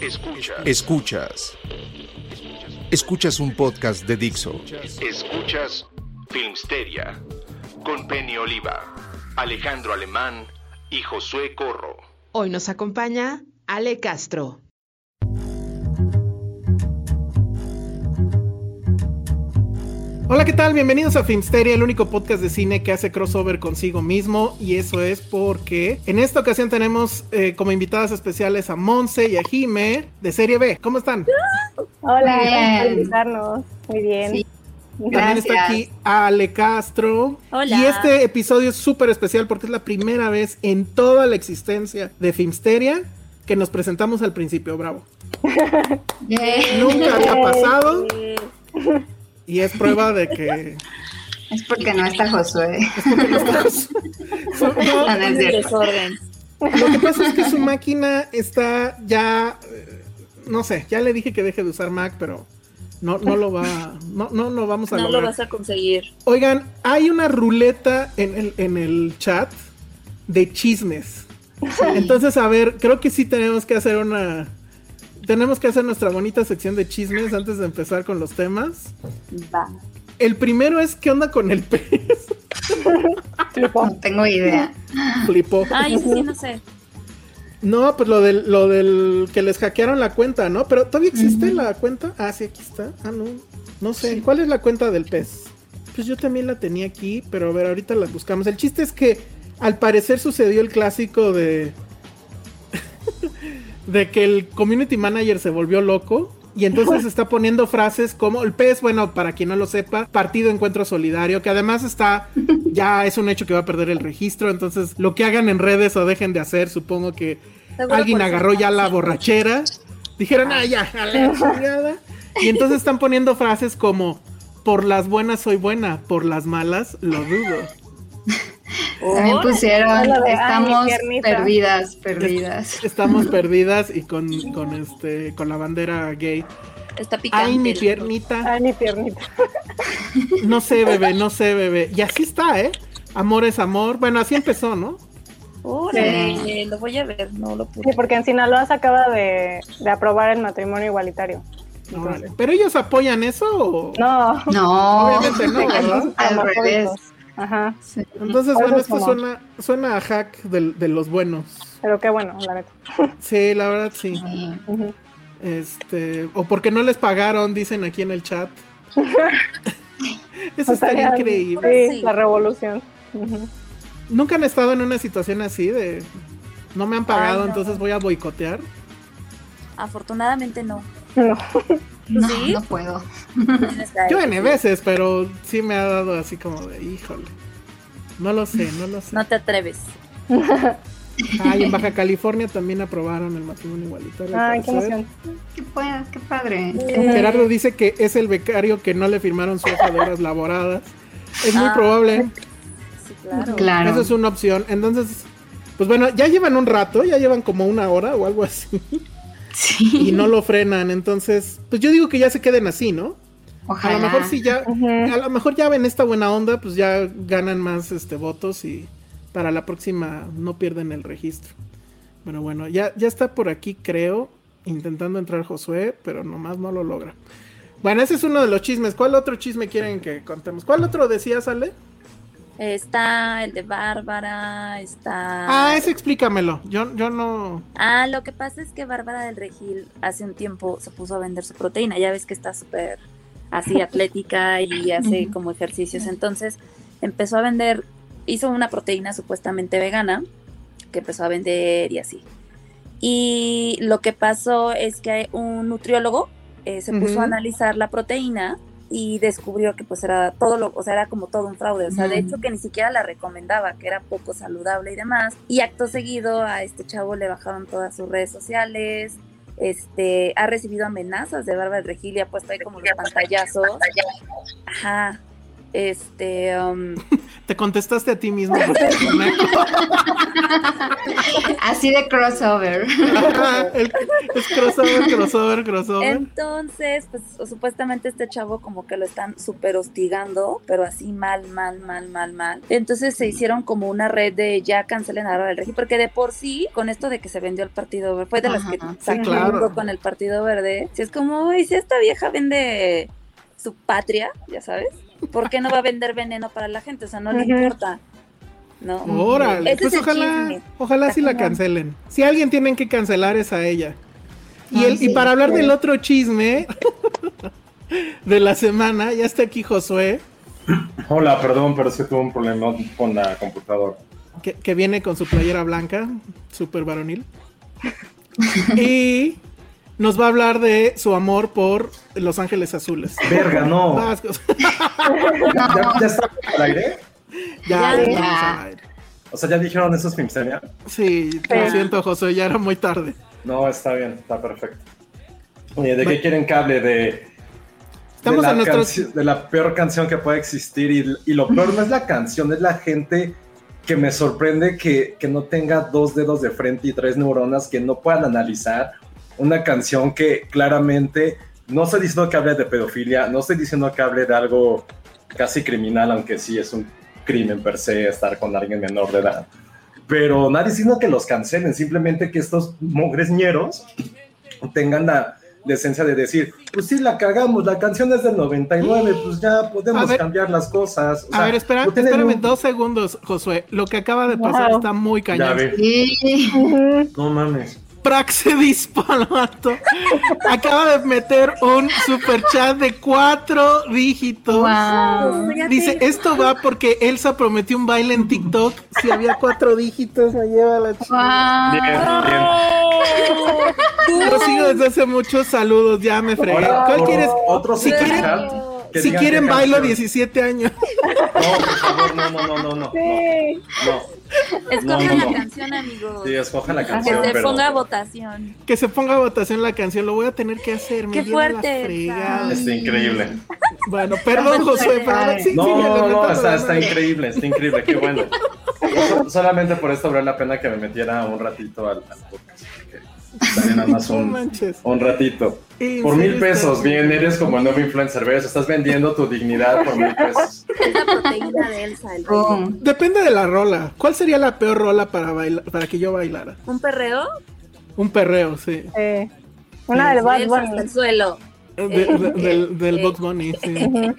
Escuchas. Escuchas. Escuchas un podcast de Dixo. Escuchas Filmsteria con Penny Oliva, Alejandro Alemán y Josué Corro. Hoy nos acompaña Ale Castro. Hola, ¿qué tal? Bienvenidos a Filmsteria, el único podcast de cine que hace crossover consigo mismo. Y eso es porque en esta ocasión tenemos eh, como invitadas especiales a Monse y a Jime de Serie B. ¿Cómo están? Hola, gracias por invitarnos. Muy bien. Sí. También está aquí Ale Castro. Hola. Y este episodio es súper especial porque es la primera vez en toda la existencia de Filmsteria que nos presentamos al principio. Bravo. Nunca había pasado. Y es prueba de que Es porque no está Josué. No, No, no es cierto. Desorden. Lo que pasa es que su máquina está ya, eh, no sé, ya le dije que deje de usar Mac, pero no, no lo va, no, no, no vamos a No lo vas a conseguir. Oigan, hay una ruleta en el, en el chat de chismes. Entonces, a ver, creo que sí tenemos que hacer una, tenemos que hacer nuestra bonita sección de chismes antes de empezar con los temas. Va. El primero es qué onda con el pez. No tengo idea. Flipó. Ay, sí, no sé. No, pues lo del, lo del que les hackearon la cuenta, ¿no? Pero todavía existe la cuenta. Ah, sí, aquí está. Ah, no. No sé. ¿Cuál es la cuenta del pez? Pues yo también la tenía aquí, pero a ver, ahorita la buscamos. El chiste es que al parecer sucedió el clásico de. de que el community manager se volvió loco. Y entonces está poniendo frases como el pez, bueno, para quien no lo sepa, partido encuentro solidario, que además está, ya es un hecho que va a perder el registro, entonces lo que hagan en redes o dejen de hacer, supongo que Seguro alguien agarró ya la borrachera, dijeron, ah, ya, a la chingada. Y entonces están poniendo frases como, por las buenas soy buena, por las malas lo dudo. También pusieron, de, estamos mi piernita". perdidas, perdidas. Estamos perdidas y con, con, este, con la bandera gay. Está picante. Ay, mi piernita. Ay, mi piernita. No sé, bebé, no sé, bebé. Y así está, ¿eh? Amor es amor. Bueno, así empezó, ¿no? Órale, lo voy a ver, no lo pude. Sí, porque en Sinaloa se acaba de, de aprobar el matrimonio igualitario. Órale. ¿Pero ellos apoyan eso o...? No, No, Obviamente no, ¿verdad? al revés. Ajá, Sí. Entonces, bueno, esto suena, suena a hack del- de, los buenos. pero qué bueno, la neta. Sí, la verdad sí. Este, o porque no les pagaron, dicen aquí en el chat. Eso estaría Estaría- increíble. Sí, la revolución. Nunca han estado en una situación así de no me han pagado, Ay, no. entonces voy a boicotear. Afortunadamente no. No. No, ¿Sí? no puedo. Yo N veces, pero sí me ha dado así como de, híjole. No lo sé, no lo sé. No te atreves. Ay, en Baja California también aprobaron el matrimonio igualitario. al Ay, qué emoción. Qué, pa- qué padre. Gerardo dice que es el becario que no le firmaron su hoja de horas laboradas. Es muy Ah. probable. Sí, claro. Claro. Eso es una opción. Entonces, pues bueno, ya llevan un rato, ya llevan como una hora o algo así. Sí. Y no lo frenan. Entonces, pues yo digo que ya se queden así, ¿no? A lo mejor sí ya, a lo mejor ya ven esta buena onda, pues ya ganan más este votos y para la próxima no pierden el registro. Pero bueno, ya, ya está por aquí, creo, intentando entrar Josué, pero nomás no lo logra. Bueno, ese es uno de los chismes. ¿Cuál otro chisme quieren que contemos? ¿Cuál otro decías, Ale? Está el de Bárbara, está... Ah, ese explícamelo. Yo, yo no... Ah, lo que pasa es que Bárbara del Regil hace un tiempo se puso a vender su proteína. Ya ves que está súper así atlética y hace como ejercicios. Entonces empezó a vender, hizo una proteína supuestamente vegana que empezó a vender y así. Y lo que pasó es que un nutriólogo eh, se puso a analizar la proteína y descubrió que pues era todo lo, o sea, era como todo un fraude, o sea, de hecho que ni siquiera la recomendaba, que era poco saludable y demás. Y acto seguido a este chavo le bajaron todas sus redes sociales, este, ha recibido amenazas de Bárbara Regil y ha puesto ahí como los pantallazos. Ajá. Este, um, Te contestaste a ti mismo. Así de crossover. El- es crossover, crossover, crossover. Entonces, pues supuestamente este chavo como que lo están súper hostigando, pero así mal, mal, mal, mal, mal. Entonces se hicieron como una red de ya cancelen a Bárbara del Regil, porque de por sí, con esto de que se vendió el Partido Verde, fue de las que Ajá, sí, sacó claro. con el Partido Verde. Si es como, uy, si esta vieja vende su patria, ya sabes, ¿por qué no va a vender veneno para la gente? O sea, no le importa. ¿No? Órale, pues ojalá, chisme. ojalá sí la cancelen. Si alguien tienen que cancelar es a ella. Y, Ay, el, y sí, para hablar sí. del otro chisme de la semana, ya está aquí Josué, Hola, perdón, pero es que tuve un problema con la computadora. que, que viene con su playera blanca, súper varonil. y nos va a hablar de su amor por Los Ángeles Azules. Verga, no. ¿Ya, ya está al aire? ya, Ya. ya estamos al aire. O sea, ¿ya dijeron eso es Filmsteria? Sí, lo siento, Josué, ya era muy tarde. No, está bien, está perfecto. Oye, ¿de Bueno. qué quieren que hable? De, Estamos de, la en nuestros- de la peor canción que puede existir. Y, y lo peor no es la canción, es la gente que me sorprende que, que no tenga dos dedos de frente y tres neuronas que no puedan analizar una canción que claramente no estoy diciendo que hable de pedofilia, no estoy diciendo que hable de algo casi criminal, aunque sí es un crimen per se estar con alguien menor de edad. Pero nadie diciendo que los cancelen, simplemente que estos mogres ñeros tengan la decencia de decir, pues sí, la cagamos, la canción es del 99, pues ya A podemos ver. cambiar las cosas. O A sea, ver, espera, no espérame un- dos segundos, Josué. Lo que acaba de pasar Wow. está muy cañón. no mames. Praxedis Palato acaba de meter un super chat de cuatro dígitos. Wow. Dice, esto va porque Elsa prometió un baile en TikTok. Si había cuatro dígitos, me lleva la chica. Bien, Wow. bien. Yo sigo desde hace muchos saludos, ya me fregué. ¿Cuál quieres? Otro Si super quieren- Si quieren, bailo canción. 17 años. No, por favor, no, no, no, no, no. Sí. No, Escojan No, no, la no. canción, amigos. sí, escojan la que canción, se pero... ponga a votación. Que se ponga a votación la canción, lo voy a tener que hacer. Me Qué la fuerte, fregada. Está increíble. Bueno, perdón, Josué, pero sí, No, no, no, está, la está increíble, está increíble, qué bueno. Yo solamente por esto vale la pena que me metiera un ratito al, al podcast. También nada más No un, un ratito. Por mil pesos, bien, eres como el nuevo influencer, ¿ves? Estás vendiendo tu dignidad por mil pesos. Es la proteína de Elsa. el. Boom. Depende de la rola. ¿Cuál sería la peor rola para bailar, para que yo bailara? ¿Un perreo? Un perreo, sí. Una del Bad hasta Bunny. el suelo. De- de- del del eh, Box Bunny, sí. Ujú.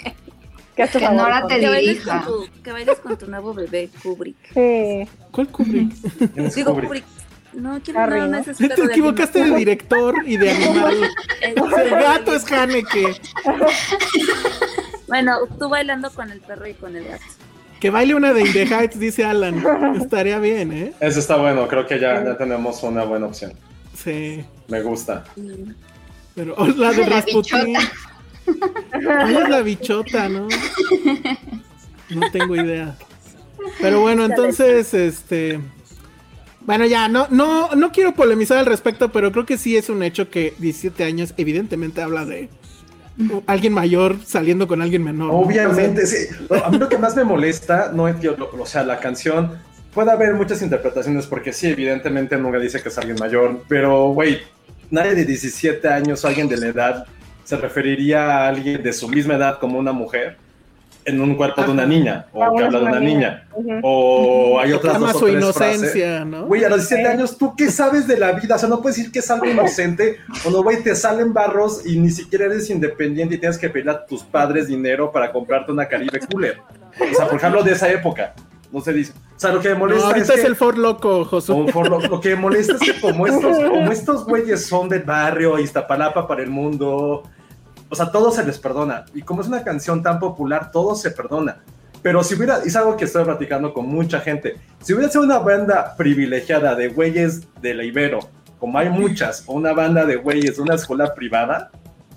¿Qué es tu Que Nora te Que bailes, dirija. con tu, que bailes con tu nuevo bebé, Kubrick. Sí. ¿Cuál Kubrick? ¿Quién es Digo Kubrick? Kubrick. No, quiero Harry, no, no Te equivocaste de director y de animal. El El gato es Haneke. Bueno, tú bailando con el perro y con el gato. Que baile una de In the Heights, dice Alan. Estaría bien, ¿eh? Eso está bueno, creo que ya, ya tenemos una buena opción. Sí. Me gusta. Pero o la de La Rasputin. ¿Cuál es la bichota, no? No tengo idea. Pero bueno, entonces, este. Bueno, ya, no, no, no quiero polemizar al respecto, pero creo que sí es un hecho que 17 años evidentemente habla de alguien mayor saliendo con alguien menor. ¿no? Obviamente, sí. A mí lo que más me molesta, no es, lo- o sea, la canción, puede haber muchas interpretaciones, porque sí, evidentemente nunca dice que es alguien mayor, pero, güey, nadie de 17 años o alguien de la edad se referiría a alguien de su misma edad como una mujer. En un cuerpo de una niña, o que habla de una niña, o hay otras Ama dos o su tres inocencia, frases. ¿no? Güey, a los 17 años, ¿tú qué sabes de la vida? O sea, no puedes decir que es algo inocente, o no, güey, te salen barros y ni siquiera eres independiente y tienes que pedirle a tus padres dinero para comprarte una Caribe Cooler. O sea, por ejemplo, de esa época. No se dice. O sea, lo que me No, molesta ahorita es, es, que- el Ford Loco, Josué. lo, lo que me molesta es que como estos, como estos güeyes son del barrio, Iztapalapa para el mundo, o sea, todo se les perdona. Y como es una canción tan popular, todo se perdona. Pero si hubiera, es algo que estoy platicando con mucha gente, si hubiera sido una banda privilegiada de güeyes de la Ibero, como hay muchas, o una banda de güeyes de una escuela privada,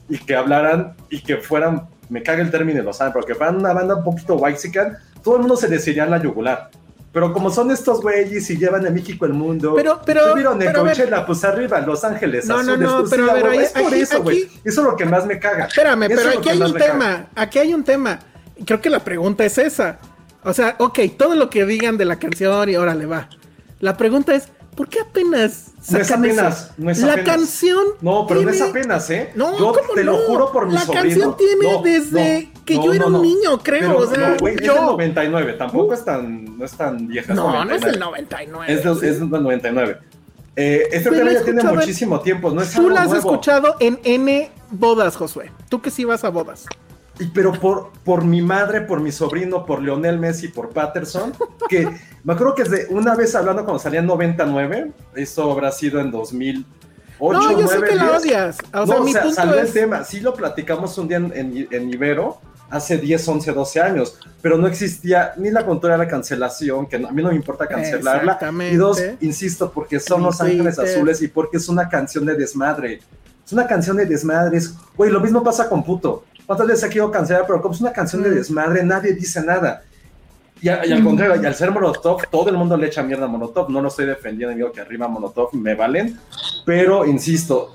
y que hablaran y que fueran, me caga el término, lo saben, pero que fueran una banda un poquito waxican, todo el mundo se les en la yugular. Pero como son estos güeyes y llevan a México el mundo, Pero- pero- tuvieron en. Coachella, pues arriba, Los Ángeles, No, no, azules, no, pues, pero a ver, ahí- es por aquí- eso, güey. Eso es lo que más me caga. Espérame, Eso pero lo aquí hay un tema, aquí hay un tema. Creo que la pregunta es esa. O sea, ok, todo lo que digan de la canción y órale va. La pregunta es, ¿por qué apenas No es apenas, eso? no es La apenas. canción No, pero no es tiene- apenas, ¿eh? No, yo ¿cómo te lo no? juro por mi La sobrino. canción tiene No, desde no, que no, yo era no, un no. niño, creo, Pero, o sea, no, güey, es yo- del 99, tampoco es tan, no es tan vieja. No, no es 99. del 99. Es del, sí. es del 99. Eh, este tema la ya tiene muchísimo tiempo, no es Tú la has nuevo. escuchado en N bodas, Josué. Tú que sí vas a bodas. Y pero por, por mi madre, por mi sobrino, por Lionel Messi, por Patterson, que me acuerdo que desde una vez hablando cuando salía en 99, eso habrá sido en 2008, No, yo sé 9, que la 10. odias. O sea, no, mi o sea, punto salió es- el tema, sí lo platicamos un día en, en, en Ibero, hace 10, 11, 12 años, pero no existía ni la cultura de la cancelación, que a mí no me importa cancelarla, Exactamente. y dos, insisto, porque son Los Ángeles. Azules y porque es una canción de desmadre. Es una canción de desmadre. es- Güey, lo mismo pasa con puto. ¿Cuántas veces ha querido cancelar? Pero como es una canción de Mm. desmadre, nadie dice nada. Y, a- y al contrario, y al ser Molotov, todo el mundo le echa mierda a Molotov. No lo estoy defendiendo, digo que arriba Molotov me valen. Pero insisto,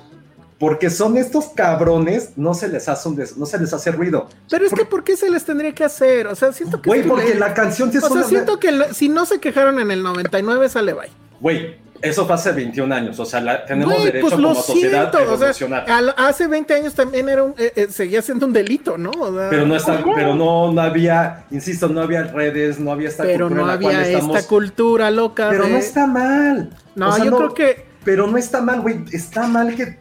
porque son estos cabrones, no se les hace, un des- no se les hace ruido. Pero es que ¿por qué se les tendría que hacer? O sea, siento que Güey, porque la canción sí es O sea, siento que si no se quejaron en el 99 sale bye. Güey, eso fue hace 21 años. O sea, la- tenemos Güey, derecho pues como sociedad a siento, o sea, evolucionar. al- hace 20 años también era un, eh, eh, seguía siendo un delito, ¿no? O sea, Pero no está, pero no, no había, insisto, no había redes, no había esta pero cultura no en la había cual estamos. cultura loca. Pero de- no está mal. No, O sea, yo creo que. Pero no está mal, güey. Está mal que.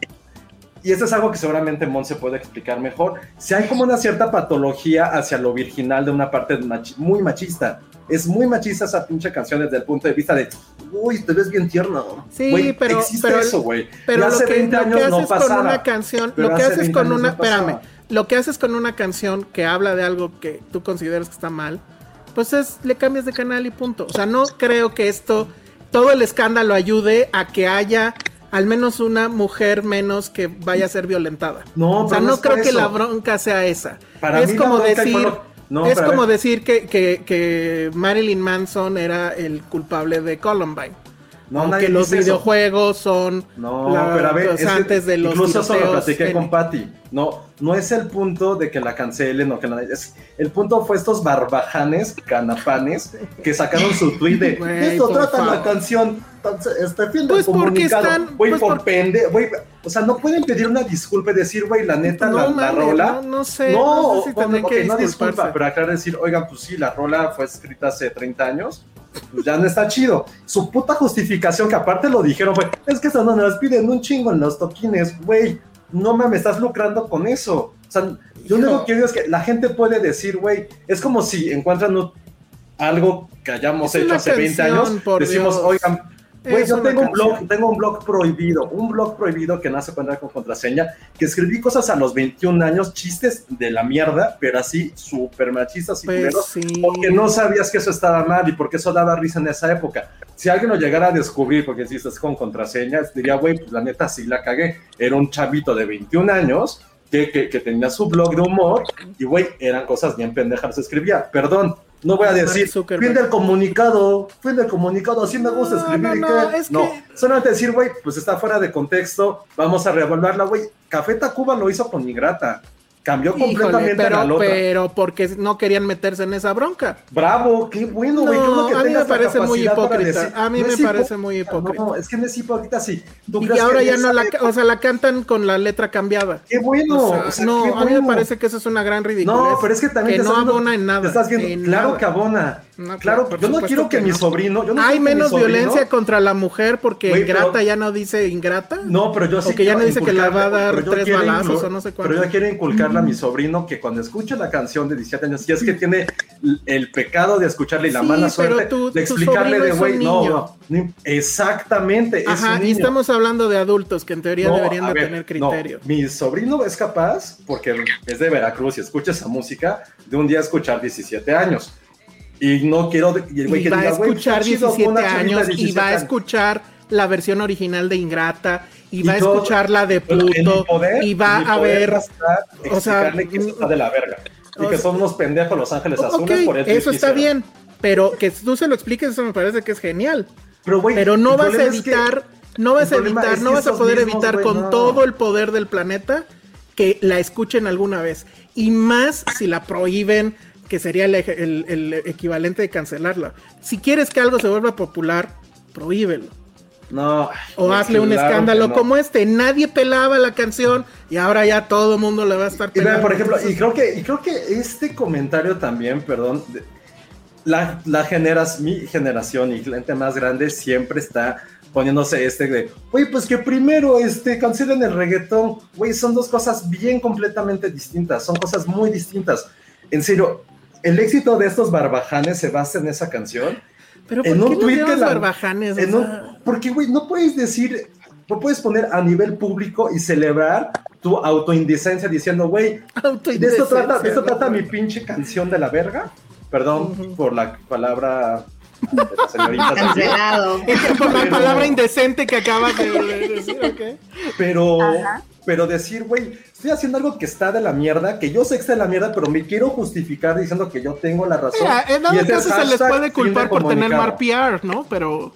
Y esto es algo que seguramente Mon se puede explicar mejor. Si hay como una cierta patología hacia lo virginal de una parte machi- muy machista. Es muy machista esa pinche canción desde el punto de vista de, uy, te ves bien tierno. Sí, pero, existe pero, eso, güey. pero lo hace que, 20 lo que años no haces con pasaba. una canción, lo que hace haces 20 con una, no espérame, lo que haces con una canción que habla de algo que tú consideras que está mal, pues es, le cambias de canal y punto. O sea, no creo que esto, todo el escándalo ayude a que haya al menos una mujer menos que vaya a ser violentada. No, o sea, pero no creo que la bronca sea esa. Para es mí como decir, No, es como ver. decir que, que, que Marilyn Manson era el culpable de Columbine. No, o nadie que los eso. videojuegos son No, la- pero a ver, es que antes de los incluso eso lo platiqué en- con Patty. No, no es el punto de que la cancelen o que la... es- el punto fue estos barbajanes, canapanes, que sacaron su tweet de esto trata la favor. canción, entonces, este fin del Pues porque comunicado". están- Güey, pues por pende, güey, o sea, no pueden pedir una disculpa y decir, güey, la neta, No la, la rola. no- no sé, No, no sé si bueno, tendré ok, que no disculpa, pero aclarar decir, oigan, pues sí, la rola fue escrita hace 30 años, pues ya no está chido. Su puta justificación, que aparte lo dijeron, fue, es que esas no nos piden un chingo en los toquines, güey, no mames, estás lucrando con eso. O sea, yo lo único que digo es que la gente puede decir, güey, es como si encuentran un- algo que hayamos Es hecho hace 20 canción, años, decimos, Dios. oigan, Güey, yo tengo un blog, tengo un blog prohibido, un blog prohibido que no se puede con contraseña, que escribí cosas a los 21 años, chistes de la mierda, pero así súper machistas y Pues culeros, sí. porque no sabías que eso estaba mal y porque eso daba risa en esa época. Si alguien lo llegara a descubrir, porque si estás con contraseñas, diría, güey, pues la neta sí la cagué. Era un chavito de 21 años que, que, que tenía su blog de humor y, güey, eran cosas bien pendejas, escribía. Perdón, no voy a decir, fin del comunicado, fin del comunicado, así me gusta No, escribir. no, y no, qué". es no, que- solamente decir, güey, pues está fuera de contexto, vamos a reevaluarla, güey. Café Tacuba lo hizo con Ingrata, cambió Híjole, completamente pero, la otra. pero porque no querían meterse en esa bronca. Bravo, qué bueno, güey, No, a mí me parece muy hipócrita. decir- A mí no me parece muy hipócrita. No, es que no es hipócrita, sí. ¿Tú Y crees ahora que ya no la, o sea, la cantan con la letra cambiada. Qué bueno, O sea, o sea, no, qué a mí me parece que eso es una gran ridiculez. No, pero es que también que te no abona en nada. estás viendo- en claro nada. que abona. No, claro, yo no quiero que, mi no. sobrino, yo no Hay menos sobrino- violencia contra la mujer porque ingrata pero- ya no dice ingrata. No, pero yo sí O que ya no dice que la va a dar tres balazos o no sé cuánto. Pero yo quiero inculcarle a mi sobrino que cuando escuche la canción de 17 años, si es que tiene el pecado de escucharle y la Sí, mala pero suerte de explicarle de güey, no, no, no, exactamente, es Ajá, un y estamos hablando de adultos que en teoría No, deberían de ver, tener no, criterio. mi sobrino es capaz, porque es de Veracruz y escucha esa música, de un día escuchar 17 años. Y no quiero. Y el güey Y que va a diga, güey, escuchar chido, 17 una chavita de años y 17 va a escuchar la versión original de Ingrata y, Y va a escuchar la de Puto poder- y va a ver o sea, que eso está de la verga. Y que sea- son unos pendejos Los Ángeles Ok, Azules por eso eso está bien, pero que tú se lo expliques, eso me parece que es genial. Pero, güey, Pero no vas a problema es que- evitar, no vas a evitar, es no vas a poder mismos, evitar con no. todo el poder del planeta que la escuchen alguna vez. Y más si la prohíben, que sería el, eje- el- el equivalente de cancelarla. Si quieres que algo se vuelva popular, prohíbelo. No. O hazle un escándalo no. como este. Nadie pelaba la canción y ahora ya todo el mundo le va a estar Y pelando. por ejemplo, y creo que, y creo que este comentario también, perdón, de- la, la generas, mi generación y gente más grande siempre está poniéndose este de, güey, pues que primero este, cancelen el reggaetón, güey, son dos cosas bien completamente distintas, son cosas muy distintas. En serio, el éxito de estos barbajanes se basa en esa canción. Pero ¿por en qué un tweet que la- barbajanes? O en un- porque, güey, no puedes decir, no puedes poner a nivel público y celebrar tu autoindecencia diciendo, güey, de esto autoindecencia, trata, de esto ¿no? trata mi pinche canción de la verga. Perdón por la palabra de la señorita. Cancelado. Por la palabra indecente que acabas de de decir, ¿ok? Pero, Ajá. Pero decir, güey, estoy haciendo algo que está de la mierda, que yo sé que está de la mierda, pero me quiero justificar diciendo que yo tengo la razón. Mira, en este caso se les puede culpar por tener mal PR, ¿no? Pero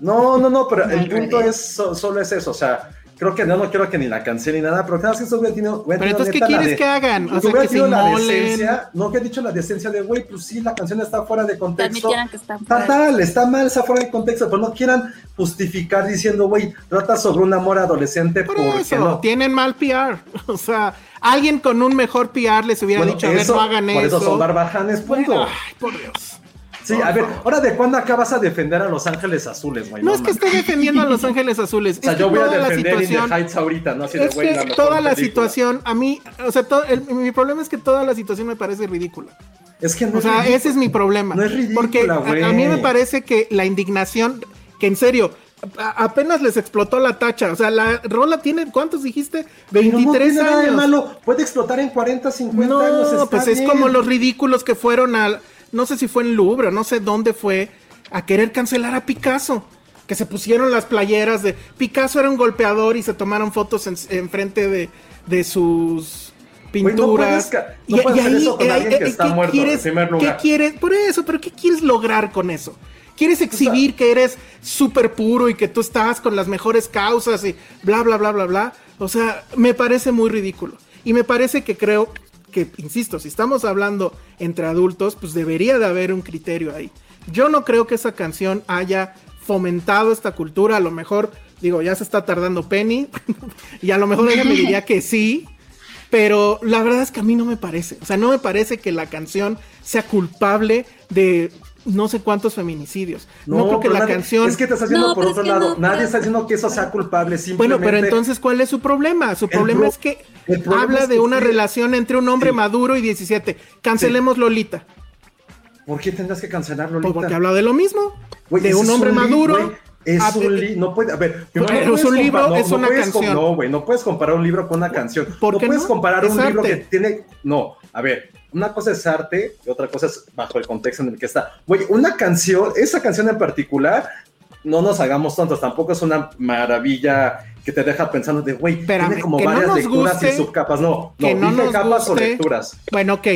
No, no, no, pero el punto es so- solo es eso, o sea, creo que no, no quiero que ni la cancelen ni nada, pero cada vez que eso hubiera tenido, hubiera Pero entonces, ¿qué quieres de- que hagan? O sea, hubiera que se la decencia, no que ha dicho la decencia de, güey, pues sí, la canción está fuera de contexto. que está Está fuera. tal, está mal, está fuera de contexto, pero no quieran justificar diciendo, güey, trata sobre un amor adolescente por porque eso, no. tienen mal PR. O sea, alguien con un mejor PR les hubiera Bueno, dicho, a ver, eso- no hagan por eso eso. son barbajanes, punto. Bueno, ay, por Dios. Sí, a ver, ahora de cuándo acá vas a defender a Los Ángeles Azules, güey. No es que esté defendiendo a Los Ángeles Azules. O sea, es yo voy a la defender In situación- the Heights ahorita, ¿no? Así de, es güey, que la toda la película. situación, a mí, o sea, todo el- mi problema es que toda la situación me parece ridícula. Es que no O sea, ese es mi problema. No es ridícula, Porque a- mí me parece que la indignación, que en serio, a- apenas les explotó la tacha. O sea, la rola tiene, ¿cuántos dijiste? Pero no 23 tiene nada de años. malo. Puede explotar en 40, 50 años. No, está pues es como los ridículos que fueron al, no sé si fue en Louvre, no sé dónde fue, a querer cancelar a Picasso. Que se pusieron las playeras de Picasso era un golpeador y se tomaron fotos en, en frente de, de sus no pinturas. puedes no puedes hacer eso con alguien que está ¿qué muerto, quieres- en primer ¿Qué lugar. quieres? Por eso, pero ¿qué quieres lograr con eso? ¿Quieres exhibir que eres súper puro y que tú estás con las mejores causas y bla, bla, bla, bla, bla? O sea, me parece muy ridículo. Y me parece que creo que, insisto, si estamos hablando entre adultos, pues debería de haber un criterio ahí. Yo no creo que esa canción haya fomentado esta cultura. A lo mejor, digo, ya se está tardando Penny. y a lo mejor ella me diría que sí. Pero la verdad es que a mí no me parece. O sea, no me parece que la canción sea culpable de no sé cuántos feminicidios. No, creo que pero la nadie- canción. Es que te está haciendo No, por pero otro lado. no, Nadie pero- está diciendo que eso sea culpable. Bueno, Simplemente. pero entonces, ¿cuál es su problema? Su problema pro- es que problema habla es de una sí. relación entre un hombre Sí. maduro y 17. Cancelemos Lolita. ¿Por qué tendrás que cancelarlo Pues ahorita? porque habla de lo mismo. Güey, de un hombre maduro. es Ah, un eh, libro, no puede, a ver, Pero no es un libro, no- es no una canción. No, güey, no puedes comparar un libro con una canción. ¿Por no puedes no? comparar Es un libro que tiene, no, a ver, una cosa es arte y otra cosa es bajo el contexto en el que está. Güey, una canción, esa canción en particular, no nos hagamos tontos, tampoco es una maravilla que te deja pensando de, güey, tiene como no varias nos lecturas guste, y subcapas. No, no, no dije capas o lecturas. Bueno, ok.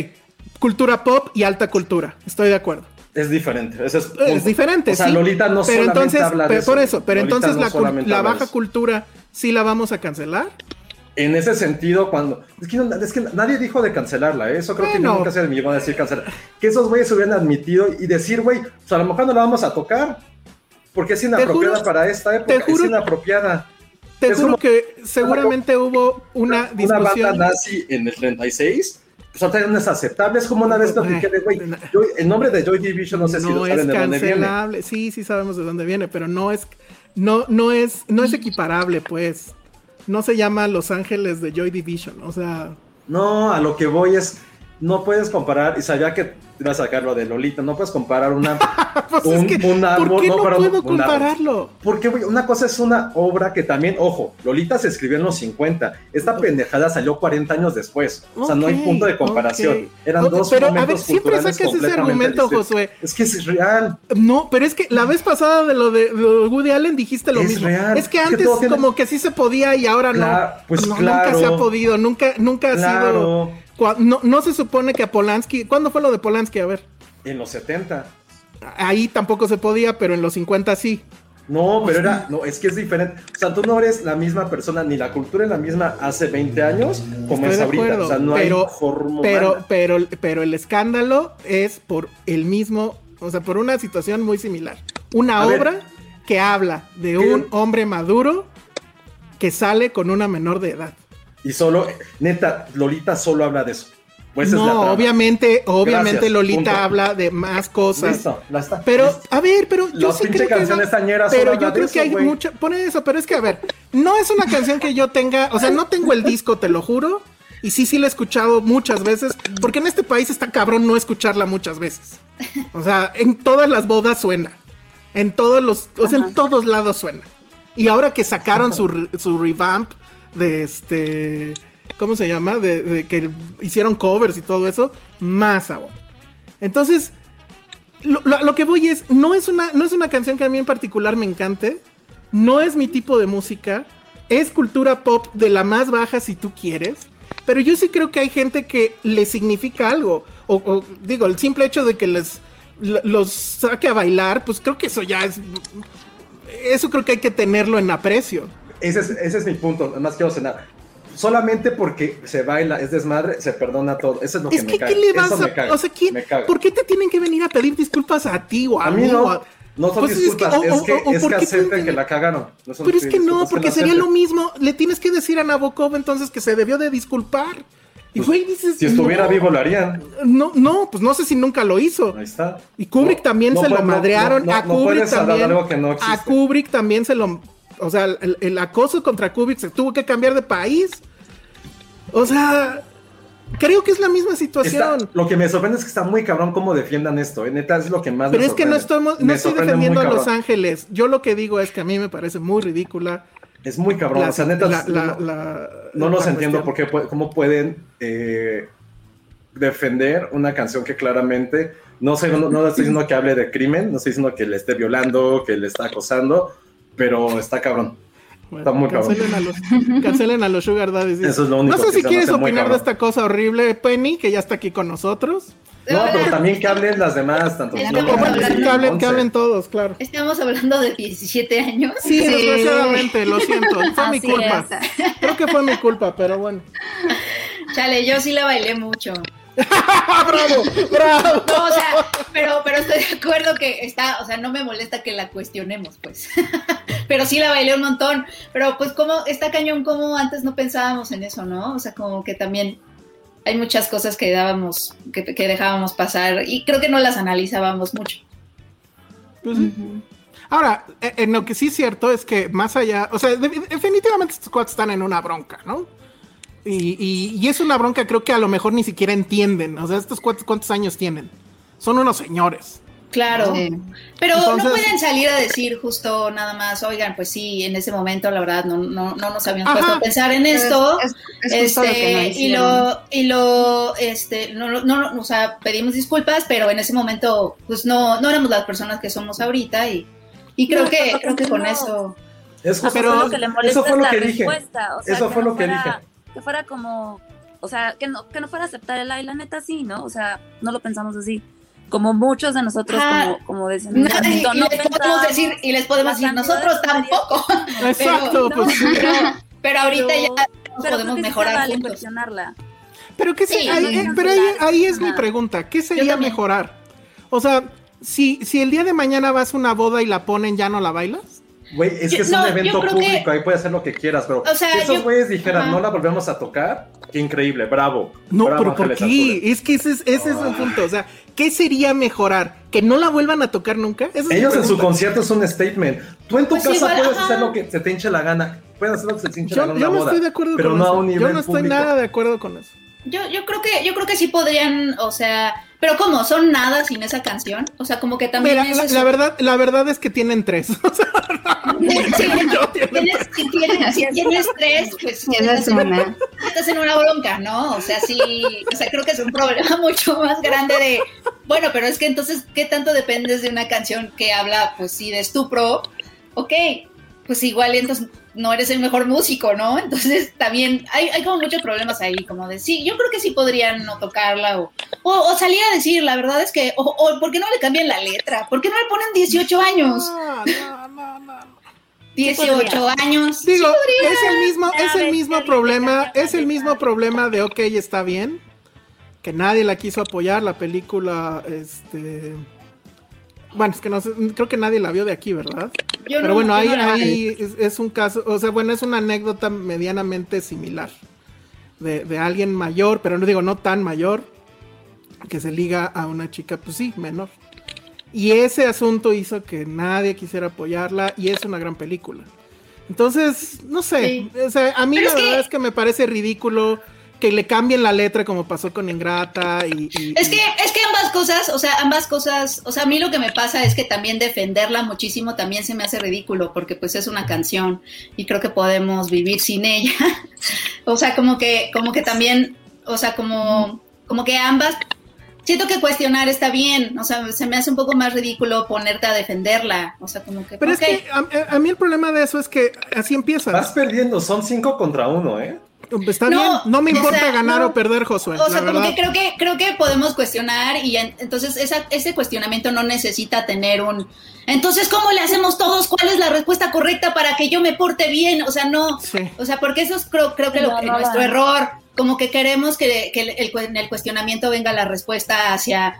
Cultura pop y alta cultura. Estoy de acuerdo. Es diferente. Ese es, diferente, O sea, sí. Lolita no pero solamente entonces, habla de pero eso. por eso, pero Lolita entonces no la, la baja cultura sí la vamos a cancelar. En ese sentido, cuando. Es que, no- es que nadie dijo de cancelarla, ¿eh? Eso creo que Bueno. nunca se me iba a decir cancelar. Que esos güeyes hubieran admitido y decir, güey, pues a lo mejor no la vamos a tocar. Porque es inapropiada juro- para esta época. te juro- es inapropiada. Te Es juro como- que seguramente hubo una Una banda discusión. nazi en el 36. Pues ahorita ya no es aceptable. Es como una vez platiqué de, güey, el nombre de Joy Division, no sé si no lo es saben de dónde viene. cancelable. Sí, sí sabemos de dónde viene, pero no es, no, no es, no es equiparable, pues. No se llama Los Ángeles de Joy Division, o sea. No, a lo que voy es, no puedes comparar, y sabía que iba a sacar lo de Lolita, no puedes comparar una... Pues un, es que, un ¿por árbol- qué no, puedo un compararlo? Porque una cosa es una obra que también, ojo, Lolita se escribió en los 50, esta pendejada salió 40 años después, o sea, no hay punto de comparación, eran Ok, dos pero, a ver, siempre sacas ese argumento. Josué. Es que es real. No, pero es que la vez pasada de lo de, Woody Allen dijiste lo Es mismo. real, Es que es que antes tiene- como que sí se podía y ahora Claro, no. pues No, claro. Nunca se ha podido, nunca, nunca ha Claro. sido. No, no se supone que a Polanski. ¿Cuándo fue lo de Polanski? A ver. En los 70. Ahí tampoco se podía, pero en los 50 sí. No, pero era, no, es que es diferente. O sea, tú no eres la misma persona, ni la cultura es la misma hace 20 años como Estoy es ahorita. acuerdo, o sea, no pero, hay forma pero, humana. pero, pero el escándalo es por el mismo, o sea, por una situación muy similar. Una A ver. obra que habla de ¿Qué? un hombre maduro que sale con una menor de edad. Y solo, neta, Lolita solo habla de eso. Pues esa es la no, obviamente, obviamente Gracias, Lolita punto. habla de más cosas. Listo, la está. Pero, Listo. a ver, pero yo sí creo que Pero yo creo eso, que hay güey. mucha, pone eso, pero es que a ver, no es una canción que yo tenga, o sea, no tengo el disco, te lo juro, y sí, sí la he escuchado muchas veces, porque en este país está cabrón no escucharla muchas veces. O sea, en todas las bodas suena, en todos los, o sea, en todos lados suena. Y ahora que sacaron su, su revamp de este, ¿cómo se llama? De, que hicieron covers y todo eso, más aún. Entonces, lo, lo- que voy es, no es, una, no es una canción que a mí en particular me encante, no es mi tipo de música, es cultura pop de la más baja si tú quieres, pero yo sí creo que hay gente que le significa algo, o, o, digo, el simple hecho de que les lo- los saque a bailar, pues creo que eso ya es, eso creo que hay que tenerlo en aprecio. Ese es, ese es mi punto, además quiero cenar. Solamente porque se baila, es desmadre, se perdona todo. Eso es lo Es que, que, me caga. ¿qué le vas Eso me a...? caga, O sea, ¿quién- me caga. ¿por qué te tienen que venir a pedir disculpas a ti o a, A mí mí? no, o a- no son Pues es que- disculpas, o- es o- que, o- es ¿por que acepten que la cagaron. No Pero es que no, disculpas, porque sería lo mismo. Le tienes que decir a Nabokov entonces que se debió de disculpar. Y güey, dices. Si estuviera no, vivo lo harían. No, no, pues no sé si nunca lo hizo. Ahí está. Y Kubrick No, también se lo madrearon. a Kubrick también. algo que a Kubrick también se lo. O sea, el, el acoso contra Kubrick se tuvo que cambiar de país. O sea, creo que es la misma Está- situación. lo que me sorprende es que está muy cabrón cómo defiendan esto. eh, Neta, es lo que más Pero me es que no sorprende. estamos, no Me estoy sorprende defendiendo a Los. Ángeles. Yo lo que digo es que a mí me parece muy ridícula. Es muy cabrón. La- o sea, neta, la- no, la- la- no los entiendo por qué, cómo pueden eh, defender una canción que claramente no sé, no, no estoy diciendo que hable de crimen, no estoy diciendo que le esté violando, que le está acosando, pero está cabrón. está muy cabrón. Cancelen a los, cancelen a los Sugar Daddies. Eso es lo único No sé si quieres opinar de cabrón. esta cosa horrible, Penny, que ya está aquí con nosotros. No, pero también que hablen las demás, tanto que hablen, que hablen todos, claro. Estamos hablando de 17 años. Sí, desgraciadamente, lo siento. Fue mi Así culpa. es. Creo que fue mi culpa, pero bueno. Chale, yo sí la bailé mucho. ¡Bravo! ¡Bravo! No, o sea, pero, pero estoy de acuerdo que está, o sea, no me molesta que la cuestionemos, pues. pero sí la bailé un montón. Pero pues como está cañón, como antes no pensábamos en eso, ¿no? O sea, como que también hay muchas cosas que dábamos, que, que dejábamos pasar y creo que no las analizábamos mucho. Pues sí. Ahora, eh, en lo que sí es cierto es que más allá, o sea, de- definitivamente estos cuates están en una bronca, ¿no? Y, y- y es una bronca creo que a lo mejor ni siquiera entienden. O sea, estos cuates cuántos años tienen. Son unos señores. Claro. Pero Entonces- no pueden salir a decir justo nada más, oigan, pues sí, en ese momento la verdad no, no, no nos habíamos Ajá. puesto a pensar en Es- esto. es- es justo lo que no este, y lo, y lo, este, no, no, no, o sea, pedimos disculpas, pero en ese momento, pues no, no éramos las personas que somos ahorita y, y creo No, que, creo que con eso. Es Ah, pero lo que le molesta eso fue es lo la que dije. respuesta, o sea, Eso que fue no lo que fuera- dije. Que fuera como, o sea, que no, que no fuera a aceptar el ay, la neta sí, ¿no? O sea, no lo pensamos así. Como muchos de nosotros, Ajá. como, como decían en No, y, momento, y no les podemos decir, y les podemos decir, nosotros tampoco. Exacto, pero, pues sí. pero, pero ahorita Pero- ya Pero podemos que mejorar vale juntos. cuestionarla. Pero qué se- Sí, ahí- no, eh, no, pero ahí, no. ahí es mi pregunta, ¿qué sería mejorar? O sea, si, si el día de mañana vas a una boda y la ponen, ¿ya no la bailas? Güey, es Yo- que es no, un evento público, que- ahí puedes hacer lo que quieras, pero O sea, si esos yo- güeyes dijeran, Ajá. no la volvemos a tocar, qué increíble, bravo. No, Bravo, pero ¿por qué? Es que ese es, ese es el punto. O sea, ¿qué sería mejorar? ¿Que no la vuelvan a tocar nunca? Esa Ellos en su concierto es un statement. Tú en tu Pues casa igual, puedes ajá. hacer lo que se te hinche la gana. Puedes hacer lo que se te hinche la Yo, gana en yo no boda, estoy de acuerdo pero con no eso. a un nivel yo no estoy público. nada de acuerdo con eso. Yo, yo creo que, yo creo que sí podrían, o sea, pero ¿cómo? ¿Son nada sin esa canción? O sea, como que también Mira, es la, eso. la verdad, la verdad es que tienen tres. O sea, Sí, tienes, si, tienes, si tienes tres, pues estás, en, una. estás en una bronca, ¿no? O sea, sí, o sea, creo que es un problema mucho más grande de, bueno, pero es que entonces, ¿qué tanto dependes de una canción que habla, pues sí, de estupro? Ok, pues igual entonces no eres el mejor músico, ¿no? Entonces también hay, hay como muchos problemas ahí, como de, sí, yo creo que sí podrían no tocarla o, o, o salir a decir, la verdad es que, o, o ¿por qué no le cambian la letra? ¿Por qué no le ponen 18 años? no, no, no, no. 18 años. Digo, Sí es el mismo, es el mismo problema, es el mismo problema de ok, está bien. Que nadie la quiso apoyar, la película, este. Bueno, es que no sé, creo que nadie la vio de aquí, ¿verdad? Yo Pero no- bueno, ahí, no es, es un caso, o sea, bueno, es una anécdota medianamente similar. De, de alguien mayor, pero no digo no tan mayor, que se liga a una chica, pues sí, menor. Y ese asunto hizo que nadie quisiera apoyarla y es una gran película. Entonces, no sé, Sí. o sea, a mí Pero la que- verdad es que me parece ridículo que le cambien la letra como pasó con Ingrata y... y- Es que, es que ambas cosas, o sea, ambas cosas, o sea, a mí lo que me pasa es que también defenderla muchísimo también se me hace ridículo, porque pues es una canción y creo que podemos vivir sin ella. o sea, como que, como que también, o sea, como, como que ambas, siento que cuestionar está bien, o sea, se me hace un poco más ridículo ponerte a defenderla, o sea, como que, Pero es que a, a mí el problema de eso es que así empieza. Vas perdiendo, son cinco contra uno, ¿eh? Está No, bien, no me o importa sea, ganar no. o perder, Josué. O sea, la como verdad. que creo que creo que podemos cuestionar y en- entonces esa, ese cuestionamiento no necesita tener un entonces cómo le hacemos todos cuál es la respuesta correcta para que yo me porte bien, o sea, no, Sí. o sea, porque eso es creo, creo que lo nuestro error, como que queremos que, que el, el cu- en el cuestionamiento venga la respuesta hacia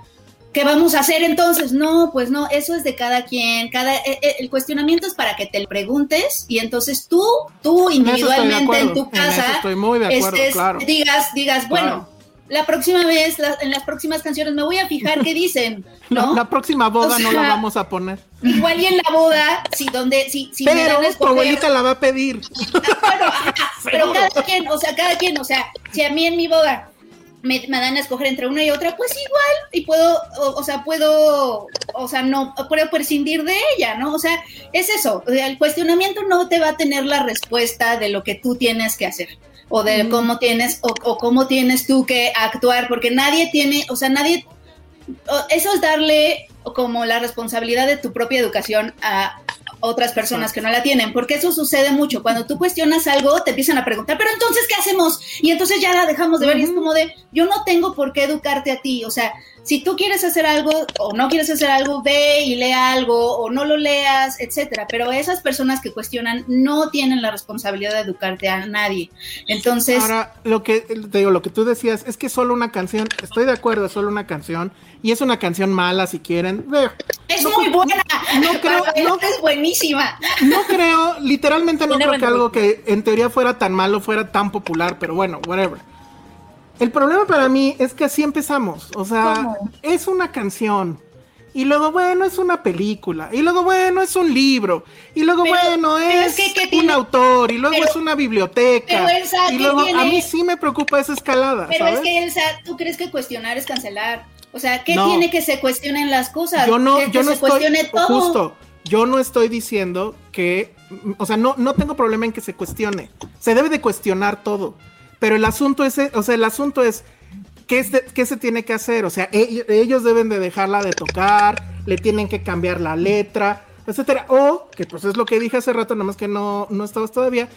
¿Qué vamos a hacer entonces? No, pues no, eso es de cada quien. Cada, eh, eh, el cuestionamiento es para que te lo preguntes y entonces tú, tú individualmente en tu en casa, estoy muy de acuerdo, estés- claro. digas, digas, bueno, Claro. la próxima vez, la- en las próximas canciones me voy a fijar qué dicen, ¿no? la próxima boda O no la vamos a poner. Igual y en la boda, si donde, si, si me Pero dan a tu abuelita la va a pedir. bueno, ajá, pero cada quien, o sea, cada quien, o sea, si a mí en mi boda me, me dan a escoger entre una y otra, pues igual, y puedo, o, o sea, puedo, o sea, no, puedo prescindir de ella, ¿no? O sea, es eso, el cuestionamiento no te va a tener la respuesta de lo que tú tienes que hacer, o de cómo tienes, o, o cómo tienes tú que actuar, porque nadie tiene, o sea, nadie, eso es darle como la responsabilidad de tu propia educación a otras personas que no la tienen, porque eso sucede mucho. Cuando tú cuestionas algo, te empiezan a preguntar, pero entonces, ¿qué hacemos? Y entonces ya la dejamos de ver y es como de, yo no tengo por qué educarte a ti. O sea, si tú quieres hacer algo o no quieres hacer algo, ve y lea algo o no lo leas, etcétera. Pero esas personas que cuestionan no tienen la responsabilidad de educarte a nadie. Entonces, Ahora, lo que te digo, lo que tú decías es que solo una canción, estoy de acuerdo, es solo una canción y es una canción mala si quieren. Es muy buena. no creo- Bárbara, no- es buenísima. No creo, literalmente no Tiene creo que algo que en teoría fuera tan malo fuera tan popular, pero bueno, whatever. El problema para mí es que así empezamos. O sea, ¿Cómo? es una canción. Y luego, bueno, es una película. Y luego, bueno, es un libro. Y luego, Pero- bueno, pero es, que, ¿qué un autor. Y luego Pero- es una biblioteca. pero, Elsa, y ¿qué luego, a tiene? mí sí me preocupa esa escalada. Pero ¿sabes? es que, Elsa, ¿tú crees que cuestionar es cancelar? O sea, ¿qué No. tiene que se cuestionen las cosas? yo no, que yo no se estoy, cuestione todo. justo, yo no estoy diciendo que, o sea, no, no tengo problema en que se cuestione. Se debe de cuestionar todo. Pero el asunto es, o sea, el asunto es, ¿qué, es qué se tiene que hacer? O sea, e- ellos deben de dejarla de tocar, le tienen que cambiar la letra, etcétera. O, que pues es lo que dije hace rato, nada más que no, no estabas todavía,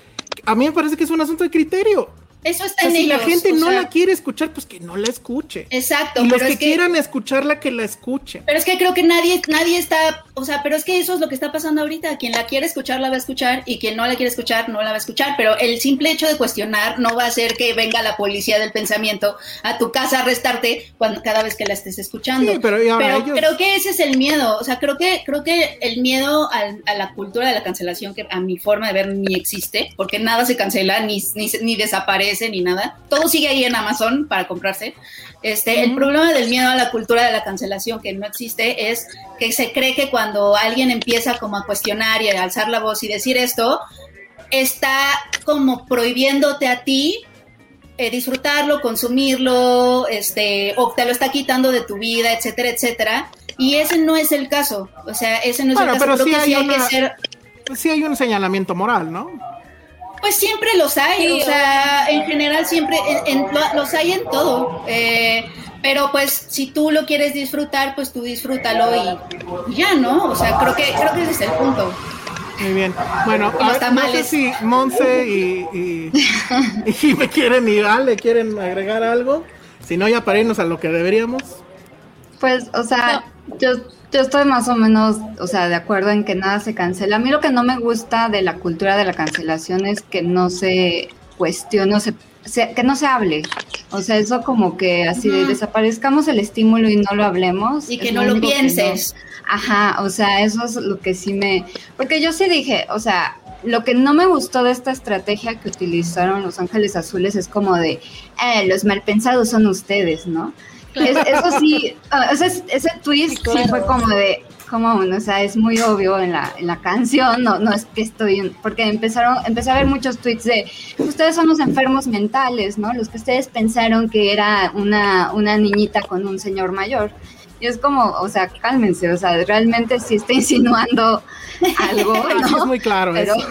a mí me parece que es un asunto de criterio. Eso O está sea, en si la ellos, gente o no sea, la quiere escuchar, pues que no la escuche. Exacto, y los pero que, es que, quieran escucharla, que la escuchen. pero es que creo que nadie, nadie está o sea, pero es que eso es lo que está pasando ahorita. Quien la quiere escuchar la va a escuchar y quien no la quiere escuchar no la va a escuchar. Pero el simple hecho de cuestionar no va a hacer que venga la policía del pensamiento a tu casa a arrestarte cuando, cada vez que la estés escuchando. Sí, pero, ellos- creo que ese es el miedo. O sea, creo que, creo que el miedo al- a la cultura de la cancelación, que a mi forma de ver ni existe, porque nada se cancela, ni, ni, ni desaparece, ni nada. Todo sigue ahí en Amazon para comprarse. Este, El problema del miedo a la cultura de la cancelación que no existe es que se cree que cuando alguien empieza como a cuestionar y a alzar la voz y decir esto, está como prohibiéndote a ti eh, disfrutarlo, consumirlo, este, o te lo está quitando de tu vida, etcétera, etcétera. Y ese no es el caso. O sea, ese no es Bueno, el caso. pero Creo sí que sí hay hay una- que ser Sí hay un señalamiento moral, ¿no? Pues siempre los hay, Sí, o sea, en general siempre en- en- lo- los hay en todo. eh, pero pues si tú lo quieres disfrutar, pues tú disfrútalo y, y ya, ¿no? O sea, creo que creo que ese es el punto. Muy bien. Bueno, Y a los ver, no sé tamales. si Monse y, y, y me quieren y Ale quieren agregar algo. Si no, ya para irnos a lo que deberíamos. Pues, o sea, yo, yo estoy más o menos, o sea, de acuerdo en que nada se cancela. A mí lo que no me gusta de la cultura de la cancelación es que no se cuestione, o se, se- que no se hable. O sea, eso como que así de desaparezcamos el estímulo y no lo hablemos. Y que no lo pienses. Ajá, o sea, eso es lo que sí me... Porque yo sí dije, o sea, lo que no me gustó de esta estrategia que utilizaron Los Ángeles Azules es como de, eh, los malpensados son ustedes, ¿no? Es- eso sí, ah, ese, ese twist sí, claro. fue como de, como, o sea, es muy obvio en la, en la canción, no, no es que estoy, porque empezaron, empecé a ver muchos tweets de, ustedes son los enfermos mentales, ¿no? Los que ustedes pensaron que era una, una niñita con un señor mayor. Y es como, o sea, cálmense, o sea, realmente sí está insinuando algo, Así es ¿no? muy claro Pero eso.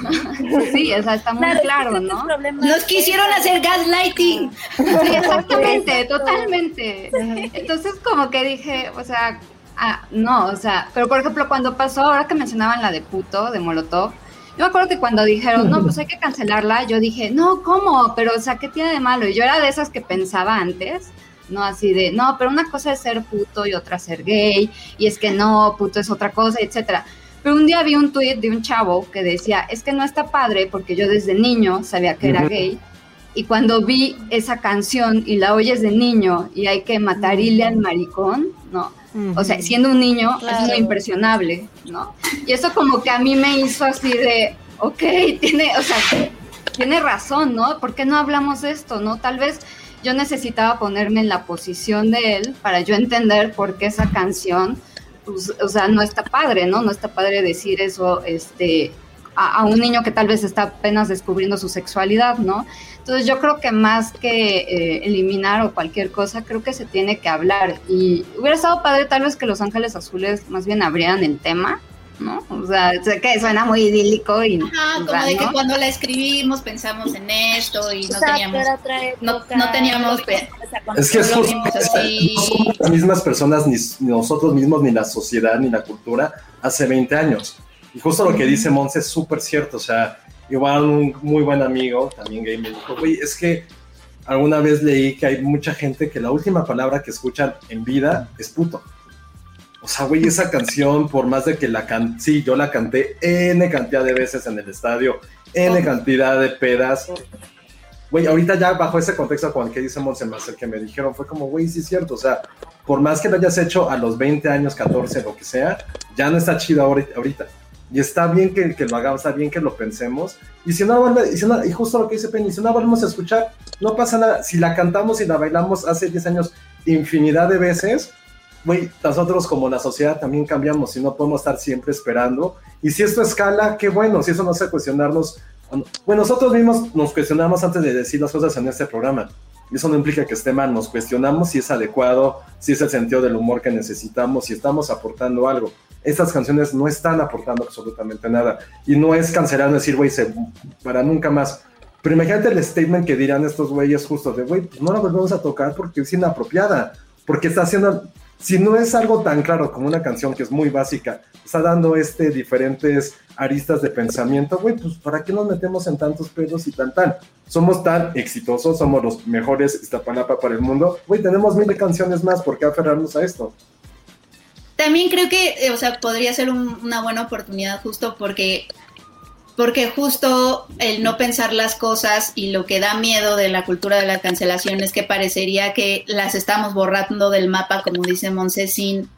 sí, o sea, está muy Claro, es ¿no? problemas- Nos quisieron hacer gaslighting. Sí, exactamente, totalmente. Entonces como que dije, o sea, ah, no, o sea, pero por ejemplo cuando pasó, ahora que mencionaban la de puto, de Molotov, yo me acuerdo que cuando dijeron, no, pues hay que cancelarla, yo dije, no, ¿cómo? Pero, o sea, ¿qué tiene de malo? Y yo era de esas que pensaba antes, ¿no? Así de, no, pero una cosa es ser puto y otra ser gay, y es que no, puto es otra cosa, etcétera. Pero un día vi un tuit de un chavo que decía, es que no está padre porque yo desde niño sabía que era gay, y cuando vi esa canción y la oyes de niño y hay que matarile al maricón, ¿no? O sea, siendo un niño es Claro. muy impresionable, ¿no? Y eso como que a mí me hizo así de, ok, tiene, o sea, tiene razón, ¿no? ¿Por qué no hablamos de esto, no? Tal vez yo necesitaba ponerme en la posición de él para yo entender por qué esa canción, pues, o sea, no está padre, ¿no? No está padre decir eso, este, a, un niño que tal vez está apenas descubriendo su sexualidad, ¿no? Entonces yo creo que más que eh, eliminar o cualquier cosa, creo que se tiene que hablar. Y hubiera estado padre tal vez que Los Ángeles Azules más bien abrieran el tema, ¿no? O sea, sé que suena muy idílico y... Ajá, como de que cuando la escribimos pensamos en esto y no teníamos no, teníamos Es que es no justo, somos las mismas personas, ni ni nosotros mismos, ni la sociedad, ni la cultura, hace 20 años. Y justo lo que dice Monse es súper cierto, o sea, igual un muy buen amigo, también gay, me dijo, güey, es que alguna vez leí que hay mucha gente que la última palabra que escuchan en vida es puto. O sea, güey, esa canción, por más de que la canté, sí, yo la canté N cantidad de veces en el estadio, N cantidad de pedas. Güey, ahorita ya bajo ese contexto con el que dice Monse más el que me dijeron fue como, güey, sí es cierto, o sea, por más que lo hayas hecho a los 20 años, 14, lo que sea, ya no está chido ahorita. Y está bien que, que lo hagamos, está bien que lo pensemos. Y si no, y, si no- y justo lo que dice Penny, si no volvemos a escuchar, no pasa nada. Si la cantamos y la bailamos hace 10 años infinidad de veces, güey, nosotros como la sociedad también cambiamos y no podemos estar siempre esperando. Y si esto escala, qué bueno, si eso nos hace cuestionarnos. Bueno, nosotros mismos nos cuestionamos antes de decir las cosas en este programa. Y eso no implica que esté mal, nos cuestionamos si es adecuado, si es el sentido del humor que necesitamos, si estamos aportando algo. Estas canciones no están aportando absolutamente nada. Y no es cancelar, decir, güey, para nunca más. Pero imagínate el statement que dirán estos güeyes justo de, güey, pues no la volvemos a tocar porque es inapropiada. Porque está haciendo, si no es algo tan claro como una canción que es muy básica, está dando este diferentes aristas de pensamiento, güey, pues ¿para qué nos metemos en tantos pedos y tan tan? Somos tan exitosos, somos los mejores Iztapalapa para el mundo, güey, tenemos mil canciones más, ¿por qué aferrarnos a esto? también creo que, eh, o sea, podría ser un- una buena oportunidad justo porque, porque justo el no pensar las cosas y lo que da miedo de la cultura de la cancelación es que parecería que las estamos borrando del mapa, como dice Monse, sin,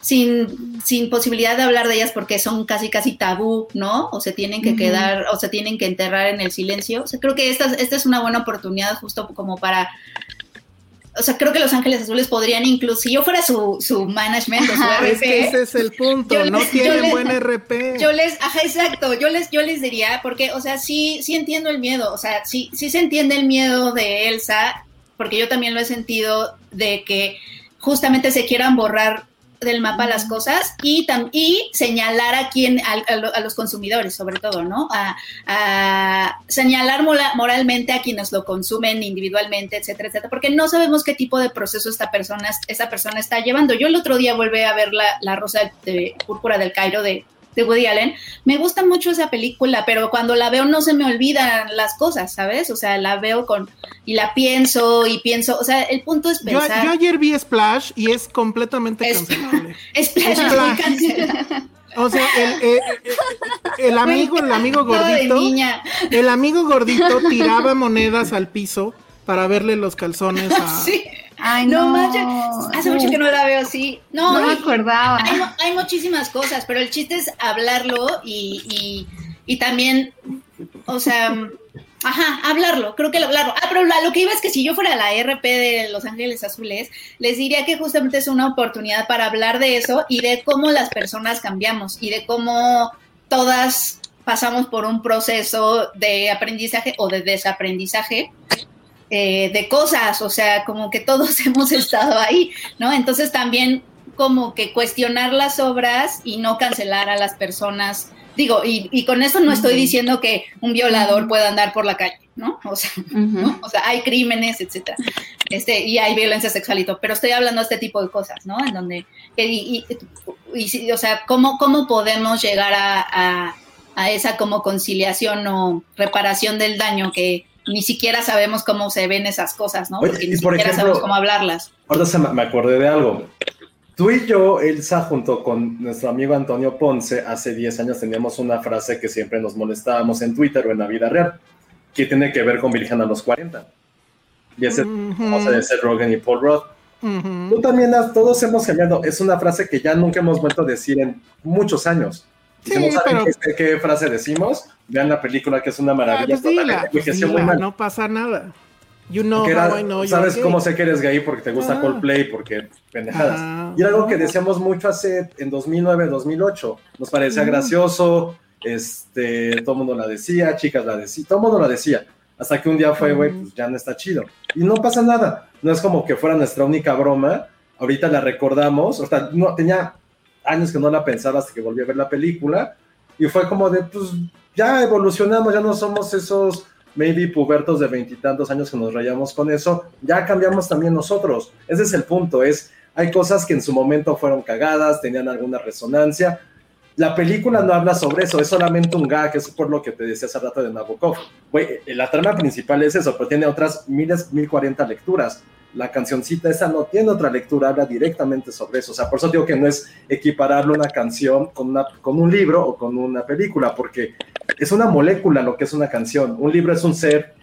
sin, sin posibilidad de hablar de ellas porque son casi casi tabú, ¿no? O se tienen que quedar, o se tienen que enterrar en el silencio. O sea, creo que esta, esta es una buena oportunidad justo como para o sea, creo que Los Ángeles Azules podrían incluso, si yo fuera su, su management o su Ajá, RP, es que ese es el punto, no tienen les- buen RP. Yo les, ajá, exacto, yo les, yo les diría, porque, o sea, sí, sí entiendo el miedo, o sea, sí, sí se entiende el miedo de Elsa, porque yo también lo he sentido de que justamente se quieran borrar del mapa las cosas y, tam- y señalar a quién, a, a lo- a los consumidores, sobre todo, ¿no? A, a señalar moralmente a quienes lo consumen individualmente, etcétera, etcétera, porque no sabemos qué tipo de proceso esta persona, esta persona está llevando. Yo el otro día volví a ver la, la Rosa de Púrpura del Cairo de, de Woody Allen. Me gusta mucho esa película, pero cuando la veo no se me olvidan las cosas, ¿sabes? O sea, la veo con y la pienso y pienso, o sea, el punto es pensar. yo ayer vi Splash y es completamente cancelable. Splash es muy cancelable. O sea, el, el- el- el amigo, el amigo gordito, el amigo gordito tiraba monedas al piso para verle los calzones a... Sí. Ay, no, no. manches, hace mucho que no la veo así. No, No me acordaba. Hay, hay muchísimas cosas, pero el chiste es hablarlo y, y, y también, o sea, ajá, hablarlo, creo que el hablarlo. Ah, pero la- lo que iba es que si yo fuera la RP de Los Ángeles Azules, les diría que justamente es una oportunidad para hablar de eso y de cómo las personas cambiamos y de cómo todas pasamos por un proceso de aprendizaje o de desaprendizaje eh, de cosas, o sea, como que todos hemos estado ahí, ¿no? Entonces también como que cuestionar las obras y no cancelar a las personas. Digo, y, y con eso no estoy diciendo que un violador pueda andar por la calle, ¿no? O sea, ¿no? O sea, hay crímenes, etcétera. Este, y hay violencia sexual y todo, pero estoy hablando de este tipo de cosas, ¿no? En donde, y, y- o sea, ¿cómo, cómo podemos llegar a, a- a esa como conciliación o reparación del daño que ni siquiera sabemos cómo se ven esas cosas, ¿no? Oye, Porque ni por siquiera ejemplo- sabemos cómo hablarlas. Ahora se me acordé de algo. Tú y yo, Elsa, junto con nuestro amigo Antonio Ponce, hace 10 años teníamos una frase que siempre nos molestábamos en Twitter o en la vida real, que tiene que ver con Virgen a los 40. Y ese de Seth Rogen y Paul Roth. Tú también, has- todos hemos cambiado. Es una frase que ya nunca hemos vuelto a decir en muchos años. Si Sí, no saben pero- qué, qué frase decimos, vean la película que es una Ah, maravilla. pues dila, total, pues dila, mal. no pasa nada. You know era- I sabes gay. cómo sé que eres gay porque te gusta Ah. Coldplay, porque pendejadas. Ajá. Y era algo que decíamos mucho hace en 2009, 2008. Nos parecía Mm. gracioso, este, todo el mundo la decía, chicas la decían, todo el mundo la decía. Hasta que un día fue, güey, pues ya no está chido. Y no pasa nada. No es como que fuera nuestra única broma. Ahorita la recordamos. O sea, no, tenía años que no la pensaba hasta que volví a ver la película. Y fue como de, pues ya evolucionamos, ya no somos esos maybe pubertos de veintitantos años que nos rayamos con eso. Ya cambiamos también nosotros. Ese es el punto. Es, hay cosas que en su momento fueron cagadas, tenían alguna resonancia. La película no habla sobre eso, es solamente un gag, es por lo que te decía hace rato de Nabokov. Güey, la trama principal es eso, pero tiene otras miles, mil cuarenta lecturas. La cancioncita esa no tiene otra lectura, habla directamente sobre eso. O sea, por eso digo que no es equipararle una canción con, una, con un libro o con una película, porque es una molécula lo que es una canción. Un libro es un ser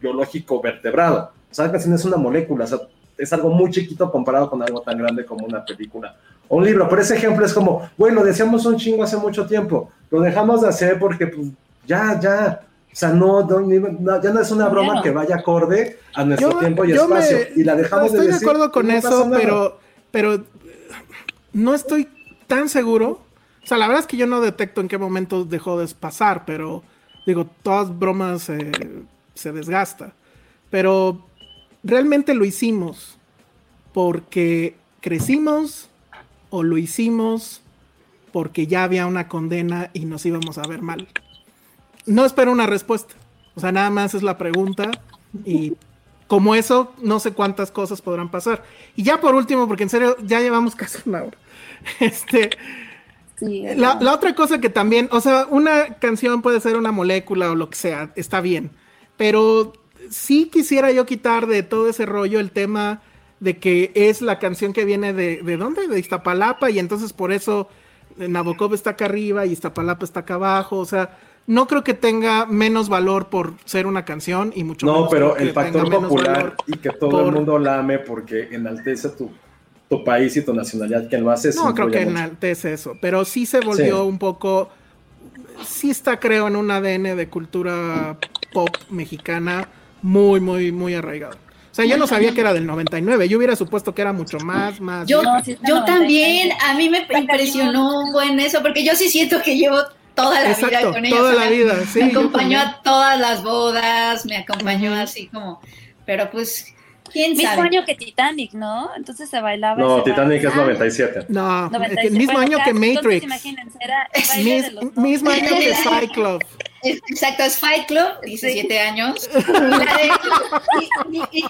biológico vertebrado. O sea, la canción es una molécula, o sea, es algo muy chiquito comparado con algo tan grande como una película o un libro. Pero ese ejemplo es como, bueno, decíamos un chingo hace mucho tiempo, lo dejamos de hacer porque pues, ya, ya, sea, no, no, no, ya no es una broma que vaya acorde a nuestro Yo- tiempo y me- espacio. y la dejamos Estoy de de, decir. acuerdo con y no pasa eso, pero, pero no estoy tan seguro. O sea, la verdad es que yo no detecto en qué momento dejó de pasar, pero digo, todas bromas eh, se desgasta. Pero realmente lo hicimos porque crecimos o lo hicimos porque ya había una condena y nos íbamos a ver mal. No espero una respuesta. O sea, nada más es la pregunta y como eso, no sé cuántas cosas podrán pasar. Y ya por último, porque en serio, ya llevamos casi una hora. Este, la, la otra cosa que también, o sea, una canción puede ser una molécula o lo que sea, está bien. Pero sí quisiera yo quitar de todo ese rollo el tema de que es la canción que viene de, ¿de dónde? De Iztapalapa, y entonces por eso Nabokov está acá arriba y Iztapalapa está acá abajo, o sea, no creo que tenga menos valor por ser una canción y mucho No, menos pero creo que el factor tenga menos popular y que todo por- el mundo la ame porque enaltece tu, tu país y tu nacionalidad, quien lo hace. No, creo que mucho. enaltece eso, pero sí se volvió Sí. un poco, sí está creo en un ADN de cultura pop mexicana muy, muy, muy arraigado. O sea, yo no sabía que era del 99, yo hubiera supuesto que era mucho más, más. Yo, yo también, a mí me impresionó un buen eso, porque yo sí siento que llevo toda la vida con ella. toda o sea, la me- vida, sí, Me acompañó a todas las bodas, me acompañó así como, pero pues, quién Mismo sabe. año que Titanic, ¿no? Entonces se bailaba. No, ese Titanic es baile. 97. No, 97, el mismo bueno, año que Matrix. imagínense, era el baile Mis- de los mismo año que Fight Club. Es- Exacto, es Fight Club, 17 años. Y, la de- y- y-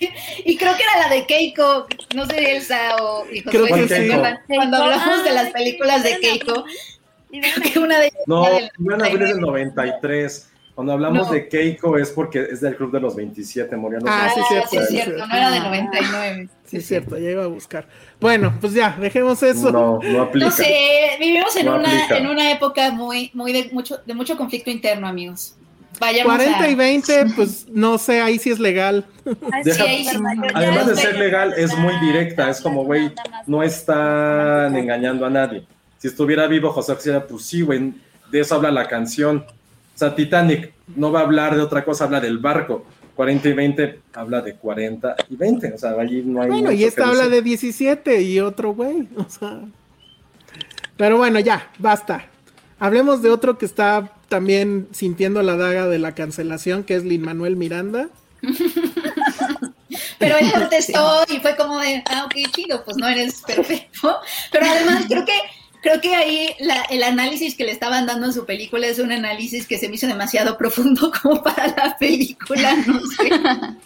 y- y creo que era la de Keiko, no sé Elsa o Creo que se sí. Cuando hablamos de las películas de Keiko, que una de ellas No, era del Iban a abrir 99. del 93. Cuando hablamos No. de Keiko es porque es del club de los 27, Moriano. Ah, sí, Ah, cierto, sí, es sí, cierto, cierto. no era de 99. Sí, es cierto, ya iba a buscar. Bueno, pues ya, dejemos eso. No, no aplica. No sé, vivimos en No una aplica. en una época muy muy de mucho de mucho conflicto interno, amigos. Vayamos 40 a y 20, pues no sé, ahí sí es legal. Deja- Sí, ahí sí. Además de ser es legal, es muy directa. Es como, güey, no están engañando a nadie. Si estuviera vivo José Oxida, pues sí, güey, de eso habla la canción. O sea, Titanic no va a hablar de otra cosa, habla del barco. 40 y 20 habla de 40 y 20. O sea, allí no hay. Bueno, y esta habla de 17 y otro güey. O sea. Pero bueno, ya, basta. Hablemos de otro que está también sintiendo la daga de la cancelación, que es Lin Manuel Miranda. Pero él contestó y fue como de, ah, ok, chido, pues no eres perfecto. Pero además creo que creo que ahí la- el análisis que le estaban dando en su película es un análisis que se me hizo demasiado profundo como para la película, no sé.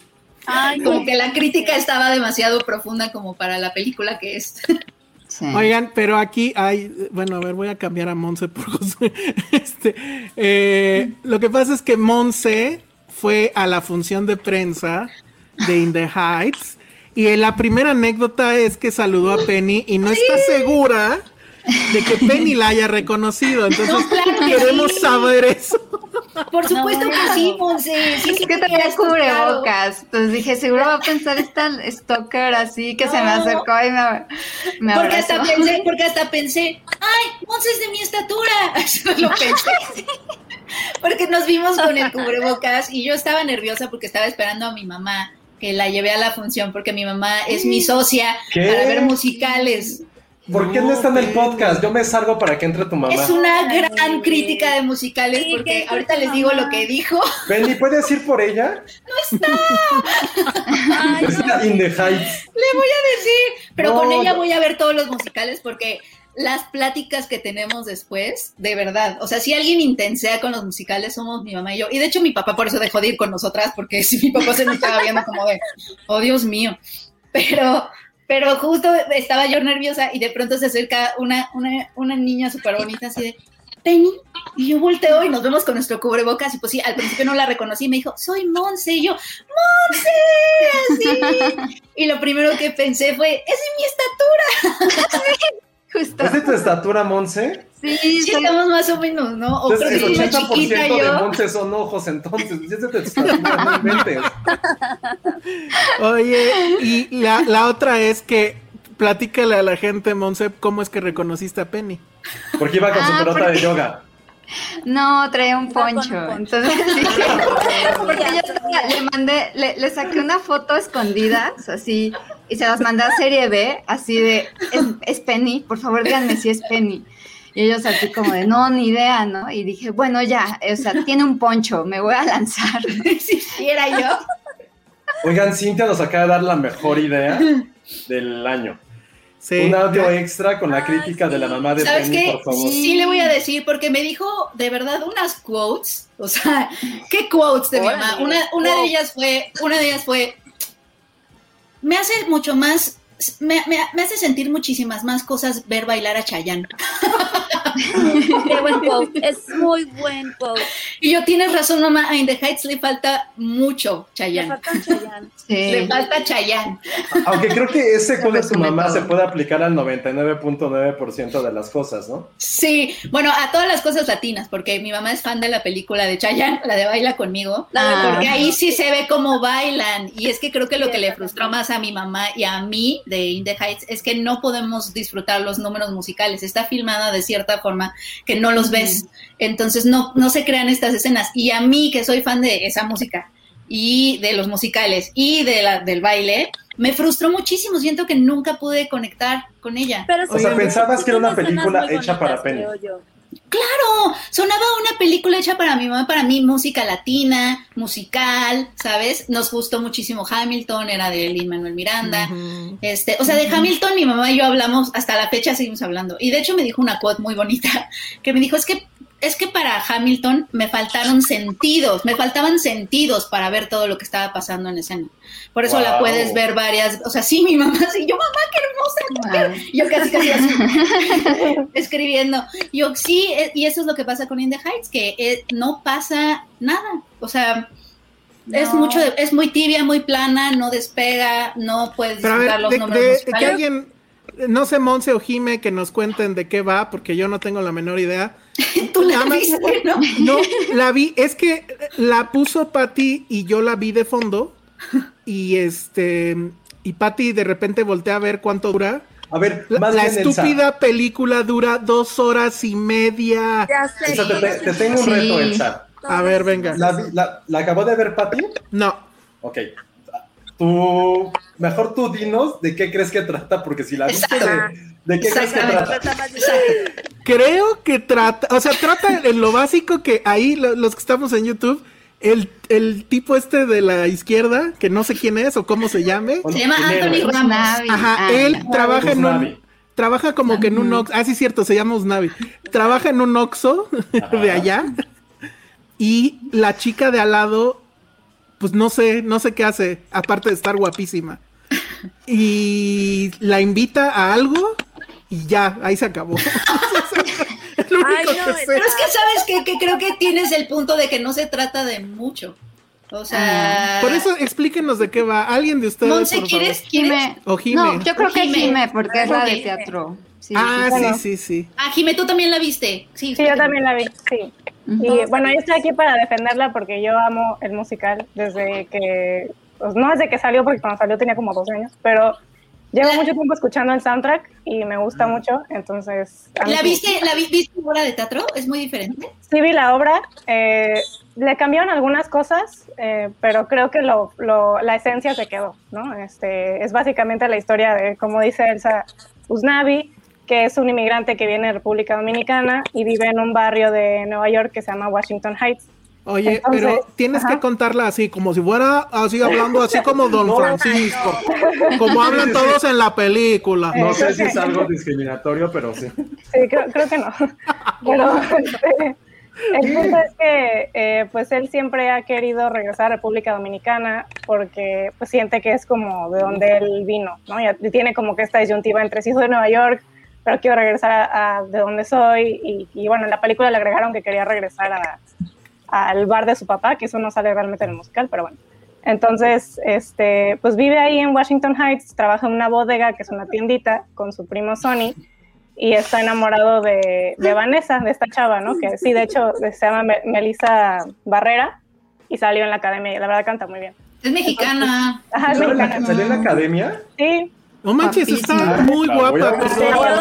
Ay, Como que la crítica estaba demasiado profunda como para la película que es. Oigan, pero aquí hay, bueno, a ver, voy a cambiar a Monse por José. Este, eh, lo que pasa es que Monse fue a la función de prensa de In the Heights y la primera anécdota es que saludó a Penny y no está segura de que Penny la haya reconocido. Entonces, No, claro que queremos sí. saber eso. Por supuesto No, que sí, Monse. Sí, Es que te tenía cubrebocas. Entonces dije, seguro va a pensar esta stalker así que se me acercó y me, me Porque abrazó. hasta pensé, porque hasta pensé, ay, Monse es de mi estatura. Eso lo pensé. Porque nos vimos con el cubrebocas y yo estaba nerviosa porque estaba esperando a mi mamá que la llevé a la función porque mi mamá es mi socia ¿Qué? para ver musicales. ¿Por qué no está en el podcast? Yo me salgo para que entre tu mamá. Es una gran crítica de musicales Sí, porque ¿qué ahorita les digo lo que dijo. Benny, ¿puedes ir por ella? Ay, Está in the heights. Le voy a decir, pero No, con ella no. voy a ver todos los musicales porque las pláticas que tenemos después, de verdad, o sea, si alguien intensea con los musicales somos mi mamá y yo. Y de hecho mi papá por eso dejó de ir con nosotras porque si mi papá se me estaba viendo como de, oh Dios mío. Pero, pero justo estaba yo nerviosa y de pronto se acerca una, una, una niña súper bonita así de, Penny, y yo volteo y nos vemos con nuestro cubrebocas y pues sí, al principio no la reconocí y me dijo, soy Monse, y yo, Monse, así. Y lo primero que pensé fue, es de mi estatura. Justo. ¿Es de tu estatura, Monse? Sí, Sí, estamos más o menos, ¿no? O Entonces, creo que el soy más 80% chiquita de yo. Monse son ojos, entonces. Si es de tu estatura, no inventes. Oye, y la, la otra es que platícale a la gente, Monse, cómo es que reconociste a Penny. Porque iba con su Ah, pelota porque- de yoga. No, traía un poncho. poncho. Entonces, sí, porque yo le mandé, le, le saqué una foto escondida, así, y se las mandé a Serie B, así de, es, es Penny, por favor díganme si es Penny. Y ellos así como de, no, ni idea, ¿no? Y dije, bueno, ya, o sea, tiene un poncho, me voy a lanzar. Si era yo. Oigan, Cintia nos acaba de dar la mejor idea del año. Sí. Un audio extra con la crítica Ay, de la mamá de ¿Sabes Penny, qué? por favor. Sí le voy a decir, porque me dijo de verdad unas quotes. O sea, ¿qué quotes de mi mamá? Una, una de ellas fue, una de ellas fue, me hace mucho más me, me, me hace sentir muchísimas más cosas ver bailar a Chayanne. Qué buen quote, es muy buen quote. Y yo tienes razón, mamá, a In the Heights le falta mucho Chayanne. Le falta Chayanne. Le falta Chayanne. Aunque creo que ese con su mamá se puede aplicar al 99.9% de las cosas, ¿no? Sí, bueno, a todas las cosas latinas, porque mi mamá es fan de la película de Chayanne, la de Baila conmigo, Ah. porque ahí sí se ve cómo bailan. Y es que creo que lo que le frustró más a mi mamá y a mí de In the Heights es que no podemos disfrutar los números musicales. Está filmada de cierta forma que no los ves. Entonces no, no se crean estas escenas. Y a mí, que soy fan de esa música y de los musicales y de la, del baile, me frustró muchísimo. Siento que nunca pude conectar con ella. Pero O sea, pensabas que era una película hecha para Penny. Claro, sonaba una película hecha para mi mamá, para mí, música latina, musical, ¿sabes? Nos gustó muchísimo Hamilton, era de Lin Manuel Miranda. Este, o sea, de Hamilton mi mamá y yo hablamos, hasta la fecha seguimos hablando. Y de hecho me dijo una quote muy bonita, que me dijo, es que es que para Hamilton me faltaron sentidos, me faltaban sentidos para ver todo lo que estaba pasando en escena. Por eso la puedes ver varias, o sea, sí, mi mamá, sí, yo, mamá, qué hermosa. mujer". Yo casi, casi así, escribiendo. Yo, sí, eh, y eso es lo que pasa con In the Heights, que eh, no pasa nada. O sea, es mucho, de- es muy tibia, muy plana, no despega, no puedes disfrutar los de, números de- musicales. que alguien, no sé, Monse o Jime, que nos cuenten de qué va, porque yo no tengo la menor idea. Tú la viste, ¿no? No, la vi, es que la puso Patty y yo la vi de fondo. Y este, y Patty de repente voltea a ver cuánto dura. A ver, la, más la bien, Elsa. estúpida película dura dos horas y media. Elsa, te, te- te tengo un reto, Elsa. A ver, venga. ¿La, vi- la- la acabó de ver Patty? No. Ok. Tú, mejor tú dinos de qué crees que trata, porque si la viste de, de qué crees que trata. Creo que trata, o sea, trata en lo básico que ahí lo- los que estamos en YouTube, el, el tipo este de la izquierda, que no sé quién es o cómo se llame. Se llama Anthony Ramos. Ajá, Ah, él trabaja en un, trabaja como que en un Oxxo, ah sí cierto, se llama Usnavi. Trabaja en un Oxxo de allá y la chica de al lado, pues no sé, no sé qué hace, aparte de estar guapísima. Y la invita a algo y ya, ahí se acabó. Es lo único que sé. Pero es que sabes que, que creo que tienes el punto de que no se trata de mucho. O sea, Por eso explíquenos de qué va. Alguien de ustedes, Monse, por ¿quieres? ¿Quieres? O Jime. No, yo creo que Jime. Jime, porque es la de teatro. Sí, ah, sí, sí, sí, sí. Ah, Jime, tú también la viste. Sí, Sí, yo también la vi, sí. Y bueno, yo estoy aquí para defenderla porque yo amo el musical desde que, pues no desde que salió, porque cuando salió tenía como 12 años, pero llevo mucho tiempo escuchando el soundtrack y me gusta mucho, entonces... ¿La viste, la vi- viste obra de teatro? Es muy diferente. Sí vi la obra, eh, le cambiaron algunas cosas, eh, pero creo que lo, lo- la esencia se quedó, ¿no? Este, es básicamente la historia de, como dice Elsa Usnavi, que es un inmigrante que viene de República Dominicana y vive en un barrio de Nueva York que se llama Washington Heights. Oye, Entonces, pero tienes que contarla así, como si fuera así hablando, así como Don Francisco, como hablan todos en la película. No sé si es algo discriminatorio, pero sí. Sí, creo, creo que no. Pero este, el punto es que eh, pues él siempre ha querido regresar a República Dominicana porque pues siente que es como de donde él vino, ¿no? Y tiene como que esta disyuntiva entre sí soy de Nueva York, pero quiero regresar a, a de donde soy. Y, y, bueno, en la película le agregaron que quería regresar a- al bar de su papá, que eso no sale realmente en el musical, pero bueno. Entonces, este, pues vive ahí en Washington Heights, trabaja en una bodega, que es una tiendita, con su primo Sonny, y está enamorado de, de Vanessa, de esta chava, ¿no? Que sí, de hecho, se llama Me- Melissa Barrera, y salió en la academia, y la verdad canta muy bien. Es mexicana. Ajá, es ¿Salió en la- mexicana. ¿Salió en la academia? Sí. No manches, está muy guapa.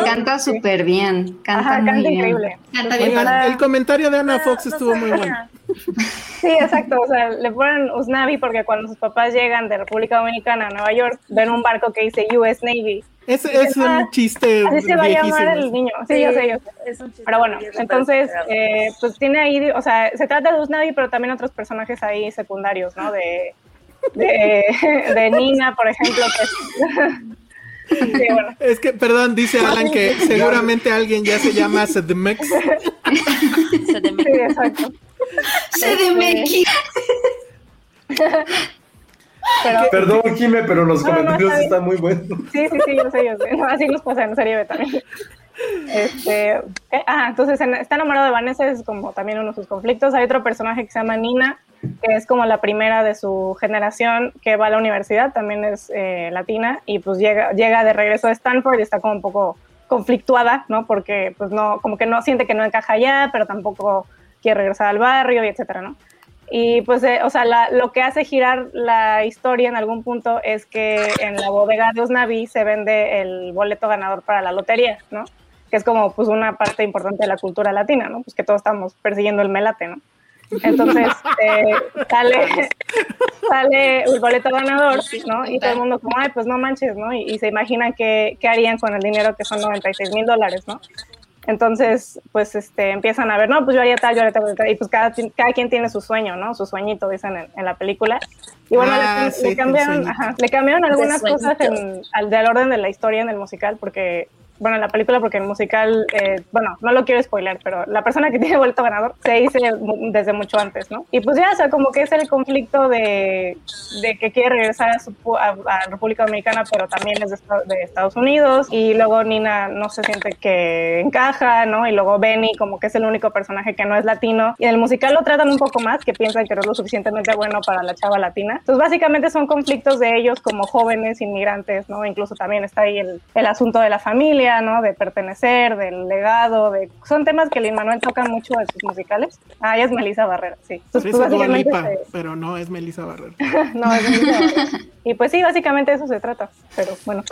Canta súper bien. Canta Ajá, muy canta bien. increíble. Canta bien. Oigan, Para- el comentario de Ana Fox estuvo muy bueno. Sí, exacto. O sea, le ponen Usnavi porque cuando sus papás llegan de República Dominicana a Nueva York, ven un barco que dice US Navy. Es, es "Ah, un chiste Así se va a llamar el niño. Sí, yo sé, yo sé. Es un chiste Pero bueno, entonces, eh, pues tiene ahí, o sea, se trata de Usnavi, pero también otros personajes ahí secundarios, ¿no? De, de, de Nina, por ejemplo, que Sí, bueno. Es que, perdón, dice Alan que seguramente alguien ya se llama Sedmex. Sí, exacto. CDMX. Perdón, Jime, pero los comentarios están muy buenos. Sí, sí, sí, yo sé, yo sé. así nos pasa en serie B también. Este, ah, entonces está enamorado de Vanessa, es como también uno de sus conflictos. Hay otro personaje que se llama Nina, que es como la primera de su generación que va a la universidad, también es eh, latina, y pues llega, llega de regreso a Stanford y está como un poco conflictuada, ¿no? Porque pues no, como que no siente que no encaja allá, pero tampoco quiere regresar al barrio y etcétera, ¿no? Y pues, eh, o sea, lo que hace girar la historia en algún punto es que en la bodega de Osnavi se vende el boleto ganador para la lotería, ¿no? Que es como pues una parte importante de la cultura latina, ¿no? Pues que todos estamos persiguiendo el melate, ¿no? Entonces eh, sale, sale el boleto ganador, ¿no? Y todo el mundo como, ay, pues no manches, ¿no? Y, y se imaginan qué, qué harían con el dinero que son 96 mil dólares, ¿no? Entonces, pues este, empiezan a ver, no, pues yo haría tal, yo haría tal, y pues cada, cada quien tiene su sueño, ¿no? Su sueñito, dicen en, la película. Y bueno, le, ah, cambiaron, le, cambiaron, algunas cosas en, al, del orden de la historia en el musical, porque bueno, en la película, porque el musical, eh, bueno, no lo quiero spoiler, pero la persona que tiene vuelto ganador se dice desde mucho antes, ¿no? Y pues ya, o sea, como que es el conflicto de, de que quiere regresar a, su, a, República Dominicana, pero también es de, de, Estados Unidos, y luego Nina no se siente que encaja, ¿no? Y luego Benny como que es el único personaje que no es latino, y en el musical lo tratan un poco más, que piensan que no es lo suficientemente bueno para la chava latina. Entonces, básicamente son conflictos de ellos como jóvenes inmigrantes, ¿no? Incluso también está ahí el, el asunto de la familia, ¿no? De pertenecer, del legado, de son temas que Lin Manuel toca mucho en sus musicales. Ah, ella es Melissa Barrera, sí. Pues, pero no es Melissa Barrera. no, es Melissa Barrera. Y pues sí, básicamente eso se trata, pero bueno.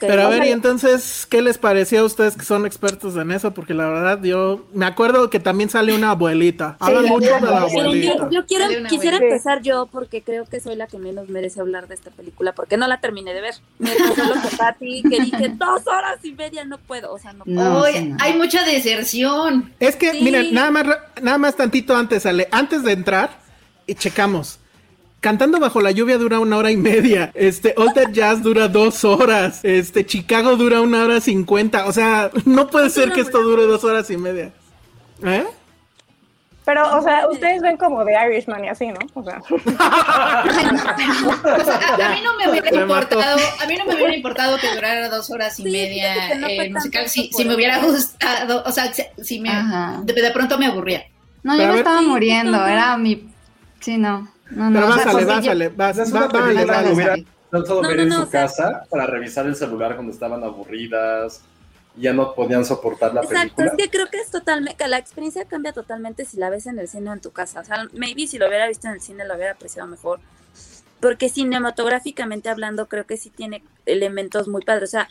pero a ver, y entonces, ¿qué les pareció a ustedes que son expertos en eso? Porque la verdad, yo me acuerdo que también sale una abuelita. Hablan mucho de la abuelita. Yo, quiero, quisiera empezar yo porque creo que soy la que menos merece hablar de esta película, porque no la terminé de ver. Me pasó lo que Pati, que dije dos horas y media no puedo, o sea, no puedo. hay mucha deserción. Es que, miren, nada más, nada más tantito antes, Ale, antes de entrar, y checamos. Cantando bajo la lluvia dura una hora y media. Este, Alter Jazz dura dos horas. Este, Chicago dura una hora cincuenta. O sea, no puede ser que esto dure dos horas y media. ¿Eh? Pero, o sea, ustedes ven como de Irishman y así, ¿no? O sea. a, mí no me hubiera importado, a mí no me hubiera importado que durara dos horas y media el musical si, si, me hubiera gustado, o sea, si me de, pronto me aburría. No, yo me estaba muriendo, era mi sí, no. No, no, Pero básale, básale, básale, básale. No, ver en su casa para revisar el celular cuando estaban aburridas ya no podían soportar la película. Exacto, es que creo que es totalmente, la experiencia cambia totalmente si la ves en el cine o en tu casa. O sea, maybe si lo hubiera visto en el cine lo hubiera apreciado mejor. Porque cinematográficamente hablando, creo que sí tiene elementos muy padres. O sea,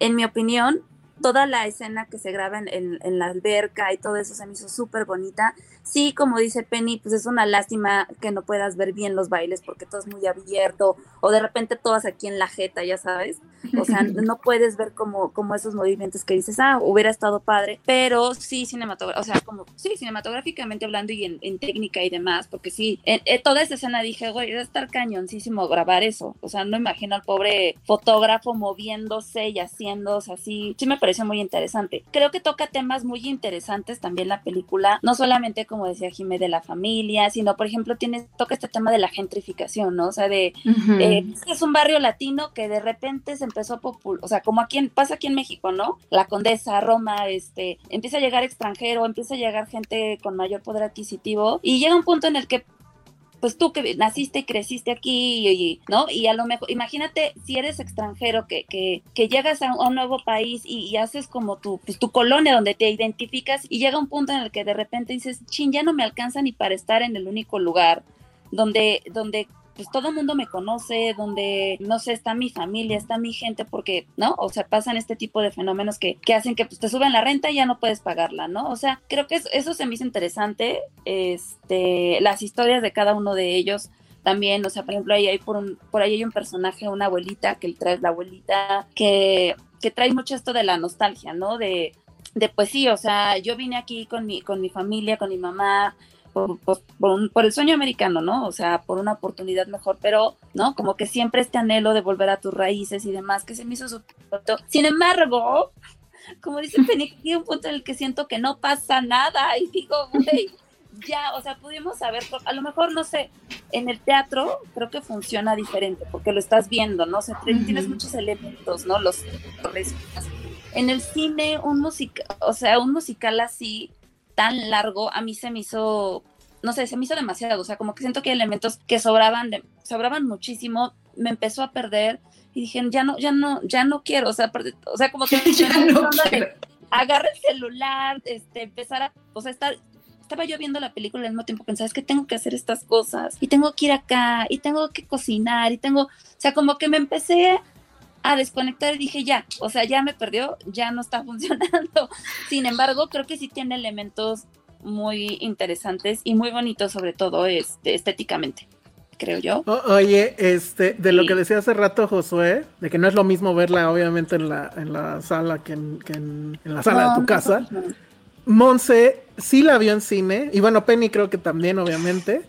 en mi opinión, toda la escena que se graba en, en, la alberca y todo eso se me hizo súper bonita. Sí, como dice Penny, pues es una lástima que no puedas ver bien los bailes porque todo es muy abierto o de repente todas aquí en la jeta, ya sabes. O sea, no puedes ver como, como esos movimientos que dices, ah, hubiera estado padre, pero sí cinematográficamente, o sea, como, sí, cinematográficamente hablando y en, técnica y demás, porque sí, en, toda esa escena dije, güey, debe estar cañoncísimo grabar eso. O sea, no imagino al pobre fotógrafo moviéndose y haciéndose así. Sí me pareció muy interesante. Creo que toca temas muy interesantes también la película, no solamente como decía Jimé de la familia, sino por ejemplo tiene, toca este tema de la gentrificación, ¿no? O sea, de, eh, es un barrio latino que de repente se empezó a popular, o sea, como aquí en, pasa aquí en México, ¿no? La Condesa, Roma, este, empieza a llegar extranjero, empieza a llegar gente con mayor poder adquisitivo y llega un punto en el que pues tú que naciste y creciste aquí, y, ¿no? Y a lo mejor, imagínate si eres extranjero que, que, que llegas a un, nuevo país y, haces como tu, pues, tu colonia donde te identificas y llega un punto en el que de repente dices, chin, ya no me alcanza ni para estar en el único lugar donde, donde pues todo el mundo me conoce, donde, no sé, está mi familia, está mi gente, porque, ¿no? O sea, pasan este tipo de fenómenos que, que hacen que pues, te suben la renta y ya no puedes pagarla, ¿no? O sea, creo que eso, se me hizo interesante, este, las historias de cada uno de ellos también, o sea, por ejemplo, ahí por, por ahí hay un personaje, una abuelita, que trae la abuelita, que, que trae mucho esto de la nostalgia, ¿no? De, de pues sí, o sea, yo vine aquí con mi, con mi familia, con mi mamá, por, el sueño americano, ¿no? O sea, por una oportunidad mejor, pero, ¿no? Como que siempre este anhelo de volver a tus raíces y demás, que se me hizo súper Sin embargo, como dice Penny, hay un punto en el que siento que no pasa nada y digo, güey, ya, o sea, pudimos saber, a lo mejor, no sé, en el teatro creo que funciona diferente porque lo estás viendo, ¿no? O sea, tienes muchos elementos, ¿no? Los en el cine un musical, o sea, un musical así tan largo a mí se me hizo no sé, se me hizo demasiado, o sea, como que siento que hay elementos que sobraban de, sobraban muchísimo, me empezó a perder y dije, ya no, ya no, ya no quiero, o sea, o sea, como que ya no agarra el celular, este, empezar a, o sea, estar, estaba yo viendo la película al mismo tiempo pensaba, es que tengo que hacer estas cosas y tengo que ir acá y tengo que cocinar y tengo, o sea, como que me empecé a desconectar y dije, ya, o sea, ya me perdió, ya no está funcionando. Sin embargo, creo que sí tiene elementos muy interesantes y muy bonitos, sobre todo este, estéticamente creo yo. oye, este, de lo que decía hace rato Josué, de que no es lo mismo verla obviamente en la, en la sala que en, que en, la sala de tu casa. Monse sí la vio en cine, y bueno, Penny creo que también, obviamente,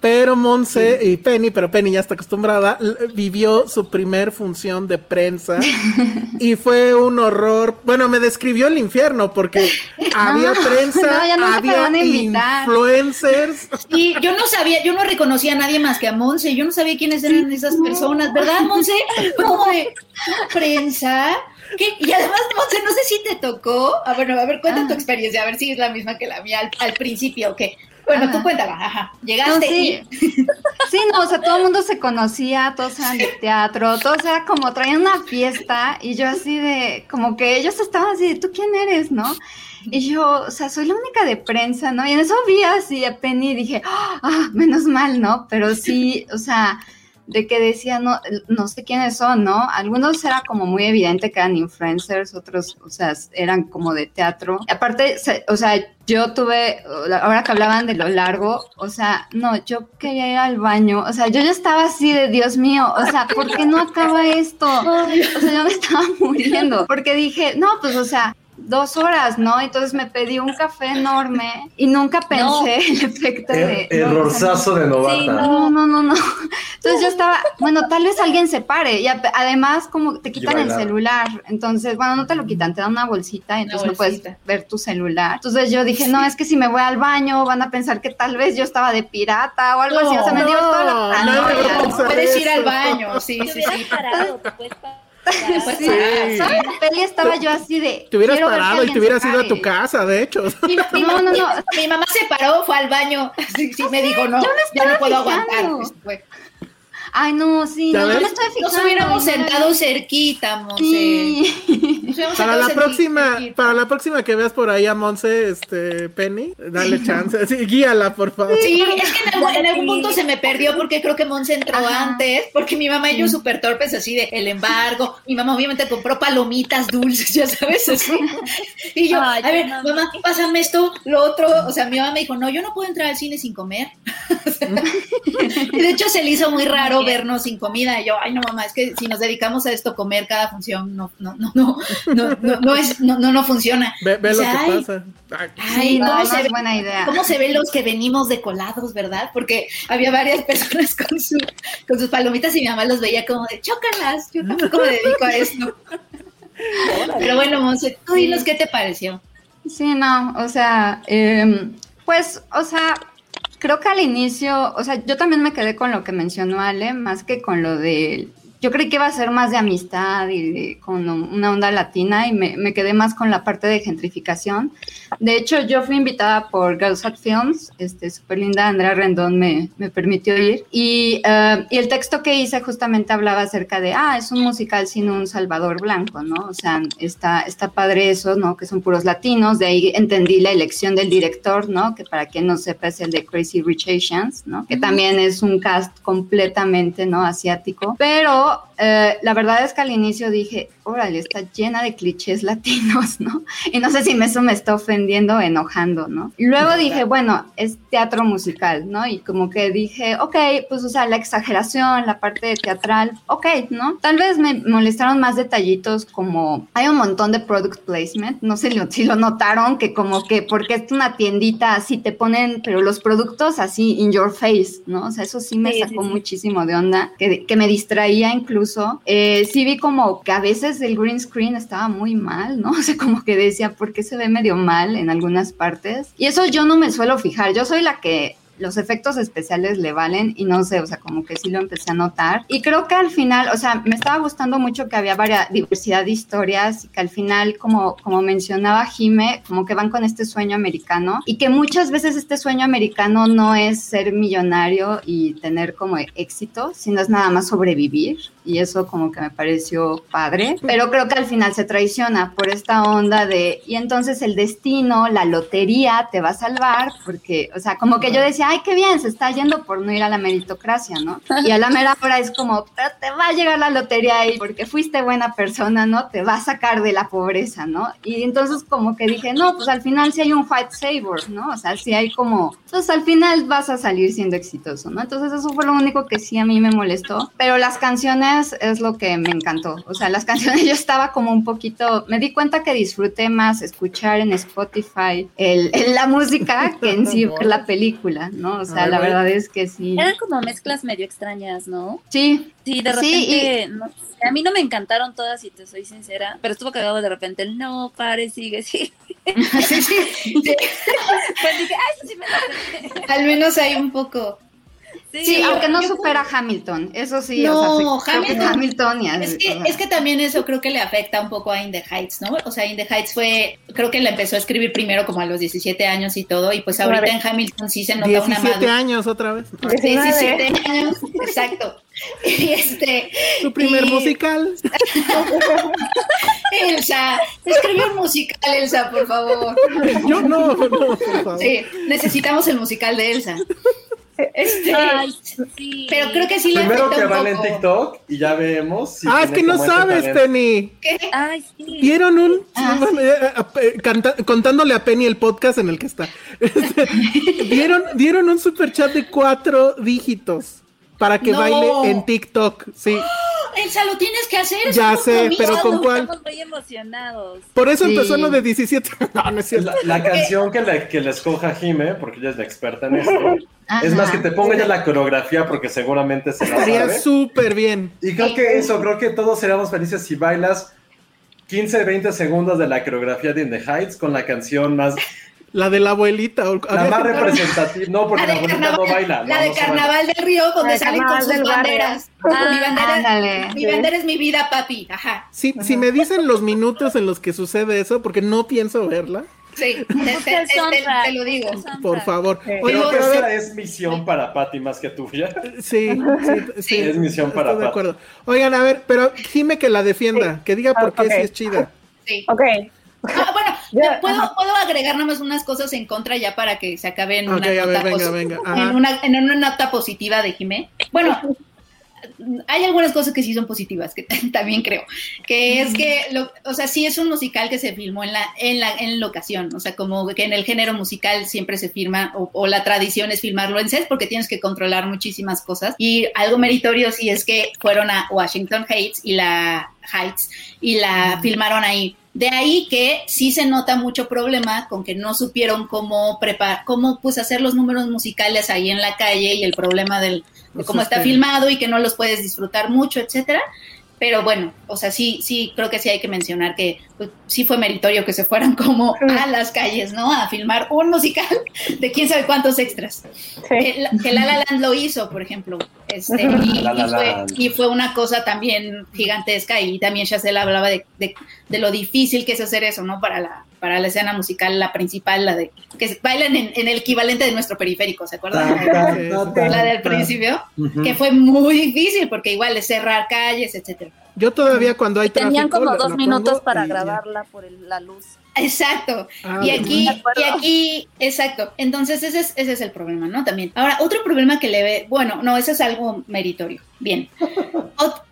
pero Monse y Penny, pero Penny ya está acostumbrada, vivió su primer función de prensa. Y fue un horror, bueno, me describió el infierno porque había prensa, había influencers. Y yo no sabía, yo no reconocía a nadie más que a Monse, yo no sabía quiénes eran esas personas, ¿verdad, Monse? Fue como de prensa. Y además, Monse, no sé si te tocó. Ah, bueno, a ver, cuenta tu ah. experiencia, a ver si es la misma que la mía al, principio o qué. Bueno, tú cuéntala, ajá. Llegaste. sí. sí, no, o sea, todo el mundo se conocía, todos eran de teatro, todos era como traían una fiesta y yo así de, como que ellos estaban así de, ¿tú quién eres, no? Y yo, o sea, soy la única de prensa, ¿no? Y en eso vi así a Penny y dije, ah, menos mal, ¿no? Pero sí, o sea, de que decía, no, no sé quiénes son, ¿no? Algunos era como muy evidente que eran influencers, otros, o sea, eran como de teatro. Aparte, o sea, yo tuve, ahora que hablaban de lo largo, o sea, no, yo quería ir al baño, o sea, yo ya estaba así de Dios mío, o sea, ¿por qué no acaba esto? O sea, yo me estaba muriendo, porque dije, no, pues, o sea, dos horas, ¿no? Entonces me pedí un café enorme y nunca pensé el efecto er, de... Errorzazo de novata. Sí, no, no, no, no. Entonces yo estaba, bueno, tal vez alguien se pare y además como te quitan el celular, entonces, bueno, no te lo quitan, te dan una bolsita, entonces no puedes ver tu celular. Entonces yo dije, no, es que si me voy al baño van a pensar que tal vez yo estaba de pirata o algo así, o sea, me dio toda la... No, no, puedes ir al baño, sí, sí, sí. Parado, pues sí, peli estaba yo así de. Te hubieras parado y te hubieras ido a tu casa, de hecho. Mi, no, no, no. Mi mamá se paró, fue al baño. Sí, sí me dijo, no, ya no puedo aguantar. Pues, Ay, no, sí, no, me estoy fijando. Nos hubiéramos sentado cerquita, Monse. Sí. Para la próxima, para la próxima que veas por ahí a Monse, este, Penny, dale chance. Sí, guíala, por favor. Sí, es que en algún, punto se me perdió porque creo que Monse entró antes, porque mi mamá y yo súper torpes así de el embargo. Mi mamá obviamente compró palomitas dulces, ya sabes, Y yo, a ver, mamá, pásame esto, lo otro. O sea, mi mamá me dijo, no, yo no puedo entrar al cine sin comer. y de hecho se le hizo muy raro vernos sin comida. Y yo, ay, no, mamá, es que si nos dedicamos a esto, comer cada función, no, no, no, no, no, no, no, es, no, no, no funciona. Ve, ve lo que pasa. Ay, no, no es buena idea. ¿Cómo se ven los que venimos de colados, verdad? Porque había varias personas con, su, con sus palomitas y mi mamá los veía como de, chócalas, yo tampoco me dedico a esto. Pero bueno, Monse, tú dinos qué te pareció. Sí, no, o sea, eh, pues, o sea, creo que al inicio, o sea, yo también me quedé con lo que mencionó Ale, más que con lo de yo creí que iba a ser más de amistad y con una onda latina y me, quedé más con la parte de gentrificación. De hecho, yo fui invitada por Girls at Films, este, súper linda, Andrea Rendón me, me permitió ir. Y, eh, y, el texto que hice justamente hablaba acerca de, ah, es un musical sin un Salvador Blanco, ¿no? O sea, está, está padre eso, ¿no? Que son puros latinos, de ahí entendí la elección del director, ¿no? Que para quien no sepa es el de Crazy Rich Asians, ¿no? Que también es un cast completamente, ¿no? Asiático, pero eh, la verdad es que al inicio dije, órale, está llena de clichés latinos, ¿no? Y no sé si eso me está ofendiendo enojando, ¿no? Luego dije, bueno, es teatro musical, ¿no? Y como que dije, ok, pues, o sea, la exageración, la parte teatral, ok, ¿no? Tal vez me molestaron más detallitos como, hay un montón de product placement, no sé si lo notaron, que como que, porque es una tiendita así, te ponen, pero los productos así, in your face, ¿no? O sea, eso sí me sacó muchísimo de onda, que, que me distraía incluso. Eh, sí vi como que a veces el green screen estaba muy mal, ¿no? O sea, como que decía, ¿por qué se ve medio mal en algunas partes? Y eso yo no me suelo fijar, yo soy la que los efectos especiales le valen y no sé, o sea, como que sí lo empecé a notar. Y creo que al final, o sea, me estaba gustando mucho que había varias diversidad de historias y que al final, como, como mencionaba Jime, como que van con este sueño americano y que muchas veces este sueño americano no es ser millonario y tener como éxito, sino es nada más sobrevivir y eso como que me pareció padre, pero creo que al final se traiciona por esta onda de, y entonces el destino, la lotería te va a salvar, porque, o sea, como que yo decía, ay, qué bien, se está yendo por no ir a la meritocracia, ¿no? Y a la mera hora es como, te va a llegar la lotería ahí porque fuiste buena persona, ¿no? Te va a sacar de la pobreza, ¿no? Y entonces como que dije, no, pues al final sí hay un fight saver, ¿no? O sea, sí hay como, pues al final vas a salir siendo exitoso, ¿no? Entonces eso fue lo único que sí a mí me molestó, pero las canciones es lo que me encantó, o sea, las canciones yo estaba como un poquito, me di cuenta que disfruté más escuchar en Spotify el, la música que en sí ver la película, ¿no? O sea, la verdad es que sí. Eran como mezclas medio extrañas, ¿no? Sí. Sí, de repente, a mí no me encantaron todas, si te soy sincera, pero estuvo cagado de repente el no, pare, sigue, sí. sí, sí. pues dije, ay, sí me Al menos hay un poco. Sí, aunque no supera Hamilton, eso sí. No, Hamilton, es, que, es que también eso creo que le afecta un poco a In the Heights, ¿no? O sea, In the Heights fue, creo que la empezó a escribir primero como a los 17 años y todo, y pues ahorita en Hamilton sí se nota una madurez. 17 años otra vez. 17 años, exacto. Y este. Tu primer musical. Elsa, escribe un musical, Elsa, por favor. Yo no, no, por favor. Sí, necesitamos el musical de Elsa. Este, Pero creo que sí le Primero que vale en TikTok y ya vemos. ah, es que no sabes, Penny. ¿Qué? Ay, sí. Vieron un. Ah, eh, eh, contándole a Penny el podcast en el que está. Este, dieron, dieron un super chat de cuatro dígitos para que baile en TikTok. Sí. Elsa, lo tienes que hacer. Ya sé, pero ¿con cuál? Estamos muy emocionados. Por eso empezó lo de 17. no, no es cierto. La, canción que le, que le escoja Jime, porque ella es la experta en esto. Es más que te ponga ya la coreografía porque seguramente se la Estaría súper bien. Y creo que eso, creo que todos seríamos felices si bailas 15, 20 segundos de la coreografía de In the Heights con la canción más la de la abuelita. La más representativa. No, porque la, abuelita no baila. La de Carnaval del Río, donde salen con sus banderas. Ah, mi, bandera, mi bandera es mi vida, papi. Ajá. Sí, si me dicen los minutos en los que sucede eso, porque no pienso verla. Sí, te, lo digo. Por favor. Oye, Creo que esa es misión para Patty más que tuya. Sí, sí, sí. Es misión para Patty. de acuerdo. Oigan, a ver, pero dime que la defienda, que diga por qué sí es chida. Sí. Ok. Ah, bueno, ¿puedo, puedo agregar nomás unas cosas en contra ya para que se acabe en, una, nota En, una, nota positiva de Jimé. Bueno, hay algunas cosas que sí son positivas, que también creo, que es que, o sea, sí es un musical que se filmó en la, en la, en locación, o sea, como que en el género musical siempre se filma, o, o, la tradición es filmarlo en set porque tienes que controlar muchísimas cosas, y algo meritorio sí es que fueron a Washington Heights y la Heights y la filmaron ahí de ahí que sí se nota mucho problema con que no supieron cómo preparar, cómo pues hacer los números musicales ahí en la calle y el problema del, de cómo está filmado y que no los puedes disfrutar mucho, etcétera. Pero bueno, o sea, sí, sí, creo que sí hay que mencionar que pues, sí fue meritorio que se fueran como a las calles, ¿no? A filmar un musical de quién sabe cuántos extras. Que, La La Land lo hizo, por ejemplo. Este, y, fue, una cosa también gigantesca y también ya se hablaba de, de, lo difícil que es hacer eso, ¿no? Para la, para la escena musical, la principal, la de que bailan en, el equivalente de nuestro periférico, ¿se acuerdan? la del principio, que fue muy difícil porque igual es cerrar calles, etcétera. Yo todavía cuando hay Tenían como dos minutos para grabarla por la luz. Exacto. Ah, y aquí, y aquí, exacto. Entonces ese es, ese es el problema, ¿no? También. Ahora, otro problema que le ve, bueno, no, ese es algo meritorio. Bien.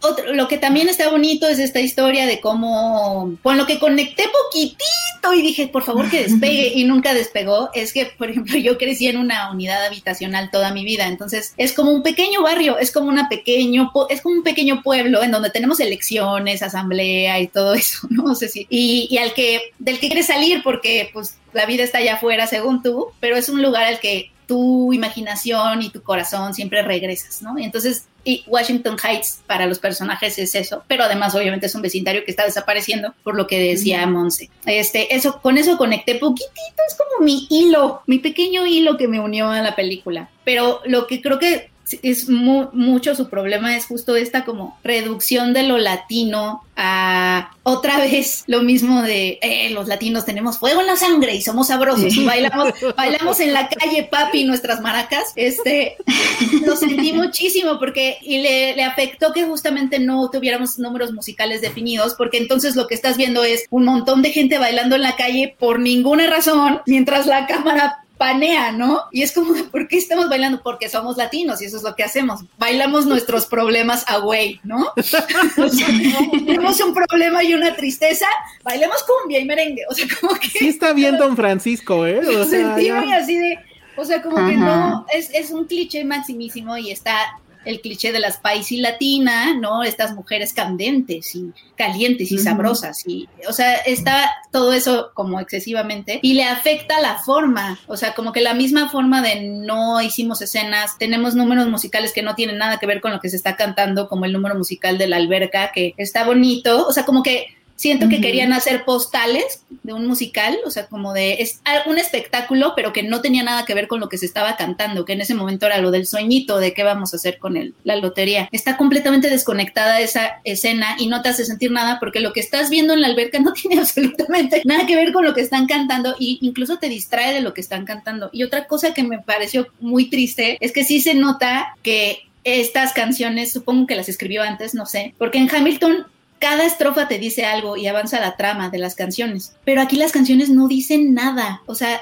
otro, lo que también está bonito es esta historia de cómo, con lo que conecté poquitito y dije, por favor que despegue y nunca despegó, es que, por ejemplo, yo crecí en una unidad habitacional toda mi vida, entonces es como un pequeño barrio, es como una pequeño, es como un pequeño pueblo en donde tenemos elecciones, asamblea y todo eso, ¿no? sé si, y, y al que, del que quieres salir porque, pues, la vida está allá afuera según tú, pero es un lugar al que tu imaginación y tu corazón siempre regresas, ¿no? entonces, y Washington Heights para los personajes es eso, pero además obviamente es un vecindario que está desapareciendo, por lo que decía Monse. Este, eso, con eso conecté poquitito, es como mi hilo, mi pequeño hilo que me unió a la película. Pero lo que creo que es mucho su problema es justo esta como reducción de lo latino a otra vez lo mismo de eh, los latinos tenemos fuego en la sangre y somos sabrosos y bailamos, bailamos en la calle papi nuestras maracas. Este lo sentí muchísimo porque y le, le afectó que justamente no tuviéramos números musicales definidos, porque entonces lo que estás viendo es un montón de gente bailando en la calle por ninguna razón, mientras la cámara panea, ¿no? Y es como, ¿por qué estamos bailando? Porque somos latinos y eso es lo que hacemos. Bailamos nuestros problemas away, ¿no? tenemos un problema y una tristeza, bailemos cumbia y merengue. O sea, como que. Sí, está bien, don Francisco, ¿eh? O sea, sentí así de. O sea, como que no, es, es un cliché maximísimo y está el cliché de las paisi latina, ¿no? Estas mujeres candentes y calientes y sabrosas y, o sea, está todo eso como excesivamente y le afecta la forma, o sea, como que la misma forma de no hicimos escenas, tenemos números musicales que no tienen nada que ver con lo que se está cantando, como el número musical de la alberca, que está bonito, o sea, como que Siento que querían hacer postales de un musical, o sea, como de es un espectáculo, pero que no tenía nada que ver con lo que se estaba cantando, que en ese momento era lo del sueñito de qué vamos a hacer con el, la lotería. Está completamente desconectada esa escena y no te hace sentir nada porque lo que estás viendo en la alberca no tiene absolutamente nada que ver con lo que están cantando e incluso te distrae de lo que están cantando. Y otra cosa que me pareció muy triste es que sí se nota que estas canciones, supongo que las escribió antes, no sé, porque en Hamilton cada estrofa te dice algo y avanza la trama de las canciones. Pero aquí las canciones no dicen nada. O sea,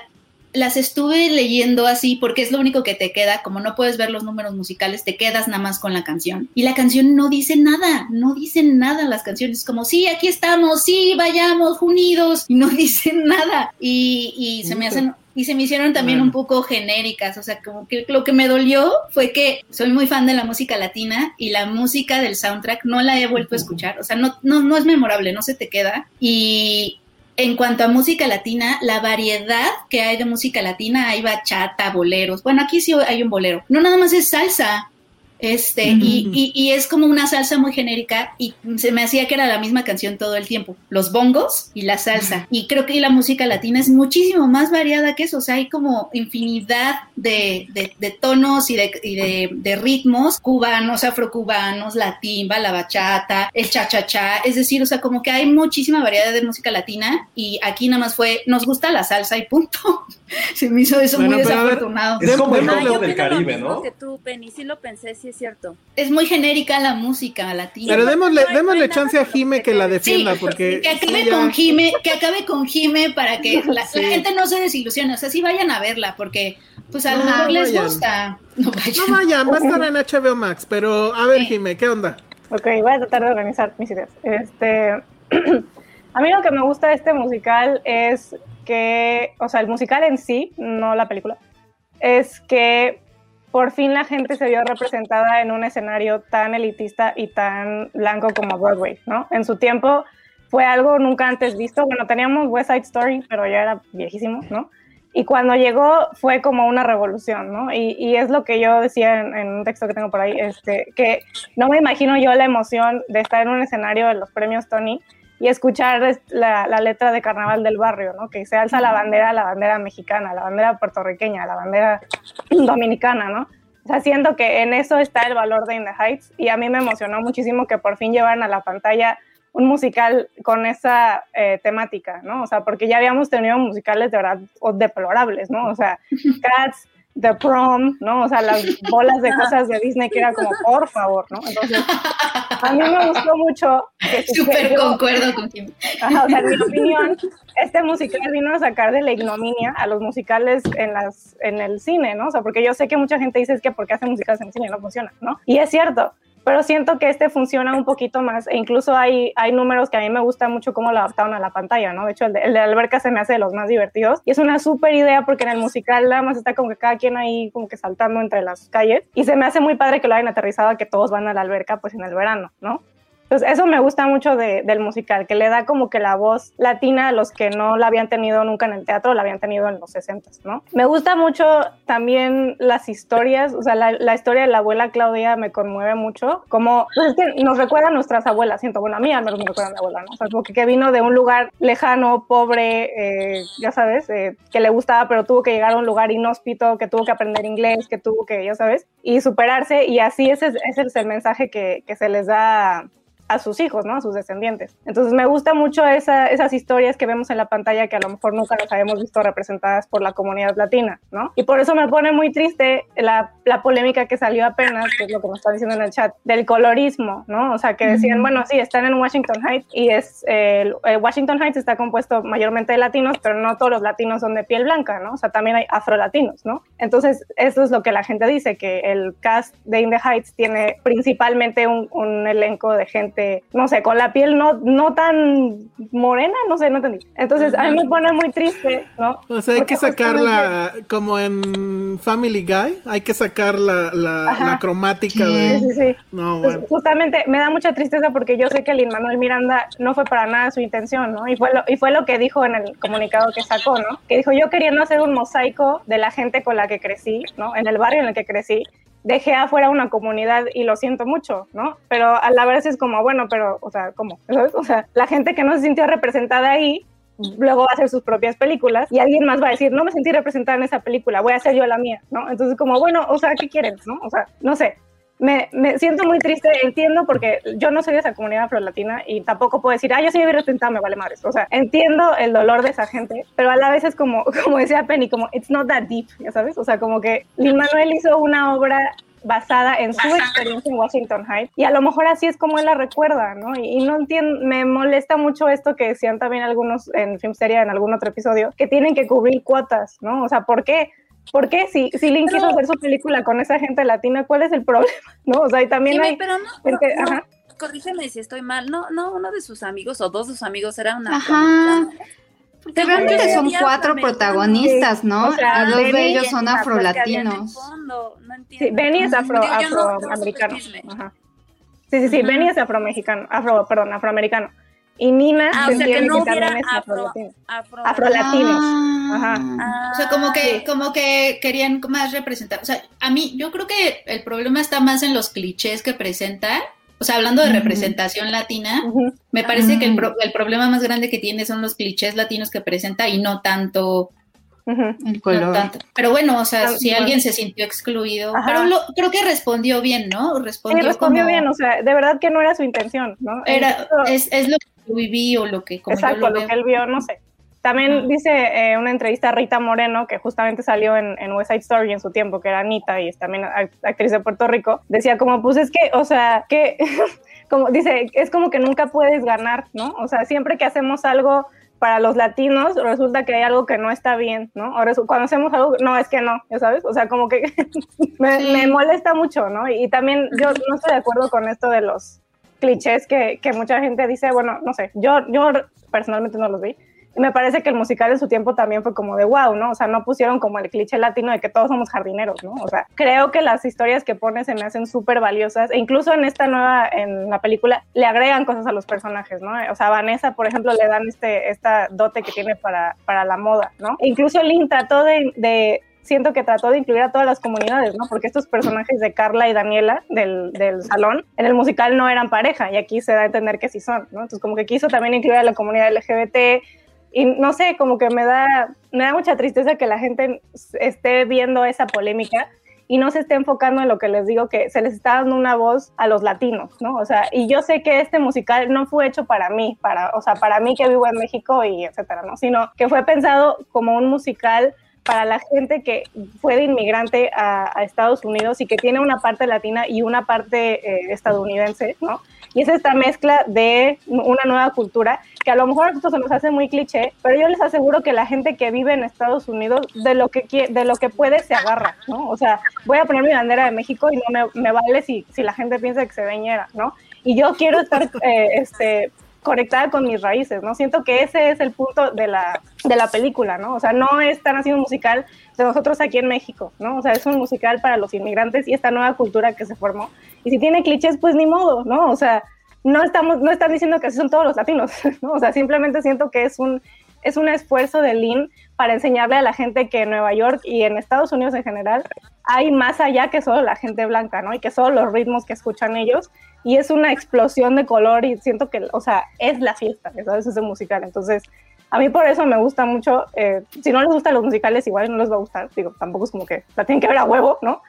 las estuve leyendo así porque es lo único que te queda, como no puedes ver los números musicales, te quedas nada más con la canción. Y la canción no dice nada, no dicen nada las canciones, como sí, aquí estamos, sí, vayamos unidos, y no dicen nada. Y, y se me hacen y se me hicieron también un poco genéricas, o sea, como que lo que me dolió fue que soy muy fan de la música latina y la música del soundtrack no la he vuelto a escuchar, o sea, no, no, no es memorable, no se te queda. Y en cuanto a música latina, la variedad que hay de música latina, hay bachata, boleros, bueno, aquí sí hay un bolero, no nada más es salsa, este, y, y, es como una salsa muy genérica y se me hacía que era la misma canción todo el tiempo. Los bongos y la salsa. Y creo que la música latina es muchísimo más variada que eso. O sea, hay como infinidad de, de, tonos y, de, y de, ritmos cubanos, afrocubanos, la timba, la bachata, el cha-cha-cha. Es decir, o sea, como que hay muchísima variedad de música latina y aquí nada más fue, nos gusta la salsa y punto. se me hizo eso muy desafortunado. es como el del Caribe, ¿no? Que tú, Penny, sí lo pensé, sí es cierto. Es muy genérica la música latina. Pero démosle, démosle chance a Jime que la defienda, porque... Que acabe, con Jime, que acabe con Jime para que la, gente no se desilusione. O sea, sí vayan a verla, porque pues a lo mejor les gusta. No vayan. va a estar en HBO Max, pero a ver, Jime, ¿qué onda? Ok, voy a tratar de organizar mis ideas. Este... a mí lo que me gusta de este musical es que, o sea, el musical en sí, no la película, es que por fin la gente se vio representada en un escenario tan elitista y tan blanco como Broadway, ¿no? En su tiempo fue algo nunca antes visto. Bueno, teníamos West Side Story, pero ya era viejísimo, ¿no? Y cuando llegó fue como una revolución, ¿no? Y, y es lo que yo decía en, un texto que tengo por ahí, este, que no me imagino yo la emoción de estar en un escenario de los premios Tony y escuchar la, la, letra de Carnaval del Barrio, ¿no? Que se alza la bandera, la bandera mexicana, la bandera puertorriqueña, la bandera dominicana, ¿no? O sea, siento que en eso está el valor de In the Heights y a mí me emocionó muchísimo que por fin llevaran a la pantalla un musical con esa eh, temática, ¿no? O sea, porque ya habíamos tenido musicales de verdad deplorables, ¿no? O sea, Cats, The Prom, ¿no? O sea, las bolas de cosas de Disney que era como, por favor, ¿no? Entonces, a mí me gustó mucho. Súper concuerdo con o sea, en mi opinión, este musical vino a sacar de la ignominia a los musicales en, las, en el cine, ¿no? O sea, porque yo sé que mucha gente dice es que porque hacen musicales en el cine no funciona, ¿no? Y es cierto, pero siento que este funciona un poquito más e incluso hay, hay números que a mí me gusta mucho cómo lo adaptaron a la pantalla, ¿no? De hecho, el de, de Alberca se me hace de los más divertidos y es una súper idea porque en el musical nada más está como que cada quien ahí como que saltando entre las calles y se me hace muy padre que lo hayan aterrizado a que todos van a la alberca pues en el verano, ¿no? Entonces, eso me gusta mucho de, del musical, que le da como que la voz latina a los que no la habían tenido nunca en el teatro, la habían tenido en los 60, ¿no? Me gusta mucho también las historias, o sea, la, historia de la abuela Claudia me conmueve mucho, como pues es que nos recuerda a nuestras abuelas, siento, bueno, a mí al menos me recuerda a abuela, ¿no? O sea, como que, vino de un lugar lejano, pobre, eh, ya sabes, eh, que le gustaba, pero tuvo que llegar a un lugar inhóspito, que tuvo que aprender inglés, que tuvo que, ya sabes, y superarse, y así ese, es el mensaje que se les da a sus hijos, ¿no? A sus descendientes. Entonces me gusta mucho esa, esas historias que vemos en la pantalla que a lo mejor nunca las habíamos visto representadas por la comunidad latina, ¿no? Y por eso me pone muy triste la, la polémica que salió apenas, que es lo que nos está diciendo en el chat, del colorismo, ¿no? O sea, que decían, bueno, sí, están en Washington Heights y es, eh, Washington Heights está compuesto mayormente de latinos, pero no todos los latinos son de piel blanca, ¿no? O sea, también hay afrolatinos, ¿no? Entonces, eso es lo que la gente dice, que el cast de In the Heights tiene principalmente un, un elenco de gente no sé, con la piel no, no tan morena, no sé, no entendí. Entonces, a mí me pone muy triste, ¿no? O sea, hay que sacarla como en Family Guy, hay que sacar la, la, la cromática de... Sí, sí, sí. No, Pues, bueno. justamente me da mucha tristeza porque yo sé que Lin Manuel Miranda no fue para nada su intención, ¿no? Y fue, lo, y fue lo que dijo en el comunicado que sacó, ¿no? Que dijo, yo queriendo hacer un mosaico de la gente con la que crecí, ¿no? En el barrio en el que crecí, dejé afuera una comunidad y lo siento mucho, ¿no? Pero a la vez es como, bueno, pero, o sea, ¿cómo? O sea, la gente que no se sintió representada ahí, luego va a hacer sus propias películas y alguien más va a decir, no me sentí representada en esa película, voy a hacer yo la mía, ¿no? Entonces, como, bueno, o sea, ¿qué quieren, no? O sea, no sé. Me, me siento muy triste, entiendo porque yo no soy de esa comunidad afrolatina y tampoco puedo decir, ah, yo soy representada, me vale madres. O sea, entiendo el dolor de esa gente, pero a la vez es como, como decía Penny, como, it's not that deep, ya sabes? O sea, como que Lin Manuel hizo una obra basada en su experiencia en Washington Heights y a lo mejor así es como él la recuerda, ¿no? Y, y no entiendo, me molesta mucho esto que decían también algunos en Filmsteria en algún otro episodio, que tienen que cubrir cuotas, ¿no? O sea, ¿por qué? ¿Por qué? Si, si Lin quiso hacer su película con esa gente latina, ¿cuál es el problema? ¿No? O sea, y también Dime, hay pero no, pero gente- no, ajá. corrígeme si estoy mal. No, no, uno de sus amigos o dos de sus amigos era una. Ajá. Porque realmente son cuatro protagonistas, ¿no? O sea, dos de ellos son afrolatinos. no Sí. Benny es afro, afroamericano. Ajá. Sí, sí, sí, Benny es afromexicano, afro, perdón, afroamericano. Y Nina Ah, se o sea, que no que también hubiera es afro, afrolatino. afro, Afrolatinos. Ah. Ajá. O sea, como que, como que querían más representar. O sea, a mí, yo creo que el problema está más en los clichés que presentan. O sea, hablando de representación latina, me parece que el, Ah. pro- el problema más grande que tiene son los clichés latinos que presenta y no tanto. Ujú. El no color. tanto. Pero bueno, o sea, Ah, si alguien se sintió excluido. Ajá. Pero lo- creo que respondió bien, ¿no? Sí, Respondió, respondió como- bien, o sea, de verdad que no era su intención, ¿no? Era, es lo que yo viví o lo que como yo Exacto, lo lo, veo. que él vio, no sé. También dice eh, una entrevista a Rita Moreno, que justamente salió en, en West Side Story en su tiempo, que era Anita y es también act- actriz de Puerto Rico, decía como, pues es que, o sea, que, como dice, es como que nunca puedes ganar, ¿no? O sea, siempre que hacemos algo para los latinos, resulta que hay algo que no está bien, ¿no? Ahora, cuando hacemos algo, no, es que no, ya sabes, o sea, como que me, Sí. me molesta mucho, ¿no? Y, también yo no estoy de acuerdo con esto de los clichés que, que mucha gente dice, bueno, no sé, yo, yo personalmente no los vi. Y me parece que el musical en su tiempo también fue como de wow, ¿no? O sea, no pusieron como el cliché latino de que todos somos jardineros, ¿no? O sea, creo que las historias que pone se me hacen súper valiosas. E incluso en esta nueva, en la película, le agregan cosas a los personajes, ¿no? O sea, a Vanessa, por ejemplo, le dan este, esta dote que tiene para, para la moda, ¿no? E incluso Lynn trató de, de siento que trató de incluir a todas las comunidades, ¿no? Porque estos personajes de Carla y Daniela del, del salón, en el musical no eran pareja y aquí se da a entender que sí son, ¿no? Entonces como que quiso también incluir a la comunidad LGBT y no sé, como que me da, me da mucha tristeza que la gente esté viendo esa polémica y no se esté enfocando en lo que les digo, que se les está dando una voz a los latinos, ¿no? O sea, y yo sé que este musical no fue hecho para mí, para, o sea, para mí que vivo en México y etcétera, ¿no? Sino que fue pensado como un musical para la gente que fue de inmigrante a, a Estados Unidos y que tiene una parte latina y una parte eh, estadounidense, ¿no? Y es esta mezcla de una nueva cultura que a lo mejor nosotros se nos hace muy cliché, pero yo les aseguro que la gente que vive en Estados Unidos de lo que quie- de lo que puede se agarra, ¿no? O sea, voy a poner mi bandera de México y no me, me vale si, si la gente piensa que se veñera, ¿no? Y yo quiero estar eh, este, conectada con mis raíces, ¿no? Siento que ese es el punto de la, de la película, ¿no? O sea, no es tan así un musical de nosotros aquí en México, ¿no? O sea, es un musical para los inmigrantes y esta nueva cultura que se formó. Y si tiene clichés, pues ni modo, ¿no? O sea, no estamos, no están diciendo que así son todos los latinos, ¿no? O sea, simplemente siento que es un, es un esfuerzo de Lean para enseñarle a la gente que en Nueva York y en Estados Unidos en general hay más allá que solo la gente blanca, ¿no? Y que solo los ritmos que escuchan ellos. Y es una explosión de color y siento que, o sea, es la fiesta, ¿sabes? Es musical. Entonces, a mí por eso me gusta mucho. Eh, si no les gustan los musicales, igual no les va a gustar. Digo, tampoco es como que la tienen que ver a huevo, ¿no?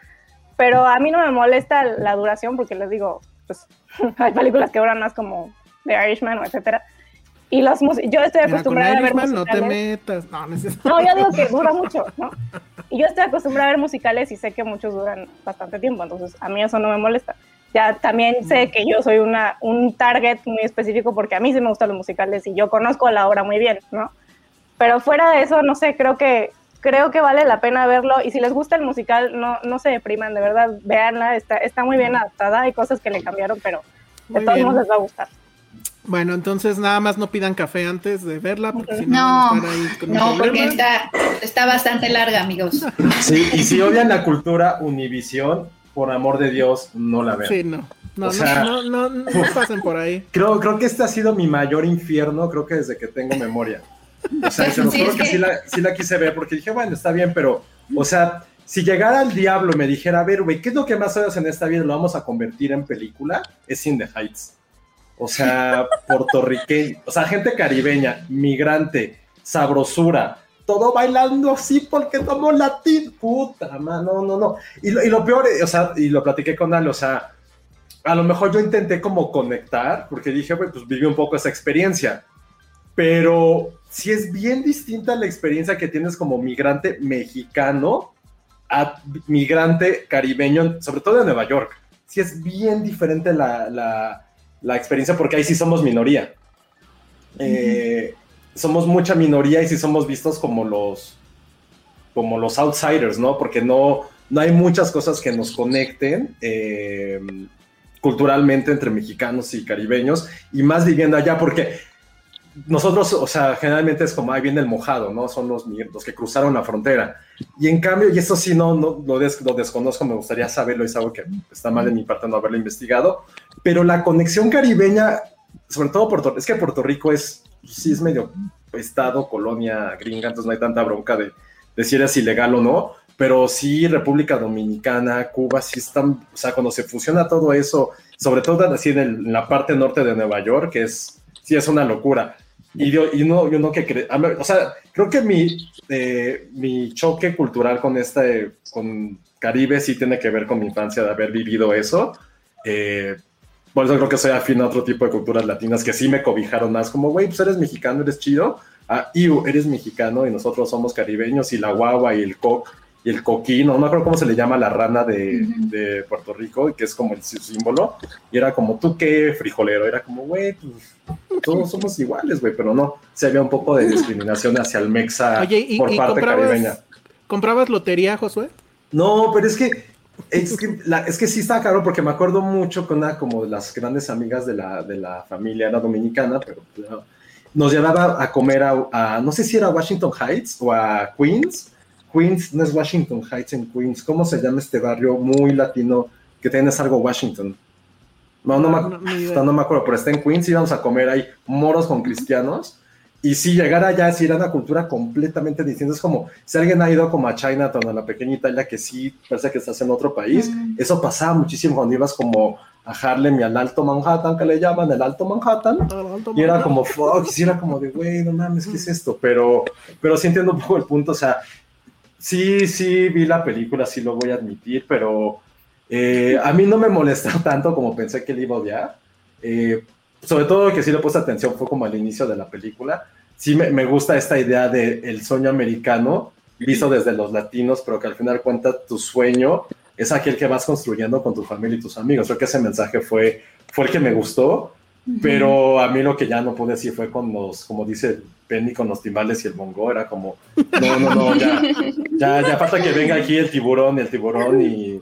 Pero a mí no me molesta la duración porque les digo, pues hay películas que duran más como The Irishman o etcétera. Y los yo estoy acostumbrada a ver musicales. No te metas. No, no, yo digo que dura mucho, ¿no? Y yo estoy acostumbrada a ver musicales y sé que muchos duran bastante tiempo, entonces a mí eso no me molesta. Ya también sé que yo soy una, un target muy específico porque a mí sí me gustan los musicales y yo conozco la obra muy bien, ¿no? Pero fuera de eso, no sé, creo que creo que vale la pena verlo y si les gusta el musical, no, no se depriman, de verdad, véanla, está, está muy bien adaptada, hay cosas que le cambiaron, pero de todos modos les va a gustar. Bueno, entonces nada más no pidan café antes de verla, porque si no, no, no porque está, está bastante larga, amigos. Sí, y si odian la cultura Univisión, por amor de Dios, no la vean. Sí, no. No, no, no, no, pasen por ahí. Creo, creo que este ha sido mi mayor infierno, creo que desde que tengo memoria. O sea, se lo juro que, sí, la, sí la quise ver porque dije, bueno, está bien, pero, o sea, si llegara el diablo y me dijera, a ver, güey, ¿qué es lo que más odias en esta vida? ¿Lo vamos a convertir en película? Es In the Heights. O sea, puertorriqueño, o sea, gente caribeña, migrante, sabrosura, todo bailando así porque tomó latín. Puta, mano, no, no, no. Y lo, y lo peor, o sea, y lo platiqué con Ale, o sea, a lo mejor yo intenté como conectar, porque dije, pues viví un poco esa experiencia. Pero si es bien distinta la experiencia que tienes como migrante mexicano a migrante caribeño, sobre todo de Nueva York. Si es bien diferente la, la, la experiencia porque ahí sí somos minoría. Eh, somos mucha minoría y sí somos vistos como los como los outsiders, ¿no? Porque no, no hay muchas cosas que nos conecten eh, culturalmente entre mexicanos y caribeños y más viviendo allá porque nosotros, o sea, generalmente es como ahí viene el mojado, ¿no? Son los, los que cruzaron la frontera. Y en cambio, y eso sí no, no lo, lo, desconozco, me gustaría saberlo, es algo que está mal en mi parte no haberlo investigado, pero la conexión caribeña, sobre todo Puerto es que Puerto Rico es, sí es medio estado, colonia gringa, entonces no hay tanta bronca de, de si eres ilegal o no, pero sí República Dominicana, Cuba, sí están, o sea, cuando se fusiona todo eso, sobre todo así en, la parte norte de Nueva York, que es sí es una locura. Y yo, y no, yo no que creo, o sea, creo que mi, eh, mi choque cultural con este, con Caribe sí tiene que ver con mi infancia de haber vivido eso. Eh, por eso creo que soy afín a otro tipo de culturas latinas que sí me cobijaron más, como, güey, pues eres mexicano, eres chido. Ah, y eres mexicano y nosotros somos caribeños y la guagua y el coc y el coquino, no me acuerdo cómo se le llama la rana de, de Puerto Rico, que es como el, su símbolo, y era como, ¿tú qué, frijolero? Era como, güey, pues todos somos iguales, güey, pero no, se había un poco de discriminación hacia el mexa por parte caribeña. ¿Comprabas lotería, Josué? No, pero es que es que, es que sí está caro porque me acuerdo mucho con una como de las grandes amigas de la, de la familia, era dominicana, pero nos llevaba a comer a, a, no sé si era Washington Heights o a Queens, Queens, no es Washington Heights en Queens. ¿Cómo se llama este barrio muy latino que tienes algo Washington? No, no, me, no, me acuerdo, pero está en Queens, íbamos a comer ahí moros con cristianos. Y si llegar allá, si era una cultura completamente distinta. Es como si alguien ha ido como a Chinatown, a la pequeña Italia, que sí parece que estás en otro país. Eso pasaba muchísimo cuando ibas como a Harlem y al Alto Manhattan, que le llaman el Alto Manhattan. y era como, fuck, y era como de, güey, no mames, ¿qué es esto? Pero, pero sí entiendo un poco el punto. O sea, Sí, sí, vi la película, sí lo voy a admitir, pero eh, a mí no me molestó tanto como pensé que le iba a odiar. Eh, sobre todo que sí le puse atención fue como al inicio de la película. Sí me, gusta esta idea del el sueño americano visto desde los latinos, pero que al final cuenta tu sueño es aquel que vas construyendo con tu familia y tus amigos. Creo que ese mensaje fue, fue el que me gustó, pero a mí lo que ya no pude decir fue con los, como dice Penny con los timbales y el bongo, era como, no, no, no, ya, ya, ya falta que venga aquí el tiburón y el tiburón y,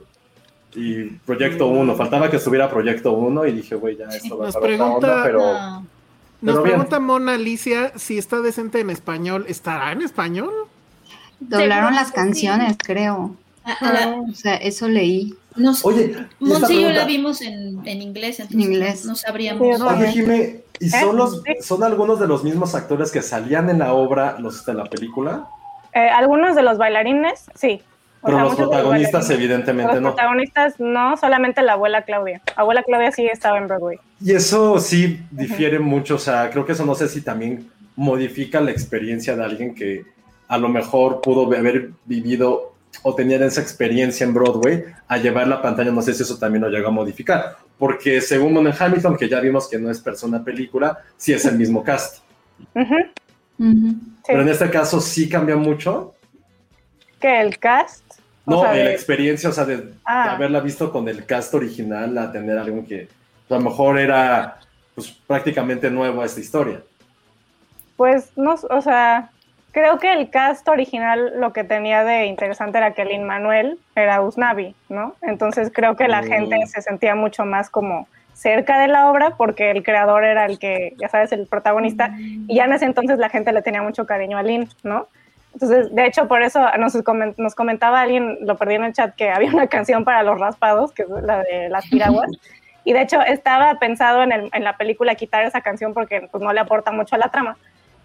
y Proyecto 1, faltaba que estuviera Proyecto 1 y dije, güey, ya esto va a estar otra onda, pero... Nos pregunta Mona Alicia si está decente en español. ¿Estará en español? Doblaron las canciones, creo. Ah, o sea, eso leí. Nos, Oye, esta y yo la pregunta- vimos en, en inglés, entonces inglés. no sabríamos. Oye, Jime, ¿y ¿Eh? son, los, son algunos de los mismos actores que salían en la obra, los de la película? Eh, algunos de los bailarines, sí. Pero sea, los protagonistas, evidentemente, Los no. protagonistas no, solamente la abuela Claudia. Abuela Claudia sí estaba en Broadway. Y eso sí difiere mucho, o sea, creo que eso no sé si también modifica la experiencia de alguien que a lo mejor pudo haber vivido o tener esa experiencia en Broadway a llevar la pantalla, no sé si eso también lo llega a modificar, porque según Monen Hamilton, que ya vimos que no es persona película, sí es el mismo cast. Pero en este caso sí cambia mucho. Que el cast. O No, sea, en la de- experiencia, o sea, de, de Ah. haberla visto con el cast original a tener algo que a lo mejor era pues, prácticamente nuevo a esta historia. Pues no, o sea, creo que el cast original lo que tenía de interesante era que Lin Manuel era Usnavi, ¿no? Entonces creo que la Mm. gente se sentía mucho más como cerca de la obra porque el creador era el que, ya sabes, el protagonista y ya en ese entonces la gente le tenía mucho cariño a Lin, ¿no? Entonces, de hecho, por eso nos, nos comentaba alguien, lo perdí en el chat, que había una canción para los raspados, que es la de las piraguas. Y de hecho, estaba pensado en, el- en la película quitar esa canción porque pues, no le aporta mucho a la trama.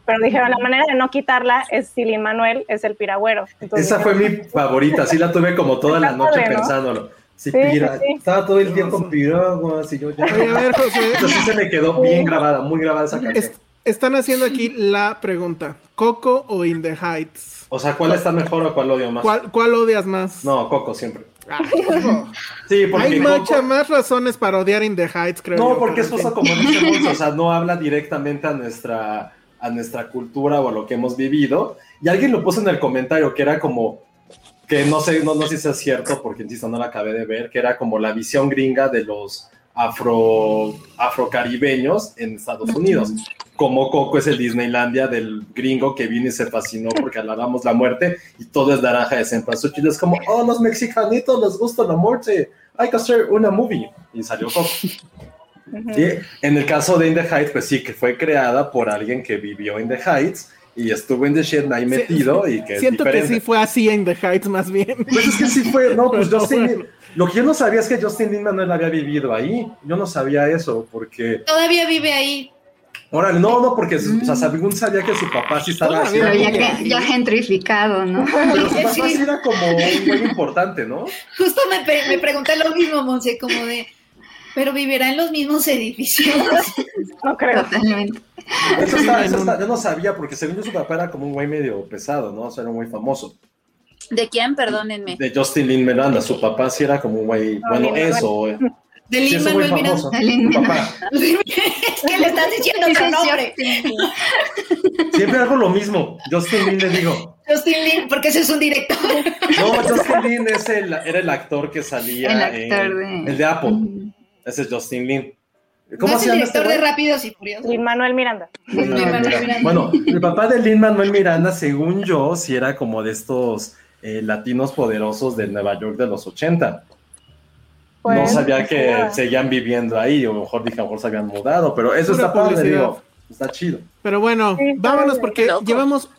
Pero dijeron, la manera de no quitarla es si Lin Manuel es el piragüero. Entonces, Esa fue mi favorita, sí la tuve como toda la noche padre, ¿no? pensándolo. Sí, Sí, pira- sí, sí. Estaba todo el tiempo con piraguas y yo ya. Oye, a ver, José. Eso sí se me quedó bien grabada, muy grabada esa canción. Es- están haciendo aquí la pregunta: ¿Coco o In the Heights? O sea, ¿cuál está mejor o cuál odio más? ¿Cuál, cuál odias más? No, Coco siempre. Hijo. Sí, porque Hay Coco- muchas más razones para odiar In the Heights, creo No, yo, porque es cosa como dice Monse, o sea, no habla directamente a nuestra, a nuestra cultura o a lo que hemos vivido. Y alguien lo puso en el comentario que era como, que no sé, no, no sé si es cierto, porque insisto, no la acabé de ver, que era como la visión gringa de los afro, afrocaribeños en Estados Unidos. Como Coco es el Disneylandia del gringo que vino y se fascinó porque alabamos la muerte y todo es naranja de cempasúchil. Es como, oh, los mexicanitos les gusta la muerte, hay que hacer una movie. Y salió Coco. Sí, en el caso de In the Heights, pues sí, que fue creada por alguien que vivió in the Heights y estuvo en The Shit ahí metido y que es Siento que diferente. sí fue así en The Heights, más bien. Pues es que sí fue, no, pues Justin, lo que yo no sabía es que Justin Lin Manuel había vivido ahí. Yo no sabía eso, porque, Todavía vive ahí. Órale, no, no, porque, su- o sea, según sabía que su papá sí estaba así. Pero ya, que- ya gentrificado, ¿no? Pero su papá Sí. sí era como un güey importante, ¿no? Justo me, pregunté lo mismo, Monse, como de, pero vivirá en los mismos edificios. no creo. Totalmente. Eso está, eso está- yo no sabía, porque según yo su papá era como un güey medio pesado, ¿no? O sea, era muy famoso. ¿De quién? Perdónenme. De Justin Lin Miranda, su papá sí era como un güey, No, bueno, eso, eh. De Lin Manuel Miranda. es que le estás diciendo otro nombre. Siempre hago lo mismo. Justin Lin le digo. Justin Lin, porque ese es un director. No, Justin Lin es el, era el actor que salía El actor en de- el de Apple. Ese es Justin Lin. ¿Cómo no es se el llama este director de? Rápidos y Furiosos. Lin Manuel Miranda. Lin Manuel Miranda. Bueno, el papá de Lin Manuel Miranda, según yo, sí era como de estos eh, latinos poderosos de Nueva York de los 80. No Pues, sabía que ah. seguían viviendo ahí, o mejor dije, a lo mejor se habían mudado, pero eso Pura está padre, publicidad. digo, está chido. Pero bueno, Sí, vámonos porque Loco. llevamos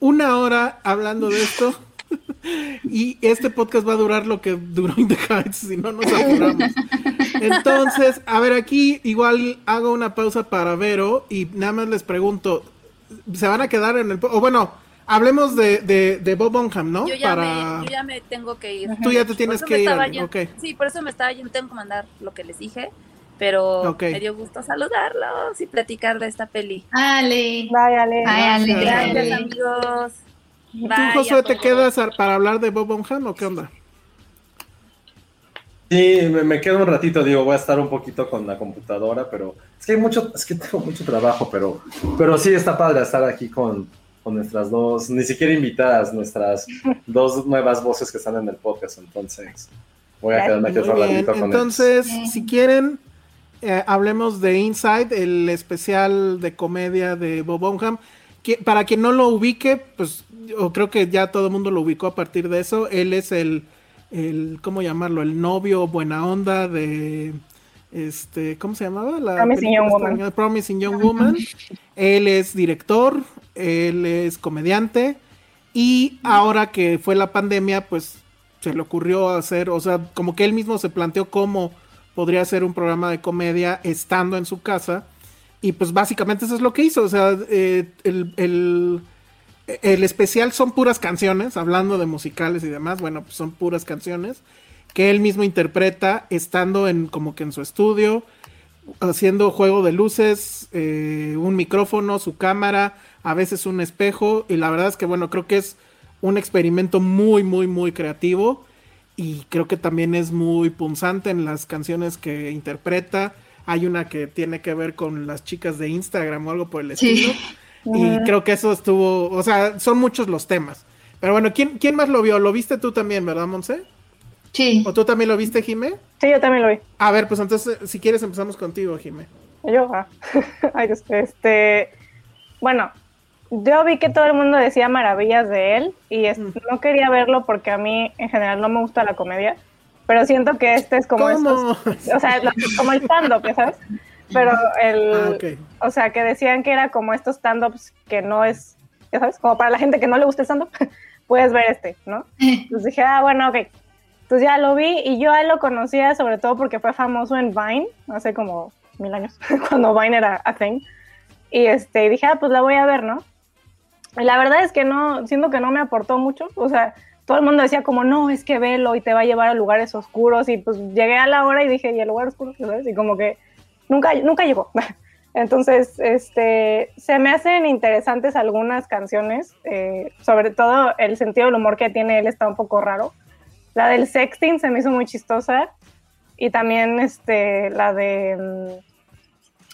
una hora hablando de esto. Y este podcast va a durar lo que duró In the Heights, si no nos apuramos. Entonces, a ver, aquí igual hago una pausa para Vero y nada más les pregunto, ¿se van a quedar en el... O bueno, hablemos de, de, de Bob Bonham, ¿no? Yo ya, para... me, yo ya me tengo que ir. Tú ya te tienes que ir, yendo-. Sí, por eso me estaba yendo, tengo que mandar lo que les dije, pero me dio gusto saludarlos y platicar de esta peli. Ale. Bye, Ale. Ay, Ale. Gracias, Ale. amigos. ¿Tú, Bye Josué, te quedas a- para hablar de Bob Bonham o qué onda? Sí, me, me quedo un ratito, digo, voy a estar un poquito con la computadora, pero es que hay mucho, es que tengo mucho trabajo, pero, pero sí está padre estar aquí con, con nuestras dos, ni siquiera invitadas, nuestras dos nuevas voces que están en el podcast, entonces voy a quedarme aquí otro ratito con entonces, si quieren, eh, hablemos de Inside, el especial de comedia de Bob Bonham. Que, para quien no lo ubique, pues yo creo que ya todo el mundo lo ubicó a partir de eso. Él es el, el ¿cómo llamarlo? El novio buena onda de, este, ¿cómo se llamaba? La Young Woman. Promising Young Woman. Él es director, él es comediante y ahora que fue la pandemia, pues se le ocurrió hacer, o sea, como que él mismo se planteó cómo podría ser un programa de comedia estando en su casa. Y pues básicamente eso es lo que hizo. O sea, eh, el, el, el, especial son puras canciones, hablando de musicales y demás. Bueno, pues son puras canciones que él mismo interpreta estando en como que en su estudio, haciendo juego de luces, eh, un micrófono, su cámara, a veces un espejo. Y la verdad es que, bueno, creo que es un experimento muy, muy, muy creativo y creo que también es muy punzante en las canciones que interpreta. Hay una que tiene que ver con las chicas de Instagram o algo por el estilo. Y creo que eso estuvo, o sea, son muchos los temas. Pero bueno, ¿quién, quién más lo vio? ¿Lo viste tú también, verdad, Monse? Sí. ¿O tú también lo viste, Jime? Sí, yo también lo vi. A ver, pues entonces, si quieres, empezamos contigo, Jime. Yo, ah. Ay, este, bueno, yo vi que todo el mundo decía maravillas de él y no quería verlo porque a mí en general no me gusta la comedia, pero siento que este es como estos, o sea, como el stand-up, ¿sabes? Pero el, ah, o sea, que decían que era como estos stand-ups que no es, sabes, como para la gente que no le gusta el stand-up, puedes ver este, ¿no? Entonces dije, ah, bueno, ok. Entonces ya lo vi y yo a él lo conocía sobre todo porque fue famoso en Vine, hace como mil años, cuando Vine era a thing. Y este, dije, ah, pues la voy a ver, ¿no? La verdad es que no, siento que no me aportó mucho, o sea, todo el mundo decía como, no, es que velo y te va a llevar a lugares oscuros, y pues llegué a la hora y dije, ¿y el lugar oscuro? ¿sabes? Y como que nunca, nunca llegó. Entonces, este, se me hacen interesantes algunas canciones, eh, sobre todo el sentido del humor que tiene él está un poco raro. La del sexting se me hizo muy chistosa y también este, la de...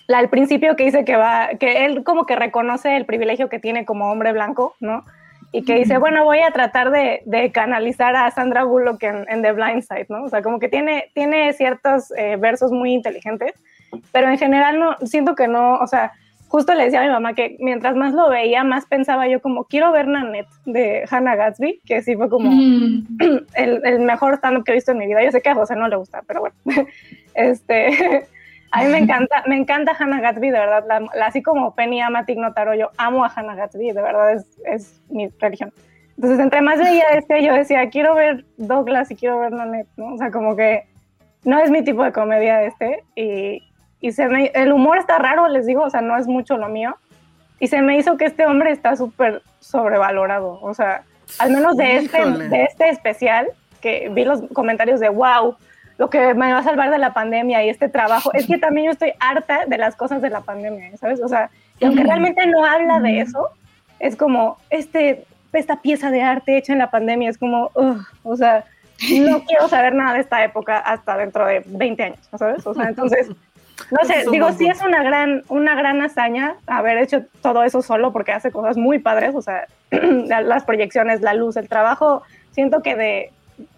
La al principio que dice que va, que él como que reconoce el privilegio que tiene como hombre blanco, ¿no? Y que dice, bueno, voy a tratar de, de canalizar a Sandra Bullock en, The Blind Side, ¿no? O sea, como que tiene, tiene ciertos eh, versos muy inteligentes, pero en general no, siento que no, o sea, justo le decía a mi mamá que mientras más lo veía, más pensaba yo como, quiero ver Nanette de Hannah Gatsby, que sí fue como el, el, mejor stand-up que he visto en mi vida. Yo sé que a José no le gusta, pero bueno, este... A mí me encanta, me encanta Hannah Gatsby, de verdad. La, así como Penny ama a Tig Notaro, yo amo a Hannah Gatsby, de verdad es, es mi religión. Entonces, entre más veía este, yo decía, quiero ver Douglas y quiero ver Nanette, ¿no? O sea, como que no es mi tipo de comedia este. Y, y se me, el humor está raro, les digo, o sea, no es mucho lo mío. Y se me hizo que este hombre está súper sobrevalorado. O sea, al menos de este, de este especial, que vi los comentarios de wow, lo que me va a salvar de la pandemia y este trabajo, es que también yo estoy harta de las cosas de la pandemia, ¿sabes? O sea, y aunque realmente no habla de eso, es como este, esta pieza de arte hecha en la pandemia, es como, o sea, no quiero saber nada de esta época hasta dentro de 20 años, ¿sabes? O sea, entonces, no sé, digo, sí es una gran, una gran hazaña haber hecho todo eso solo porque hace cosas muy padres, o sea, las proyecciones, la luz, el trabajo, siento que de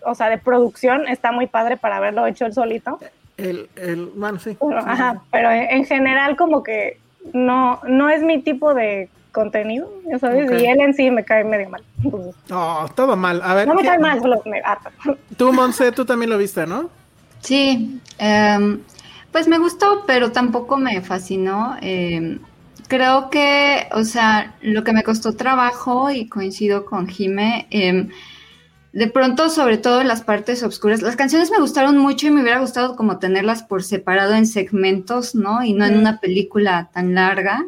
o sea, de producción está muy padre para haberlo hecho él solito. El, el, bueno, sí. Pero, ajá, pero en general como que no, no es mi tipo de contenido, ya sabes, y él en sí me cae medio mal. No, todo mal. A ver. No me cae mal, solo me harta. Tú, Monse, tú también lo viste, ¿no? Sí, em, pues me gustó, pero tampoco me fascinó. Em, creo que, o sea, lo que me costó trabajo, y coincido con Jime, eh, de pronto, sobre todo las partes oscuras, las canciones me gustaron mucho y me hubiera gustado como tenerlas por separado en segmentos, ¿no? Y no en una película tan larga,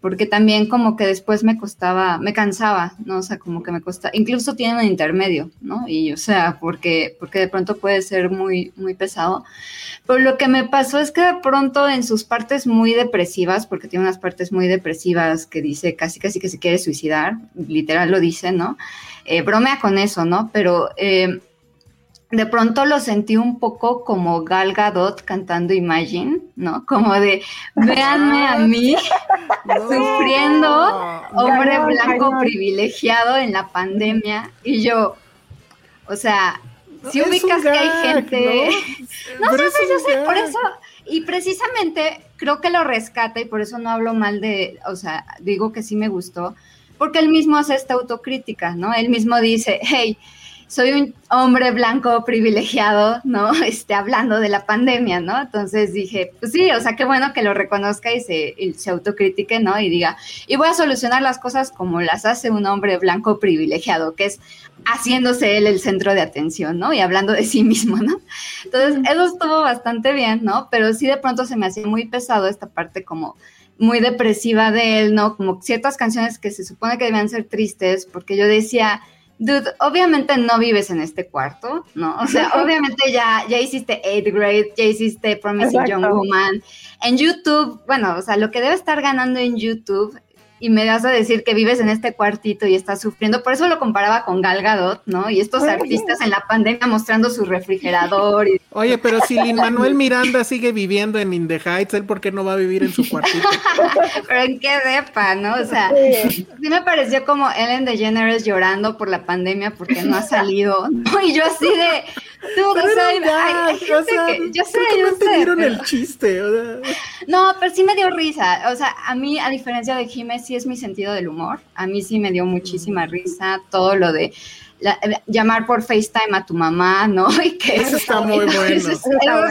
porque también como que después me costaba, me cansaba, ¿no? O sea, como que me costaba, incluso tiene un intermedio, ¿no? Y o sea, porque, porque de pronto puede ser muy, muy pesado. Pero lo que me pasó es que de pronto en sus partes muy depresivas, porque tiene unas partes muy depresivas que dice casi, casi que se quiere suicidar, literal lo dice, ¿no? Eh, bromea con eso, ¿no? Pero eh, de pronto lo sentí un poco como Gal Gadot cantando Imagine, ¿no? Como de, véanme a mí sufriendo, hombre blanco privilegiado en la pandemia, y yo, o sea, si ubicas que hay gente... No, sé, yo sé, por eso, y precisamente creo que lo rescata y por eso no hablo mal de, o sea, digo que sí me gustó, porque él mismo hace esta autocrítica, ¿no? Él mismo dice, hey, soy un hombre blanco privilegiado, ¿no? Este, hablando de la pandemia, ¿no? Entonces dije, pues sí, o sea, qué bueno que lo reconozca y se, y se autocritique, ¿no? Y diga, y voy a solucionar las cosas como las hace un hombre blanco privilegiado, que es haciéndose él el centro de atención, ¿no? Y hablando de sí mismo, ¿no? Entonces, eso estuvo bastante bien, ¿no? Pero sí de pronto se me hacía muy pesado esta parte como muy depresiva de él, ¿no? Como ciertas canciones que se supone que debían ser tristes, porque yo decía, dude, obviamente no vives en este cuarto, ¿no? O sea, obviamente ya, ya hiciste 8th grade, ya hiciste Promising Young Woman. En YouTube, bueno, o sea, lo que debe estar ganando en YouTube y me vas a decir que vives en este cuartito y estás sufriendo. Por eso lo comparaba con Gal Gadot, ¿no? Y estos artistas en la pandemia mostrando su refrigerador. Y... Oye, pero si Lin Manuel Miranda sigue viviendo en In the Heights, ¿él por qué no va a vivir en su cuartito? pero en qué depa, ¿no? O sea, sí. me pareció como Ellen DeGeneres llorando por la pandemia porque no ha salido, ¿no? Y yo así de... Tú, o sea, hay, hay gente o sea, que, yo sé, yo no sé. entendieron pero- el chiste. o sea. No, pero sí me dio risa. O sea, a mí, a diferencia de Jiménez, sí es mi sentido del humor. A mí sí me dio muchísima risa todo lo de la- eh, llamar por FaceTime a tu mamá, ¿no? Y que Eso está muy bueno. Ese, ese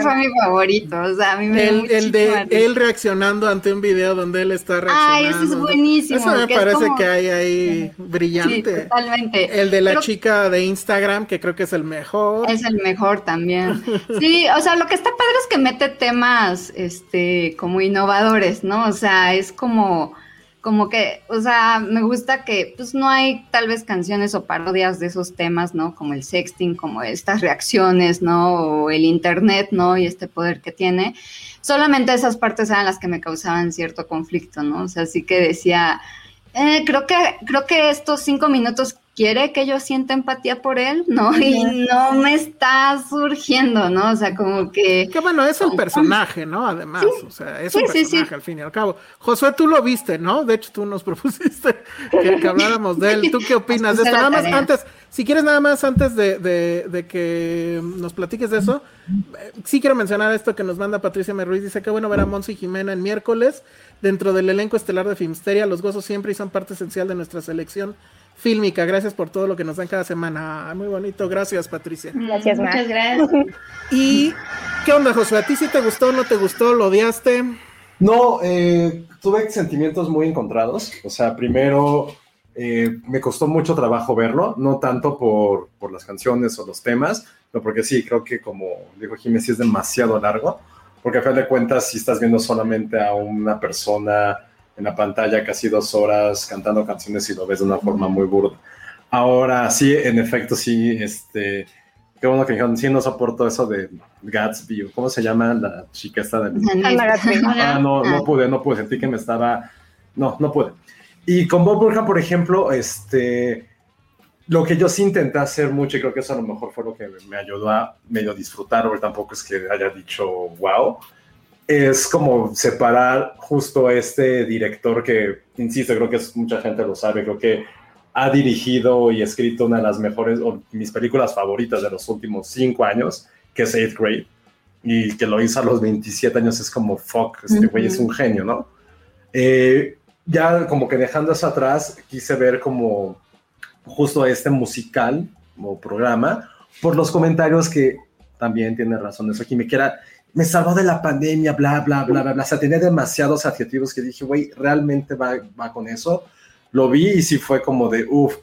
fue mi favorito. O sea, a mí me El, el muchísima de risa. él reaccionando ante un video donde él está reaccionando. Ay, ese es buenísimo, Eso me es parece como- que hay ahí Sí, brillante. totalmente. el de la Pero- chica de Instagram, que creo que es el mejor. Es el mejor también. Sí, o sea, lo que está padre es que mete temas, este, como innovadores, ¿no? O sea, es como, como que, o sea, me gusta que, pues, no hay tal vez canciones o parodias de esos temas, ¿no? Como el sexting, como estas reacciones, ¿no? O el internet, ¿no? Y este poder que tiene. Solamente esas partes eran las que me causaban cierto conflicto, ¿no? O sea, sí que decía, eh, creo que creo que estos cinco minutos quiere que yo sienta empatía por él, ¿no? Y no me está surgiendo, ¿no? O sea, como que... Que bueno, es el personaje, ¿no? Además, o sea, es Sí, un sí. personaje al fin y al cabo. Josué, tú lo viste, ¿no? De hecho, tú nos propusiste que, que habláramos de él. ¿Tú qué opinas de esto? Nada más tarea. antes, si quieres nada más antes de, de- de que nos platiques de eso, eh, sí quiero mencionar esto que nos manda Patricia M. Ruiz. Dice que bueno ver a Monsi Jimena el miércoles dentro del elenco estelar de Filmsteria. Los gozos siempre y son parte esencial de nuestra selección fílmica. Gracias por todo lo que nos dan cada semana. Muy bonito. Gracias, Patricia. Gracias, Mar. Muchas gracias. ¿Y qué onda, Josué? ¿A ti sí te gustó, no te gustó, lo odiaste? No, eh, tuve sentimientos muy encontrados. O sea, primero eh, me costó mucho trabajo verlo, no tanto por, por las canciones o los temas, pero porque sí, creo que como dijo Jiménez, sí es demasiado largo, porque a fin de cuentas, si estás viendo solamente a una persona en la pantalla casi dos horas cantando canciones y lo ves de una forma muy burda. Ahora sí, en efecto, sí, este, qué bueno que dijeron, sí, no soporto eso de Gatsby, ¿cómo se llama la chica esta de. Ah, no, no pude, no pude, sentí que me estaba, no, no pude. Y con Bob Burham, por ejemplo, este, lo que yo sí intenté hacer mucho, y creo que eso a lo mejor fue lo que me ayudó a medio disfrutar, o tampoco es que haya dicho wow, es como separar justo a este director que, insisto, creo que es, mucha gente lo sabe, creo que ha dirigido y escrito una de las mejores, o mis películas favoritas de los últimos cinco años, que es Eighth Grade, y que lo hizo a los 27 años, es como, fuck, este güey es un genio, ¿no? Eh, ya como que dejando eso atrás, quise ver como justo este musical o programa por los comentarios que también tiene razón eso aquí me quiera me salvó de la pandemia bla bla bla bla bla. O sea tenía demasiados adjetivos que dije güey realmente va, va con eso lo vi y sí fue como de uff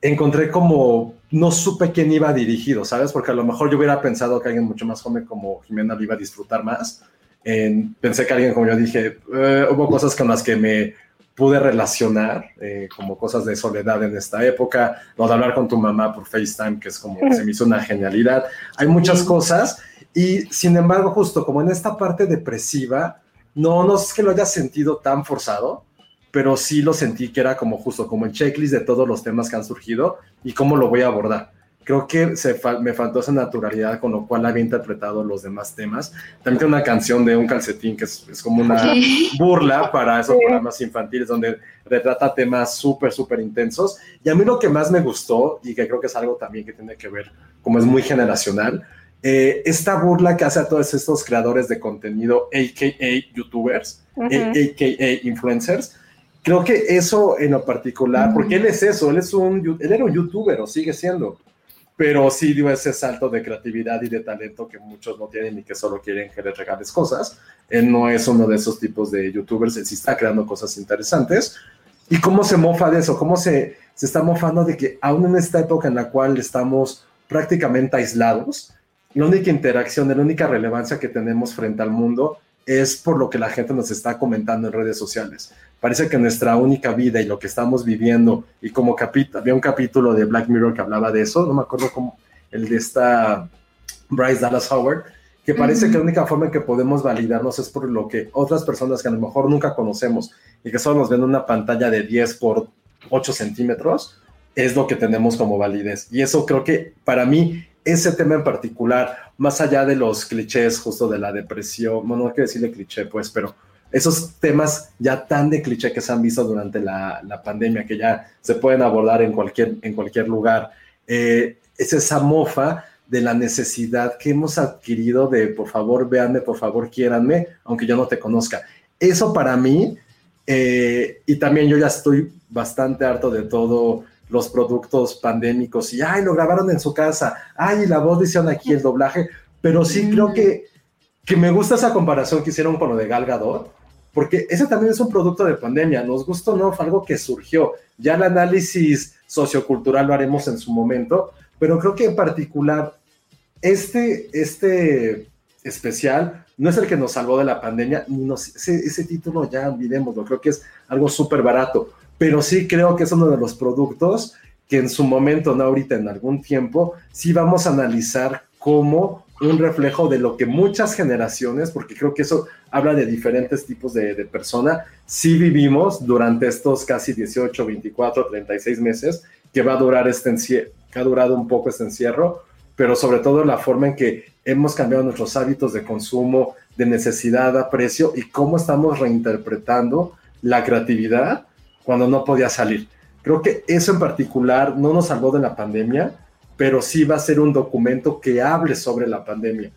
encontré como no supe quién iba dirigido sabes porque a lo mejor yo hubiera pensado que alguien mucho más joven como Jimena lo iba a disfrutar más. En- pensé que alguien como yo dije eh, hubo cosas con las que me pude relacionar eh, como cosas de soledad en esta época, lo de hablar con tu mamá por FaceTime, que es como, se me hizo una genialidad. Hay muchas cosas y sin embargo, justo como en esta parte depresiva, no, no es que lo haya sentido tan forzado, pero sí lo sentí que era como justo como el checklist de todos los temas que han surgido y cómo lo voy a abordar. Creo que se me faltó esa naturalidad con lo cual había interpretado los demás temas. También tiene una canción de un calcetín que es, es como una burla para esos programas infantiles donde retrata temas súper, súper intensos. Y a mí lo que más me gustó, y que creo que es algo también que tiene que ver, como es muy generacional, eh, esta burla que hace a todos estos creadores de contenido, a.k.a. youtubers, a.k.a. influencers, creo que eso en lo particular, porque él es eso, él es un, él era un youtuber o sigue siendo, pero sí dio ese salto de creatividad y de talento que muchos no tienen y que solo quieren que les regales cosas. Él no es uno de esos tipos de youtubers, él sí está creando cosas interesantes. ¿Y cómo se mofa de eso? ¿Cómo se, se está mofando de que aún en esta época en la cual estamos prácticamente aislados, la única interacción, la única relevancia que tenemos frente al mundo es por lo que la gente nos está comentando en redes sociales. Parece que nuestra única vida y lo que estamos viviendo, y como había un capítulo de Black Mirror que hablaba de eso, no me acuerdo cómo, el de esta Bryce Dallas Howard, que parece que la única forma en que podemos validarnos es por lo que otras personas que a lo mejor nunca conocemos y que solo nos ven en una pantalla de 10 por 8 centímetros, es lo que tenemos como validez. Y eso creo que para mí, ese tema en particular, más allá de los clichés justo de la depresión, bueno, no quiero decirle cliché, pues, pero esos temas ya tan de cliché que se han visto durante la, la pandemia, que ya se pueden abordar en cualquier, en cualquier lugar, eh, es esa mofa de la necesidad que hemos adquirido de, por favor, véanme, por favor, quiéranme, aunque yo no te conozca. Eso para mí, eh, y también yo ya estoy bastante harto de todo los productos pandémicos y, ay, lo grabaron en su casa, ay, la voz hicieron aquí el doblaje, pero sí creo que, que me gusta esa comparación que hicieron con lo de Gal Gadot, porque ese también es un producto de pandemia, nos gustó no, fue algo que surgió, ya el análisis sociocultural lo haremos en su momento, pero creo que en particular este, este especial no es el que nos salvó de la pandemia, ni ese, ese, título ya olvidémoslo, creo que es algo súper barato, pero sí creo que es uno de los productos que en su momento, no ahorita, en algún tiempo, sí vamos a analizar como un reflejo de lo que muchas generaciones, porque creo que eso habla de diferentes tipos de, de persona, sí vivimos durante estos casi 18, 24, 36 meses que va a durar este encierro, que ha durado un poco este encierro, pero sobre todo la forma en que hemos cambiado nuestros hábitos de consumo, de necesidad a precio y cómo estamos reinterpretando la creatividad cuando no podía salir. Creo que eso en particular no nos salvó de la pandemia, pero sí va a ser un documento que hable sobre la pandemia.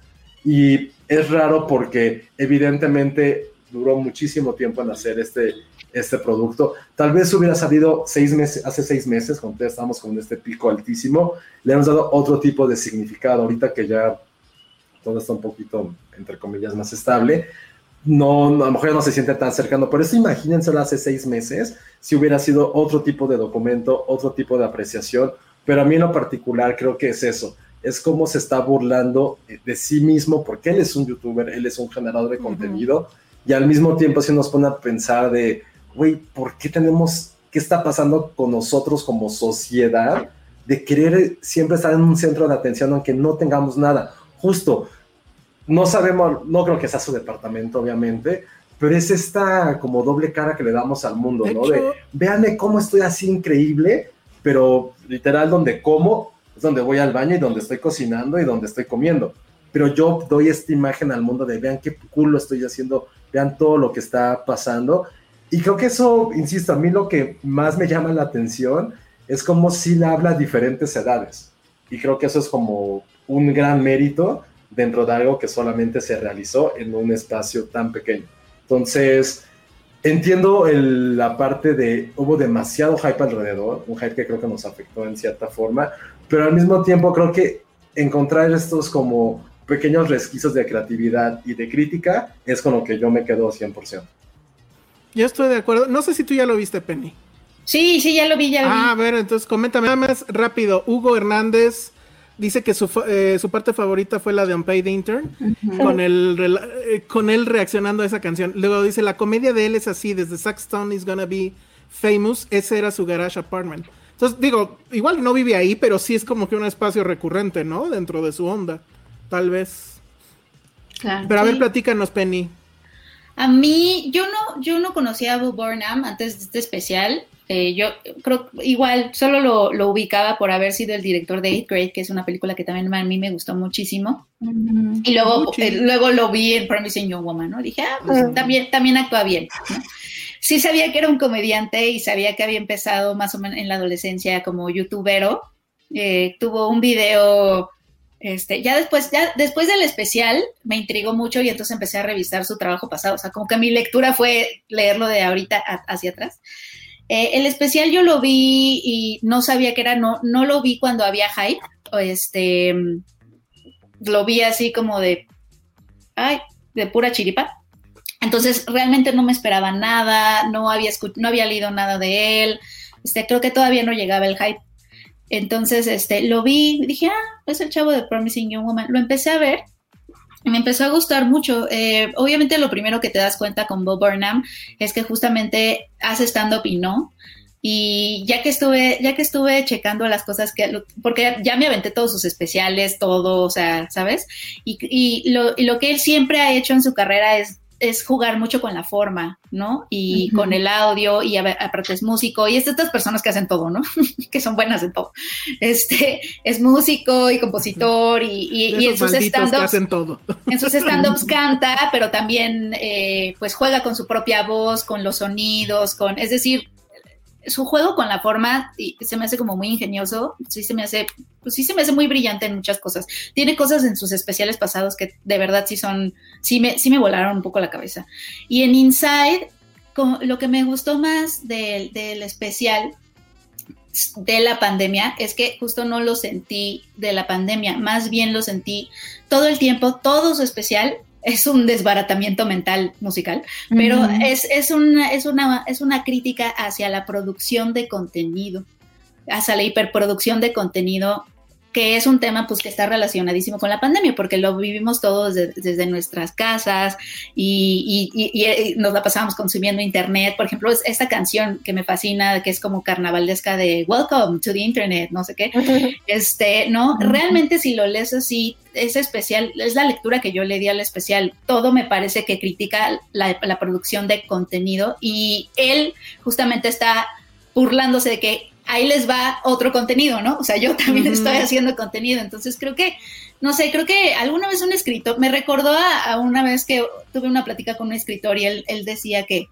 Y es raro porque evidentemente duró muchísimo tiempo en hacer este, este producto. Tal vez hubiera salido seis meses, hace seis meses, cuando estamos con este pico altísimo, le hemos dado otro tipo de significado. Ahorita que ya todo está un poquito, entre comillas, más estable, no, a lo mejor ya no se siente tan cercano, pero eso imagínenselo hace seis meses, si hubiera sido otro tipo de documento, otro tipo de apreciación, pero a mí en lo particular creo que es eso, es como se está burlando de sí mismo, porque él es un youtuber, él es un generador de contenido, y al mismo tiempo se nos pone a pensar de, güey, ¿por qué tenemos, qué está pasando con nosotros como sociedad de querer siempre estar en un centro de atención aunque no tengamos nada? Justo, no sabemos, no creo que sea su departamento, obviamente, pero es esta como doble cara que le damos al mundo, ¿no? De, véanme cómo estoy así increíble, pero literal donde como es donde voy al baño y donde estoy cocinando y donde estoy comiendo. Pero yo doy esta imagen al mundo de vean qué culo estoy haciendo, vean todo lo que está pasando. Y creo que eso, insisto, a mí lo que más me llama la atención es como si le habla a diferentes edades. Y creo que eso es como un gran mérito dentro de algo que solamente se realizó en un espacio tan pequeño. Entonces, entiendo la parte de hubo demasiado hype alrededor, un hype que creo que nos afectó en cierta forma, pero al mismo tiempo creo que encontrar estos como pequeños resquicios de creatividad y de crítica es con lo que yo me quedo 100%. Yo estoy de acuerdo. No sé si tú ya lo viste, Penny. Sí, sí, ya lo vi, ya lo vi. Ah, a ver, entonces coméntame nada más rápido. Hugo Hernández dice que su, eh, su parte favorita fue la de Unpaid Intern, con, el, eh, con él reaccionando a esa canción. Luego dice, la comedia de él es así, desde Saxton is gonna be famous, ese era su garage apartment. Entonces, digo, igual no vive ahí, pero sí es como que un espacio recurrente, ¿no? Dentro de su onda, tal vez. Claro, pero a ver, platícanos, Penny. A mí, yo no, yo no conocía a Bob Burnham antes de este especial. Eh, yo creo, igual, solo lo, ubicaba por haber sido el director de Eighth Grade, que es una película que también a mí me gustó muchísimo. Y luego, eh, luego lo vi en Promising Young Woman, ¿no? Dije, ah, pues también, también actúa bien. Sí sabía que era un comediante y sabía que había empezado más o menos en la adolescencia como youtubero. Eh, tuvo un video este, ya después, ya después del especial me intrigó mucho y entonces empecé a revisar su trabajo pasado. O sea, como que mi lectura fue leerlo de ahorita hacia atrás. Eh, el especial yo lo vi y no sabía que era, no, no lo vi cuando había hype. este, lo vi así como de, ay, de pura chiripa. Entonces realmente no me esperaba nada, no había, no había leído nada de él, este, creo que todavía no llegaba el hype. Entonces, este, lo vi, dije, ah, es el chavo de Promising Young Woman. Lo empecé a ver me empezó a gustar mucho. Eh, obviamente lo primero que te das cuenta con Bob Burnham es que justamente hace stand-up y no. Y ya que estuve, ya que estuve checando las cosas que, porque ya me aventé todos sus especiales, todo, o sea, ¿sabes? Y, y, lo, y lo que él siempre ha hecho en su carrera es es jugar mucho con la forma, ¿no? Y con el audio, y aparte es músico, y es de estas personas que hacen todo, ¿no? que son buenas en todo. Este, es músico y compositor, y, en sus stand-ups. en sus stand-ups canta, pero también eh, pues juega con su propia voz, con los sonidos, con, es decir, su juego con la forma se me hace como muy ingenioso, sí se me hace, pues sí se me hace muy brillante en muchas cosas. Tiene cosas en sus especiales pasados que de verdad sí son, sí me, sí me volaron un poco la cabeza. Y en Inside, lo que me gustó más del, del especial de la pandemia es que justo no lo sentí de la pandemia, más bien lo sentí todo el tiempo, todo su especial es un desbaratamiento mental musical, pero es, es, una, es, una, es una crítica hacia la producción de contenido, hacia la hiperproducción de contenido que es un tema pues que está relacionadísimo con la pandemia, porque lo vivimos todos desde nuestras casas y, y, nos la pasamos consumiendo internet. Por ejemplo, esta canción que me fascina, que es como carnavalesca de Welcome to the Internet, no sé qué. Este, ¿no? Realmente si lo lees así, es especial, es la lectura que yo le di al especial. Todo me parece que critica la, la producción de contenido y él justamente está burlándose de que ahí les va otro contenido, ¿no? O sea, yo también estoy haciendo contenido, entonces creo que, no sé, creo que alguna vez un escritor, me recordó a, una vez que tuve una plática con un escritor y él, él decía que,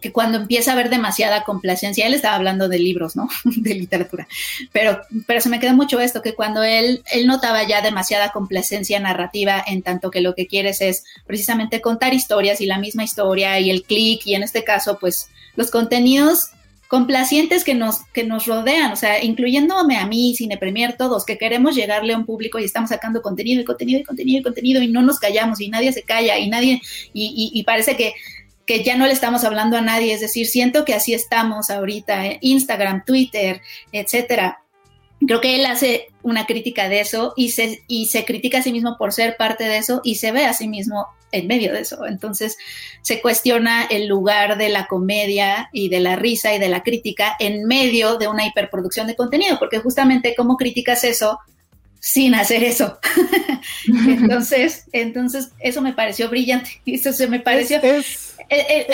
que cuando empieza a haber demasiada complacencia, él estaba hablando de libros, ¿no? de literatura, pero, pero se me quedó mucho esto, que cuando él, él notaba ya demasiada complacencia narrativa en tanto que lo que quieres es precisamente contar historias y la misma historia y el clic y en este caso, pues los contenidos complacientes que nos, que nos rodean, o sea, incluyéndome a mí, Cine Premier, todos, que queremos llegarle a un público y estamos sacando contenido y contenido y contenido y contenido y no nos callamos y nadie se calla y nadie, y, y, parece que, que ya no le estamos hablando a nadie, es decir, siento que así estamos ahorita, eh, Instagram, Twitter, etcétera. Creo que él hace una crítica de eso y se, y se critica a sí mismo por ser parte de eso y se ve a sí mismo en medio de eso. Entonces se cuestiona el lugar de la comedia y de la risa y de la crítica en medio de una hiperproducción de contenido, porque justamente cómo criticas eso sin hacer eso. entonces, entonces eso me pareció brillante. Eso se me pareció.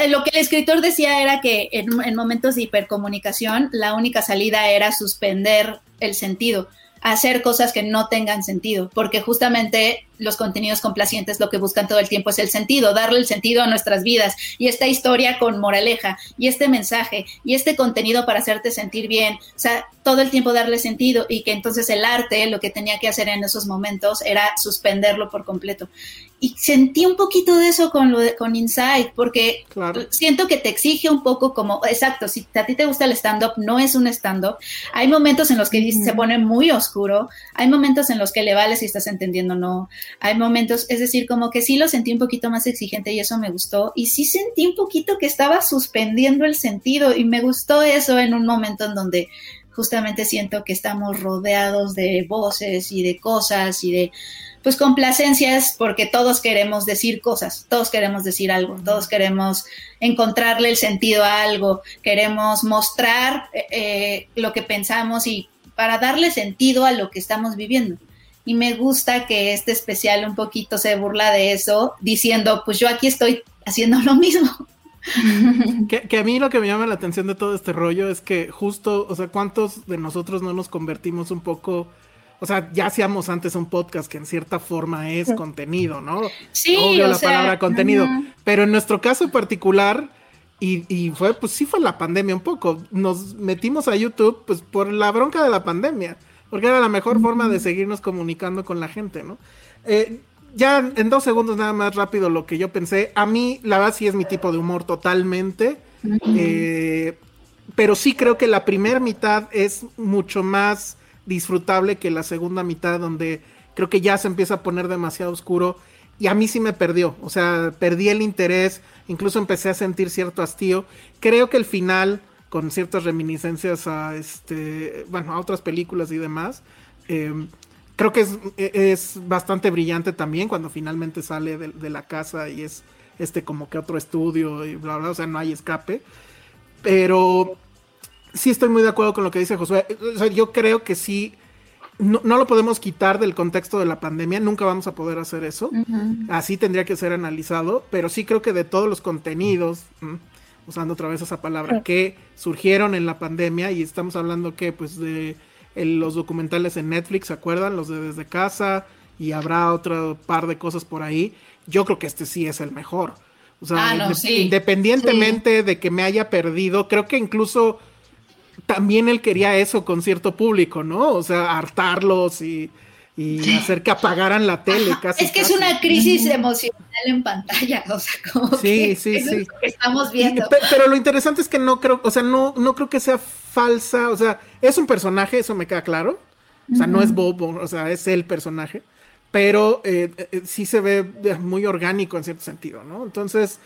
Lo que el escritor decía era que en, en momentos de hipercomunicación la única salida era suspender el sentido hacer cosas que no tengan sentido, porque justamente los contenidos complacientes lo que buscan todo el tiempo es el sentido, darle el sentido a nuestras vidas y esta historia con moraleja y este mensaje y este contenido para hacerte sentir bien, o sea, todo el tiempo darle sentido y que entonces el arte lo que tenía que hacer en esos momentos era suspenderlo por completo. Y sentí un poquito de eso con lo de, con Inside, porque siento que te exige un poco como, exacto, si a ti te gusta el stand-up, no es un stand-up. Hay momentos en los que se pone muy oscuro, hay momentos en los que le vale si estás entendiendo o no, hay momentos, es decir, como que sí lo sentí un poquito más exigente y eso me gustó, y sí sentí un poquito que estaba suspendiendo el sentido y me gustó eso en un momento en donde justamente siento que estamos rodeados de voces y de cosas y de pues complacencias porque todos queremos decir cosas, todos queremos decir algo, todos queremos encontrarle el sentido a algo, queremos mostrar eh, eh, lo que pensamos y para darle sentido a lo que estamos viviendo. Y me gusta que este especial un poquito se burla de eso, diciendo, pues yo aquí estoy haciendo lo mismo. que, que, a mí lo que me llama la atención de todo este rollo es que justo, o sea, ¿cuántos de nosotros no nos convertimos un poco o sea, ya hacíamos antes un podcast que en cierta forma es contenido, ¿no? Sí, Obvio la palabra contenido. Pero en nuestro caso particular, y, y, fue, pues sí fue la pandemia un poco. Nos metimos a YouTube, pues por la bronca de la pandemia. Porque era la mejor forma de seguirnos comunicando con la gente, ¿no? Eh, ya en dos segundos nada más rápido lo que yo pensé. A mí, la verdad, sí es mi tipo de humor totalmente. Eh, pero sí creo que la primera mitad es mucho más disfrutable que la segunda mitad donde creo que ya se empieza a poner demasiado oscuro y a mí sí me perdió, o sea, perdí el interés, incluso empecé a sentir cierto hastío. Creo que el final, con ciertas reminiscencias a este, bueno, a otras películas y demás, eh, creo que es, es, bastante brillante también cuando finalmente sale de, de, la casa y es este como que otro estudio y bla bla, o sea, no hay escape. Pero sí estoy muy de acuerdo con lo que dice Josué. O sea, yo creo que sí no, no, lo podemos quitar del contexto de la pandemia, nunca vamos a poder hacer eso. Uh -huh. Así tendría que ser analizado, pero sí creo que de todos los contenidos, usando otra vez esa palabra, que surgieron en la pandemia, y estamos hablando que pues de el, los documentales en Netflix, ¿se acuerdan? Los de Desde Casa, y habrá otro par de cosas por ahí. Yo creo que este sí es el mejor. O sea, ah, no, sí. independientemente sí. de que me haya perdido, creo que incluso también él quería eso con cierto público, ¿no? O sea, hartarlos y, y sí. hacer que apagaran la tele. Casi, es que casi. es una crisis emocional en pantalla, o sea, como sí, que sí, eso es lo que estamos viendo. Y, pero lo interesante es que no creo, o sea, no, no creo que sea falsa, o sea, es un personaje, eso me queda claro. O sea, uh -huh. no es Bob, o sea, es el personaje. Pero eh, eh, sí se ve muy orgánico en cierto sentido, ¿no? Entonces,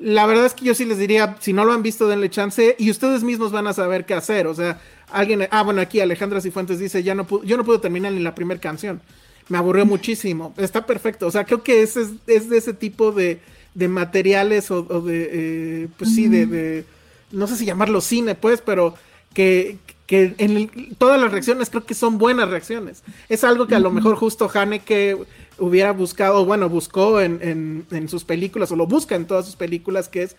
la verdad es que yo sí les diría, si no lo han visto, denle chance y ustedes mismos van a saber qué hacer. O sea, alguien, ah, bueno, aquí Alejandra Cifuentes dice, ya no yo no pude terminar ni la primera canción. Me aburrió muchísimo. Está perfecto. O sea, creo que ese es, es de ese tipo de, de materiales o, o de, eh, pues uh -huh. sí, de, de, no sé si llamarlo cine, pues, pero que, que en el, todas las reacciones creo que son buenas reacciones. Es algo que a lo mejor justo Haneke hubiera buscado, bueno, buscó en, en, sus películas, o lo busca en todas sus películas, que es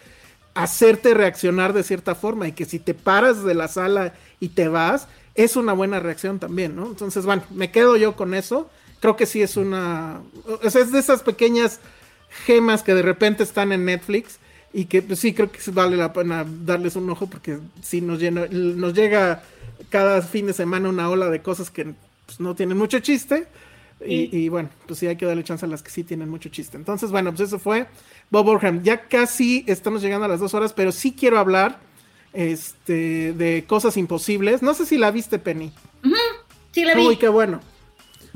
hacerte reaccionar de cierta forma y que si te paras de la sala y te vas, es una buena reacción también, ¿no? Entonces, bueno, me quedo yo con eso. Creo que sí es una... Es de esas pequeñas gemas que de repente están en Netflix y que pues, sí creo que vale la pena darles un ojo porque sí nos, llena, nos llega cada fin de semana una ola de cosas que pues, no tienen mucho chiste. Y, y, bueno, pues sí hay que darle chance a las que sí tienen mucho chiste. Entonces, bueno, pues eso fue Bob Orham. Ya casi estamos llegando a las dos horas, pero sí quiero hablar este, de cosas imposibles. No sé si la viste, Penny. Uh -huh. Sí, la vi. Uy, qué bueno.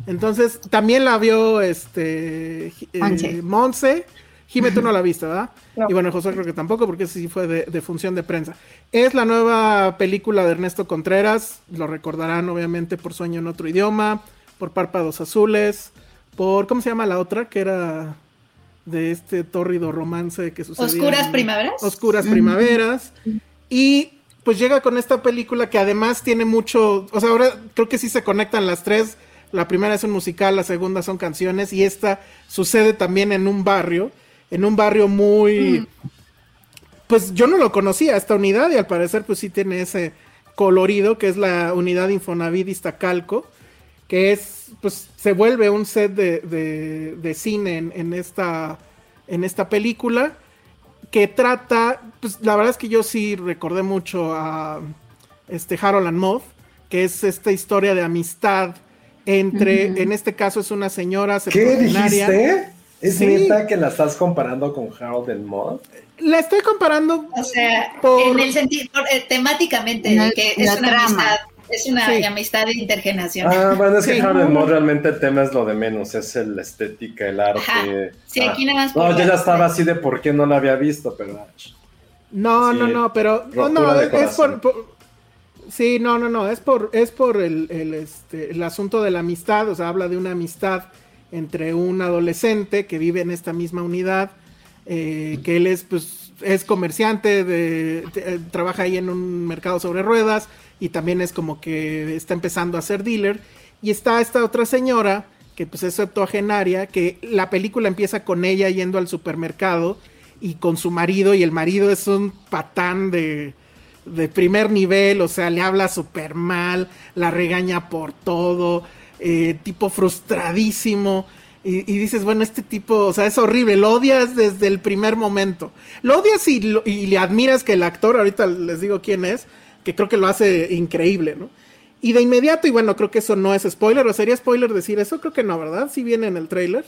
Entonces, también la vio este eh, Monse. Jime, tú no la viste, ¿verdad? No. Y bueno, José creo que tampoco, porque ese sí fue de, de, función de prensa. Es la nueva película de Ernesto Contreras. Lo recordarán, obviamente, por Sueño en otro idioma por Párpados Azules, por, ¿cómo se llama la otra? Que era de este tórrido romance que sucedía. Oscuras Primaveras. Oscuras Primaveras. Y pues llega con esta película que además tiene mucho, o sea, ahora creo que sí se conectan las tres. La primera es un musical, la segunda son canciones y esta sucede también en un barrio, en un barrio muy... Mm. Pues yo no lo conocía, esta unidad, y al parecer pues sí tiene ese colorido, que es la unidad Infonavit Iztacalco que es, pues se vuelve un set de, de, de cine en, en, esta, en esta película, que trata, pues la verdad es que yo sí recordé mucho a este Harold and Maude, que es esta historia de amistad entre, uh -huh. en este caso es una señora ¿Qué dijiste? ¿Es sí. neta que la estás comparando con Harold and Maude? La estoy comparando. O sea, por... en el sentido, por, eh, temáticamente, que es una trama. amistad es una sí. amistad intergeneracional. Ah, bueno, es que sí. Realmente el tema es lo de menos, es la estética, el arte. Ajá. Sí, ah. aquí nada más. No, yo ya estaba así de por qué no la había visto, pero. No, sí, no, no, pero. No, no, es, es por, por, Sí, no, no, no, es por, es por el, el, este, el asunto de la amistad, o sea, habla de una amistad entre un adolescente que vive en esta misma unidad, eh, que él es, pues, es comerciante, de, trabaja ahí en un mercado sobre ruedas, y también es como que está empezando a ser dealer. Y está esta otra señora, que pues es septuagenaria, que la película empieza con ella yendo al supermercado y con su marido, y el marido es un patán de, de primer nivel, o sea, le habla súper mal, la regaña por todo, eh, tipo frustradísimo. Y, dices, bueno, este tipo, o sea, es horrible, lo odias desde el primer momento. Lo odias y, y le admiras que el actor, ahorita les digo quién es, que creo que lo hace increíble, ¿no? Y de inmediato, y bueno, creo que eso no es spoiler, o sería spoiler decir eso, creo que no, ¿verdad? Si viene en el trailer.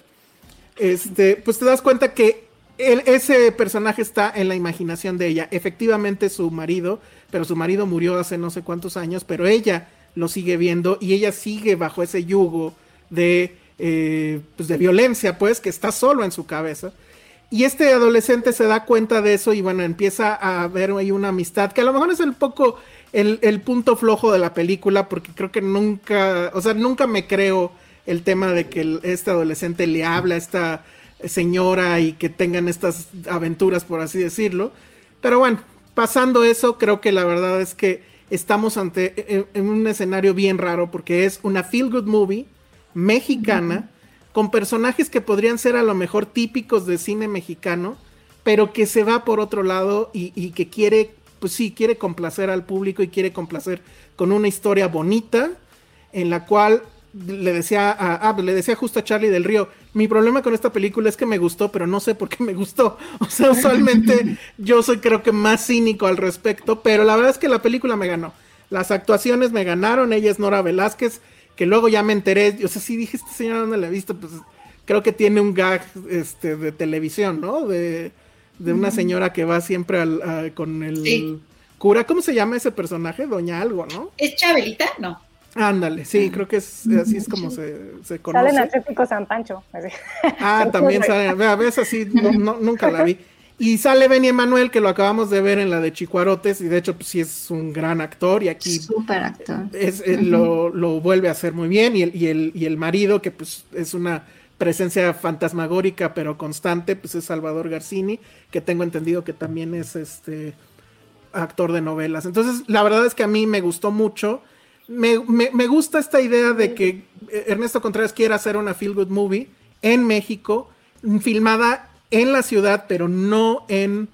Este, pues te das cuenta que ese personaje está en la imaginación de ella. Efectivamente, su marido, pero su marido murió hace no sé cuántos años, pero ella lo sigue viendo y ella sigue bajo ese yugo de, eh, pues de violencia, pues, que está solo en su cabeza. Y este adolescente se da cuenta de eso y bueno, empieza a ver ahí una amistad que a lo mejor es un poco el, el, punto flojo de la película porque creo que nunca, o sea, nunca me creo el tema de que este adolescente le habla a esta señora y que tengan estas aventuras, por así decirlo. Pero bueno, pasando eso, creo que la verdad es que estamos ante en, un escenario bien raro porque es una feel good movie mexicana con personajes que podrían ser a lo mejor típicos de cine mexicano, pero que se va por otro lado y, y que quiere, pues sí, quiere complacer al público y quiere complacer con una historia bonita en la cual le decía a, ah, le decía justo a Charlie del Río, mi problema con esta película es que me gustó, pero no sé por qué me gustó. O sea, usualmente yo soy creo que más cínico al respecto, pero la verdad es que la película me ganó. Las actuaciones me ganaron, ella es Nora Velázquez, que luego ya me enteré, yo sé si dije, esta señora no la he visto, pues creo que tiene un gag este, de televisión, ¿no? De, de una señora que va siempre al, con el cura, ¿cómo se llama ese personaje? Doña algo, ¿no? ¿Es Chabelita? No. Ándale, sí, creo que es así es como se, se conoce. Sale en San Pancho. Ah, también sale, a veces así, nunca la vi. Y sale Benny Emanuel, que lo acabamos de ver en la de Chicuarotes, y de hecho, pues sí es un gran actor, y aquí Súper actor. Es, lo, lo, vuelve a hacer muy bien, y el, y, el, y el marido, que pues es una presencia fantasmagórica pero constante, pues es Salvador Garcini, que tengo entendido que también es este actor de novelas. Entonces, la verdad es que a mí me gustó mucho me, me, gusta esta idea de que Ernesto Contreras quiera hacer una feel good movie en México, filmada en la ciudad, pero no en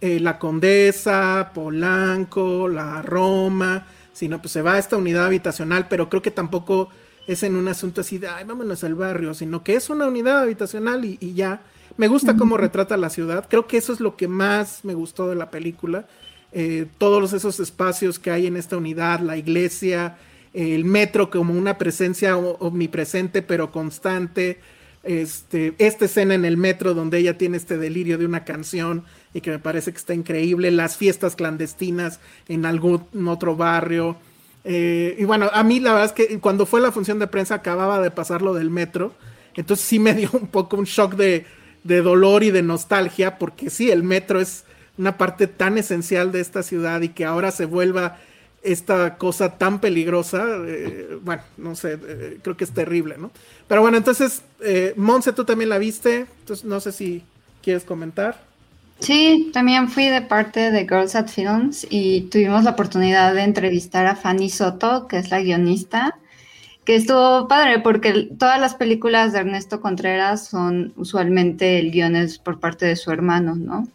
eh, la Condesa, Polanco, la Roma, sino pues se va a esta unidad habitacional, pero creo que tampoco es en un asunto así de, ay, vámonos al barrio, sino que es una unidad habitacional y, y ya. Me gusta cómo retrata la ciudad, creo que eso es lo que más me gustó de la película. Eh, todos esos espacios que hay en esta unidad, la iglesia, el metro como una presencia omnipresente pero constante, este, esta escena en el metro donde ella tiene este delirio de una canción y que me parece que está increíble, las fiestas clandestinas en algún otro barrio. Eh, y bueno, a mí la verdad es que cuando fue la función de prensa acababa de pasar lo del metro, entonces sí me dio un poco un shock de, de dolor y de nostalgia, porque sí, el metro es una parte tan esencial de esta ciudad y que ahora se vuelva esta cosa tan peligrosa, eh, bueno, no sé, eh, creo que es terrible, ¿no? Pero bueno, entonces, eh, Monse, tú también la viste, entonces no sé si quieres comentar. Sí, también fui de parte de Girls at Films y tuvimos la oportunidad de entrevistar a Fanny Soto, que es la guionista, que estuvo padre porque todas las películas de Ernesto Contreras son usualmente el guion por parte de su hermano, ¿no?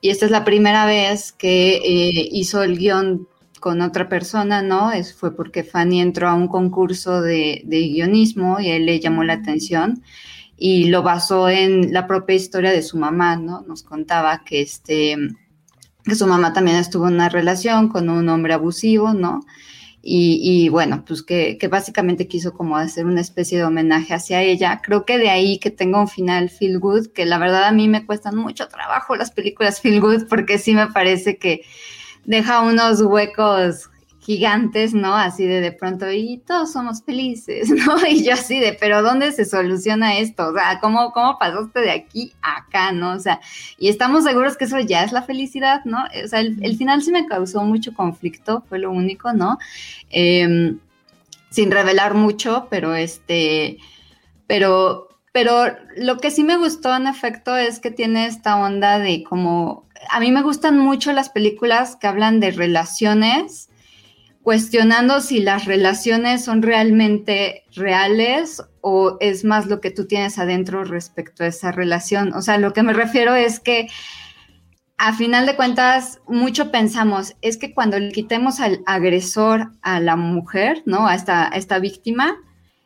Y esta es la primera vez que eh, hizo el guion con otra persona, ¿no? Es, fue porque Fanny entró a un concurso de, guionismo y él le llamó la atención y lo basó en la propia historia de su mamá, ¿no? Nos contaba que, este, que su mamá también estuvo en una relación con un hombre abusivo, ¿no? Y, bueno, pues que, básicamente quiso como hacer una especie de homenaje hacia ella. Creo que de ahí que tenga un final feel good, que la verdad a mí me cuestan mucho trabajo las películas feel good porque sí me parece que deja unos huecos gigantes, ¿no? Así de de pronto, y todos somos felices, ¿no? Y yo así de, pero ¿dónde se soluciona esto? O sea, ¿cómo, cómo pasaste de aquí a acá, ¿no? O sea, y estamos seguros que eso ya es la felicidad, ¿no? O sea, el, final sí me causó mucho conflicto, fue lo único, ¿no? Em, sin revelar mucho, pero este, pero, pero lo que sí me gustó en efecto es que tiene esta onda de como, a mí me gustan mucho las películas que hablan de relaciones, cuestionando si las relaciones son realmente reales o es más lo que tú tienes adentro respecto a esa relación. O sea, lo que me refiero es que a final de cuentas, mucho pensamos, es que cuando le quitemos al agresor a la mujer, ¿no? A esta, a esta víctima,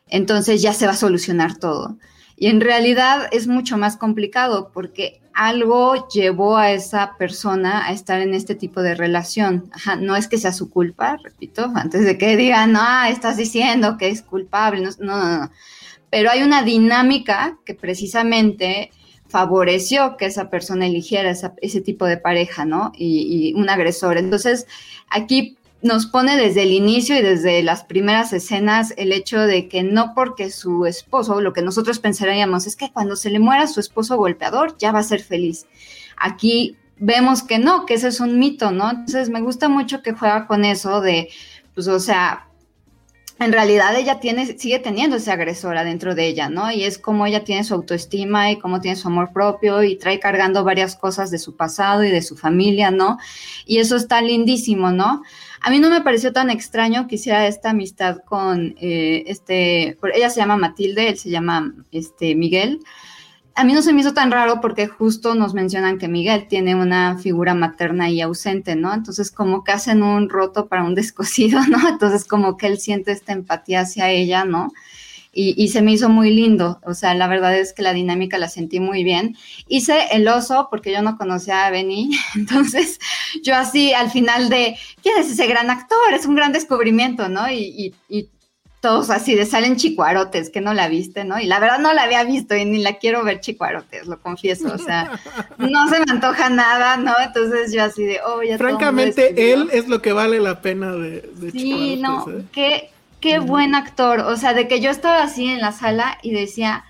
entonces ya se va a solucionar todo. Y en realidad es mucho más complicado porque algo llevó a esa persona a estar en este tipo de relación. no es que sea su culpa, repito, antes de que digan, no, ah, estás diciendo que es culpable. No, no, no. Pero hay una dinámica que precisamente favoreció que esa persona eligiera ese tipo de pareja, ¿no? Y un agresor. Entonces, aquí nos pone desde el inicio y desde las primeras escenas el hecho de que no porque su esposo, lo que nosotros pensaríamos es que cuando se le muera su esposo golpeador ya va a ser feliz. Aquí vemos que no, que ese es un mito, ¿no? Entonces me gusta mucho que juega con eso de, pues, o sea, en realidad ella tiene, sigue teniendo ese agresor adentro de ella, ¿no? Y es como ella tiene su autoestima y cómo tiene su amor propio y trae cargando varias cosas de su pasado y de su familia, ¿no? Y eso está lindísimo, ¿no? A mí no me pareció tan extraño que hiciera esta amistad con eh, este, ella se llama Matilde, él se llama este, Miguel a mí no se me hizo tan raro porque justo nos mencionan que Miguel tiene una figura materna y ausente, ¿no? Entonces como que hacen un roto para un descosido, ¿no? Entonces como que él siente esta empatía hacia ella, ¿no? Y, se me hizo muy lindo, o sea, la verdad es que la dinámica la sentí muy bien. Hice el oso porque yo no conocía a Benny, entonces yo así al final de, ¿quién es ese gran actor? Es un gran descubrimiento, ¿no? Y, y todos así de salen chicuarotes, que no la viste, ¿no? Y la verdad no la había visto y ni la quiero ver chicuarotes, lo confieso, o sea, no se me antoja nada, ¿no? Entonces yo así de, oh, ya Francamente, él es lo que vale la pena de, de Sí, no, ¿eh? qué, qué buen actor, o sea, de que yo estaba así en la sala y decía,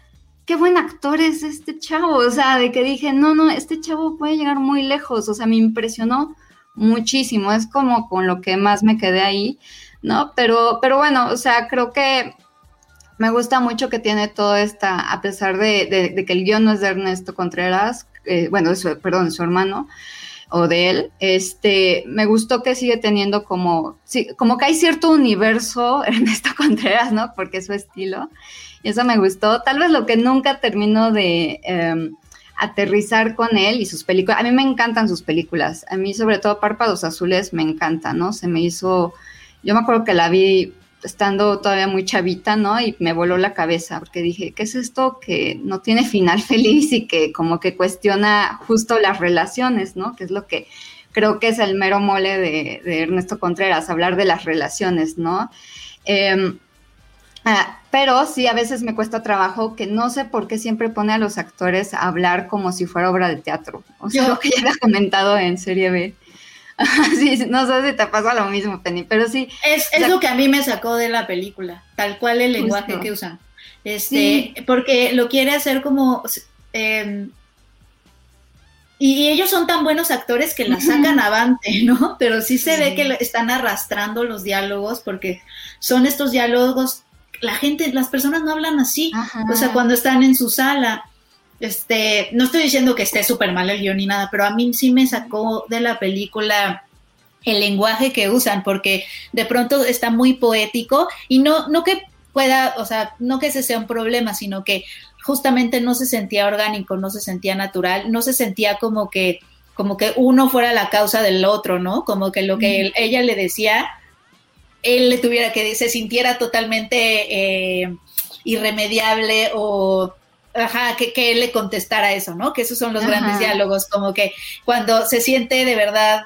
qué buen actor es este chavo, o sea, de que dije, no, no, este chavo puede llegar muy lejos, o sea, me impresionó muchísimo, es como con lo que más me quedé ahí. ¿no? Pero, pero bueno, o sea, creo que me gusta mucho que tiene todo esta, a pesar de, que el guion no es de Ernesto Contreras, eh, bueno, su, perdón, su hermano o de él, este, me gustó que sigue teniendo como, como que hay cierto universo Ernesto Contreras, ¿no? Porque es su estilo, y eso me gustó. Tal vez lo que nunca termino de em, aterrizar con él y sus películas, a mí me encantan sus películas, a mí sobre todo Párpados Azules me encanta, ¿no? Se me hizo yo me acuerdo que la vi estando todavía muy chavita, ¿no? Y me voló la cabeza porque dije, ¿qué es esto que no tiene final feliz y que como que cuestiona justo las relaciones, ¿no? Que es lo que creo que es el mero mole de, Ernesto Contreras, hablar de las relaciones, ¿no? Ah, pero sí, a veces me cuesta trabajo que no sé por qué siempre pone a los actores a hablar como si fuera obra de teatro. O sea, lo que ya he comentado en Serie B. sí, no sé si te pasa lo mismo, Penny, pero sí. Es, lo que a mí me sacó de la película, tal cual el lenguaje que usan. Este, porque lo quiere hacer como. Em, y ellos son tan buenos actores que la sacan avante, ¿no? Pero sí se ve que están arrastrando los diálogos porque son estos diálogos. La gente, las personas no hablan así. O sea, cuando están en su sala este, no estoy diciendo que esté súper mal el guion ni nada, pero a mí sí me sacó de la película el lenguaje que usan, porque de pronto está muy poético y no, no que pueda, o sea, no que ese sea un problema, sino que justamente no se sentía orgánico, no se sentía natural, no se sentía como que, como que uno fuera la causa del otro, ¿no? Como que lo que ella le decía, él le tuviera que se sintiera totalmente eh, irremediable o ajá, que, que él le contestara eso, ¿no? Que esos son los grandes diálogos, como que cuando se siente de verdad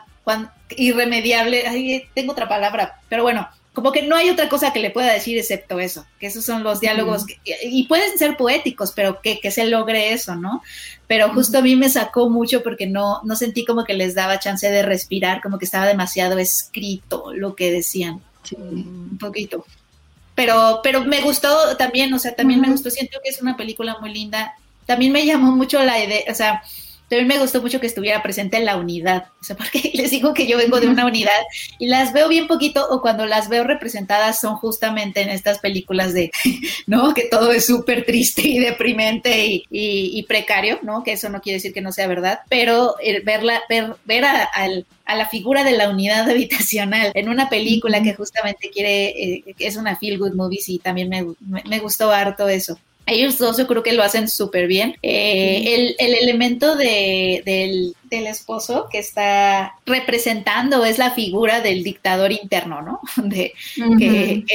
irremediable, ay, tengo otra palabra, pero bueno, como que no hay otra cosa que le pueda decir excepto eso, que esos son los diálogos, y pueden ser poéticos, pero que, que, se logre eso, ¿no? Pero justo a mí me sacó mucho porque no, no sentí como que les daba chance de respirar, como que estaba demasiado escrito lo que decían, un poquito pero, pero me gustó también, o sea, también me gustó, siento que es una película muy linda. También me llamó mucho la idea, o sea, también me gustó mucho que estuviera presente en la unidad, o sea, porque les digo que yo vengo de una unidad y las veo bien poquito o cuando las veo representadas son justamente en estas películas de, ¿no? Que todo es súper triste y deprimente y, y, precario, ¿no? Que eso no quiere decir que no sea verdad, pero verla, ver, ver a, la figura de la unidad habitacional en una película que justamente quiere, eh, es una feel good movie, sí, también me, me gustó harto eso. Ellos dos yo creo que lo hacen súper bien. Eh, el, elemento de, del, esposo que está representando es la figura del dictador interno, ¿no? De, que,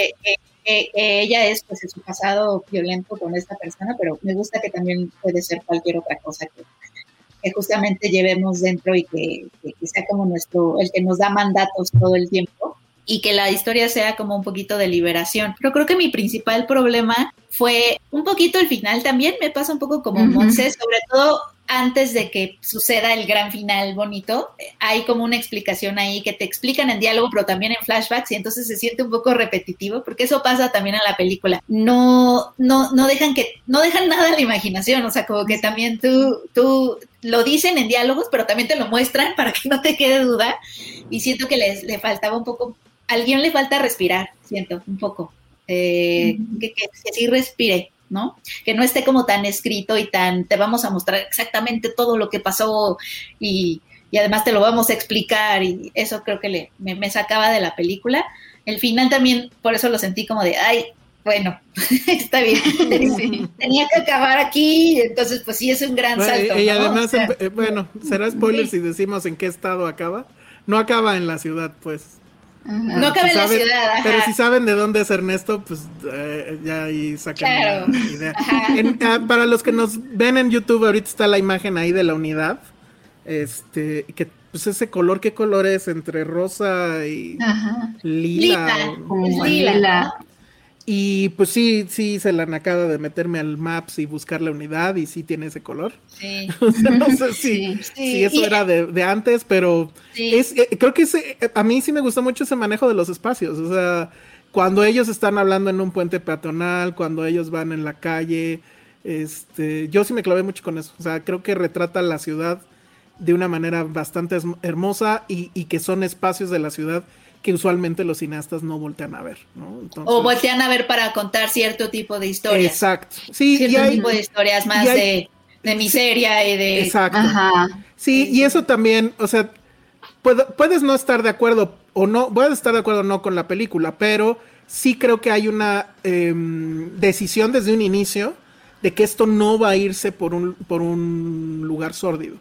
ella es pues en su pasado violento con esta persona, pero me gusta que también puede ser cualquier otra cosa que, justamente llevemos dentro y que, que, sea como nuestro, el que nos da mandatos todo el tiempo y que la historia sea como un poquito de liberación. Pero creo que mi principal problema fue un poquito el final también, me pasa un poco como uh sobre todo antes de que suceda el gran final bonito, hay como una explicación ahí que te explican en diálogo, pero también en flashbacks, y entonces se siente un poco repetitivo, porque eso pasa también en la película. No, no, no dejan que, no dejan nada a la imaginación, o sea, como que también tú, tú lo dicen en diálogos, pero también te lo muestran para que no te quede duda. Y siento que les, le faltaba un poco, al guion le falta respirar, siento, un poco. Eh, que, que, que sí respire, ¿no? Que no esté como tan escrito y tan, te vamos a mostrar exactamente todo lo que pasó y, y además te lo vamos a explicar y eso creo que le, me, me, sacaba de la película. El final también, por eso lo sentí como de, ay, bueno, está bien, sí. tenía que acabar aquí, entonces pues sí es un gran bueno, salto. Y, ¿no? además, o sea, eh, bueno, será spoiler sí. si decimos en qué estado acaba. No acaba en la ciudad, pues. Ajá. No cabe si en saben, la ciudad. Ajá. Pero si saben de dónde es Ernesto, pues eh, ya ahí sacan claro. la idea. En, uh, para los que nos ven en YouTube, ahorita está la imagen ahí de la unidad. Este, que pues ese color, ¿qué color es? Entre rosa y Ajá. lila. Lila, o, lila. lila. Y pues sí, sí hice la nacada de meterme al Maps y buscar la unidad y sí tiene ese color. Sí. o sea, no sé si, sí, sí. si eso y, era de, de, antes, pero es, eh, creo que ese, a mí sí me gustó mucho ese manejo de los espacios. O sea, cuando ellos están hablando en un puente peatonal, cuando ellos van en la calle, este, yo sí me clavé mucho con eso. O sea, creo que retrata la ciudad de una manera bastante hermosa y, y que son espacios de la ciudad que usualmente los cineastas no voltean a ver, ¿no? Entonces, o voltean a ver para contar cierto tipo de historias. Exacto. Sí, cierto y hay, tipo de historias más hay, de, de, miseria y de. Exacto. Ajá. Sí, y eso también, o sea, puede, puedes no estar de acuerdo o no, puedes estar de acuerdo o no con la película, pero sí creo que hay una eh, decisión desde un inicio de que esto no va a irse por un, por un lugar sórdido.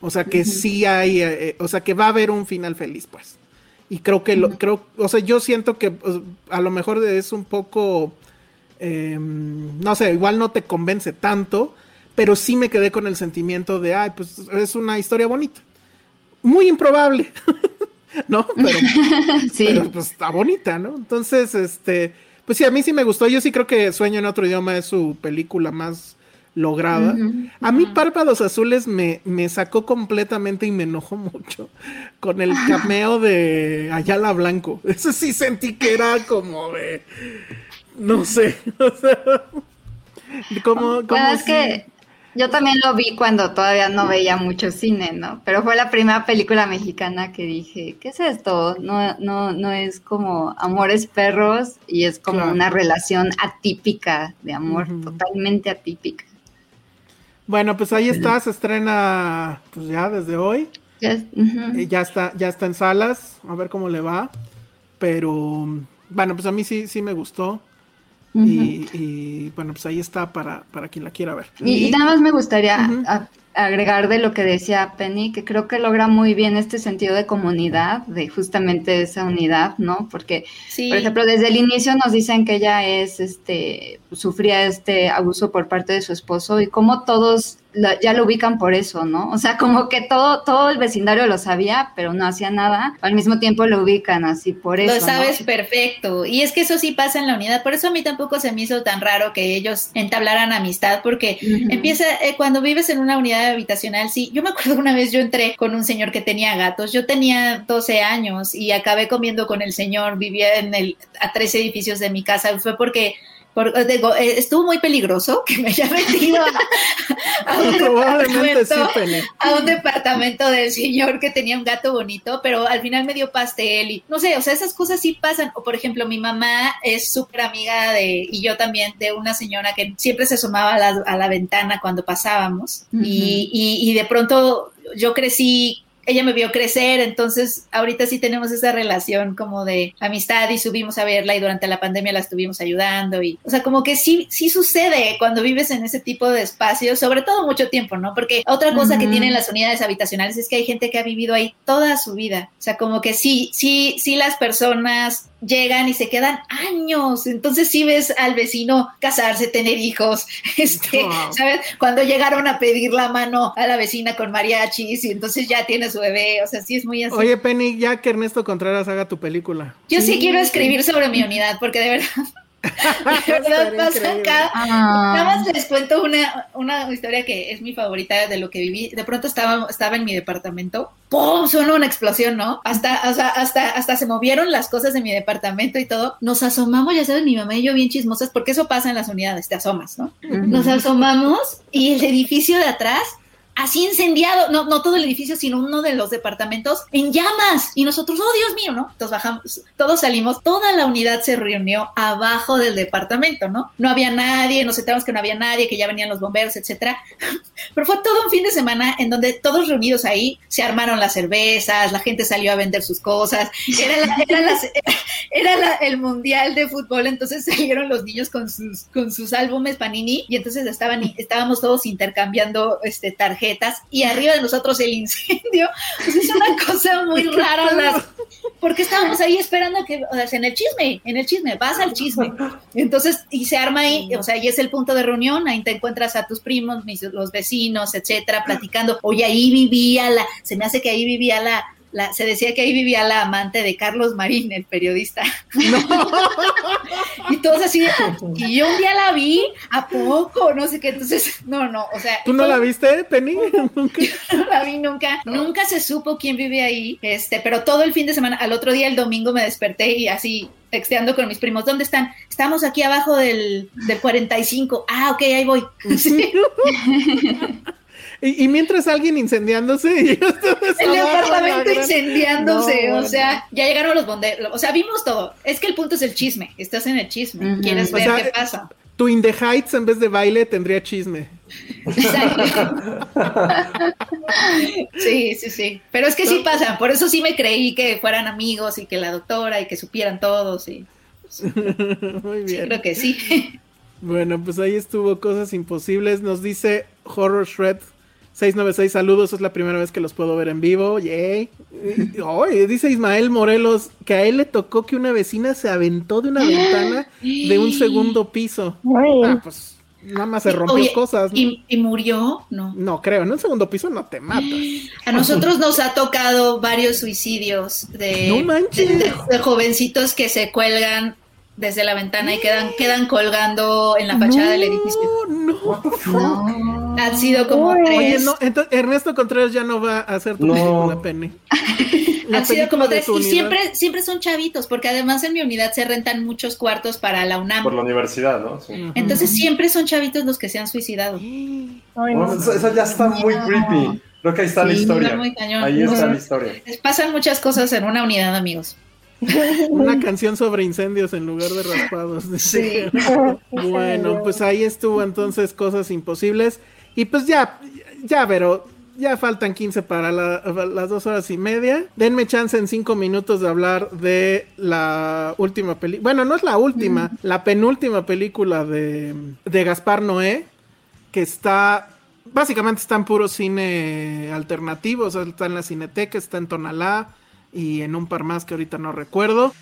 O sea que uh -huh. sí hay, eh, o sea que va a haber un final feliz, pues. Y creo que, lo, creo, o sea, yo siento que pues, a lo mejor es un poco, eh, no sé, igual no te convence tanto, pero sí me quedé con el sentimiento de, ay, pues es una historia bonita. Muy improbable, ¿no? Pero, sí. pero, pues está bonita, ¿no? Entonces, este, pues sí, a mí sí me gustó. Yo sí creo que Sueño en otro idioma es su película más lograda. Uh -huh. A mí Párpados Azules me, me, sacó completamente y me enojó mucho con el cameo de Ayala Blanco. Eso sí sentí que era como de... No sé. O sea, como, como bueno, es si... que yo también lo vi cuando todavía no veía mucho cine, ¿no? Pero fue la primera película mexicana que dije, ¿qué es esto? No, no, no es como Amores Perros y es como claro. una relación atípica de amor, uh -huh. totalmente atípica. Bueno, pues ahí está, se estrena pues ya desde hoy. Yes. Uh -huh. ya está, ya está en salas, a ver cómo le va. Pero bueno, pues a mí sí, sí me gustó. Uh -huh. y, y, bueno, pues ahí está para, para quien la quiera ver. Y, y nada más me gustaría uh -huh. Agregar de lo que decía Penny, que creo que logra muy bien este sentido de comunidad, de justamente esa unidad, ¿no? Porque, sí. por ejemplo, desde el inicio nos dicen que ella es, este, sufría este abuso por parte de su esposo y como todos ya lo ubican por eso, ¿no? O sea, como que todo, todo el vecindario lo sabía, pero no hacía nada. Al mismo tiempo lo ubican así por eso. Lo sabes ¿no? perfecto. Y es que eso sí pasa en la unidad. Por eso a mí tampoco se me hizo tan raro que ellos entablaran amistad, porque uh -huh. empieza, eh, cuando vives en una unidad habitacional, sí. Yo me acuerdo una vez yo entré con un señor que tenía gatos. Yo tenía 12 años y acabé comiendo con el señor. Vivía en el, a tres edificios de mi casa. Fue porque por, digo, eh, estuvo muy peligroso que me haya metido a, a, un sí, a, un departamento del señor que tenía un gato bonito, pero al final me dio pastel y no sé, o sea, esas cosas sí pasan. O por ejemplo, mi mamá es súper amiga de, y yo también, de una señora que siempre se asomaba a la, a la ventana cuando pasábamos uh -huh. y, y, y de pronto yo crecí ella me vio crecer, entonces ahorita sí tenemos esa relación como de amistad y subimos a verla y durante la pandemia la estuvimos ayudando y, o sea, como que sí, sí sucede cuando vives en ese tipo de espacios, sobre todo mucho tiempo, ¿no? Porque otra cosa uh -huh. que tienen las unidades habitacionales es que hay gente que ha vivido ahí toda su vida, o sea, como que sí, sí, sí las personas llegan y se quedan años. Entonces sí ves al vecino casarse, tener hijos, este, wow. ¿sabes? Cuando llegaron a pedir la mano a la vecina con mariachis y entonces ya tiene su bebé, o sea, sí es muy así. Oye, Penny, ya que Ernesto Contreras haga tu película. Yo sí, sí quiero escribir sobre mi unidad porque de verdad Verdad, pasa cada- Ah. Nada más les cuento una, una historia que es mi favorita de lo que viví. De pronto estaba, estaba en mi departamento. ¡Pum! Sonó una explosión, ¿no? Hasta, hasta, hasta se movieron las cosas de mi departamento y todo. Nos asomamos, ya sabes, mi mamá y yo bien chismosas, porque eso pasa en las unidades, te asomas, ¿no? Nos asomamos y el edificio de atrás así incendiado, no, no todo el edificio, sino uno de los departamentos en llamas. Y nosotros, oh Dios mío, ¿no? Entonces bajamos, todos salimos, toda la unidad se reunió abajo del departamento, ¿no? No había nadie, nos enteramos que no había nadie, que ya venían los bomberos, etcétera. Pero fue todo un fin de semana en donde todos reunidos ahí se armaron las cervezas, la gente salió a vender sus cosas. Era, el mundial de fútbol, entonces salieron los niños con sus, con sus álbumes Panini y entonces estaban, estábamos todos intercambiando este, tarjetas y arriba de nosotros el incendio. Pues es una cosa muy rara, las- porque estábamos ahí esperando que, o sea, en el chisme, en el chisme, vas al chisme. Entonces, y se arma ahí, o sea, y es el punto de reunión, ahí te encuentras a tus primos, mis- los vecinos, etcétera, platicando. Oye, ahí vivía la, se me hace que ahí vivía la, la, se decía que ahí vivía la amante de Carlos Marín, el periodista. y todos así, de, y yo un día la vi, ¿a poco? No sé qué, entonces, no, no, o sea. ¿Tú no la viste, Penny? Nunca. no la vi nunca, nunca se supo quién vive ahí, este, pero todo el fin de semana, al otro día, el domingo, me desperté y así, texteando con mis primos, ¿dónde están? Estamos aquí abajo del, del 45, ah, ok, ahí voy. Sí. Y, y mientras alguien incendiándose, y yo El departamento incendiándose, No, o sea, ya llegaron los bomberos, o sea, vimos todo. Es que el punto es el chisme, estás en el chisme, quieres O ver sea, qué pasa. Tu In the Heights en vez de baile tendría chisme. Sí, sí, sí. Pero es que sí pasa, por eso sí me creí que fueran amigos y que la doctora y que supieran todos y Muy bien. creo que sí. Bueno, pues ahí estuvo Cosas Imposibles. Nos dice Horror Shred 696, saludos, es la primera vez que los puedo ver en vivo. Yay. Oye, dice Ismael Morelos que a él le tocó que una vecina se aventó de una ventana de un segundo piso. Ah, pues nada más se rompió Oye, cosas. ¿no? ¿y, y murió? No. No creo, en un segundo piso no te matas. A nosotros nos ha tocado varios suicidios de, No manches. de- de- de jovencitos que se cuelgan desde la ventana y quedan, quedan colgando en la fachada del edificio. No, Han sido como Oye, tres. no, entonces Ernesto Contreras ya no va a hacer tu No. película, Penny. La Han sido como tres y siempre, siempre son chavitos, porque además en mi unidad se rentan muchos cuartos para la UNAM. Por la universidad, ¿no? Sí. Entonces siempre son chavitos los que se han suicidado. Bueno, eso, eso ya está muy creepy. Creo que ahí está la historia. está muy cañón. Ahí está la historia. Pasan muchas cosas en una unidad, amigos. Una canción sobre incendios en lugar de raspados. Sí. bueno, pues ahí estuvo entonces Cosas Imposibles. Y pues ya, ya, pero ya faltan 15 para la- las dos horas y media. Denme chance en cinco minutos de hablar de la última película. Bueno, no es la última, la penúltima película de, de Gaspar Noé, que está... Básicamente está en puro cine alternativo, o sea, está en la Cineteca, está en Tonalá y en un par más que ahorita no recuerdo.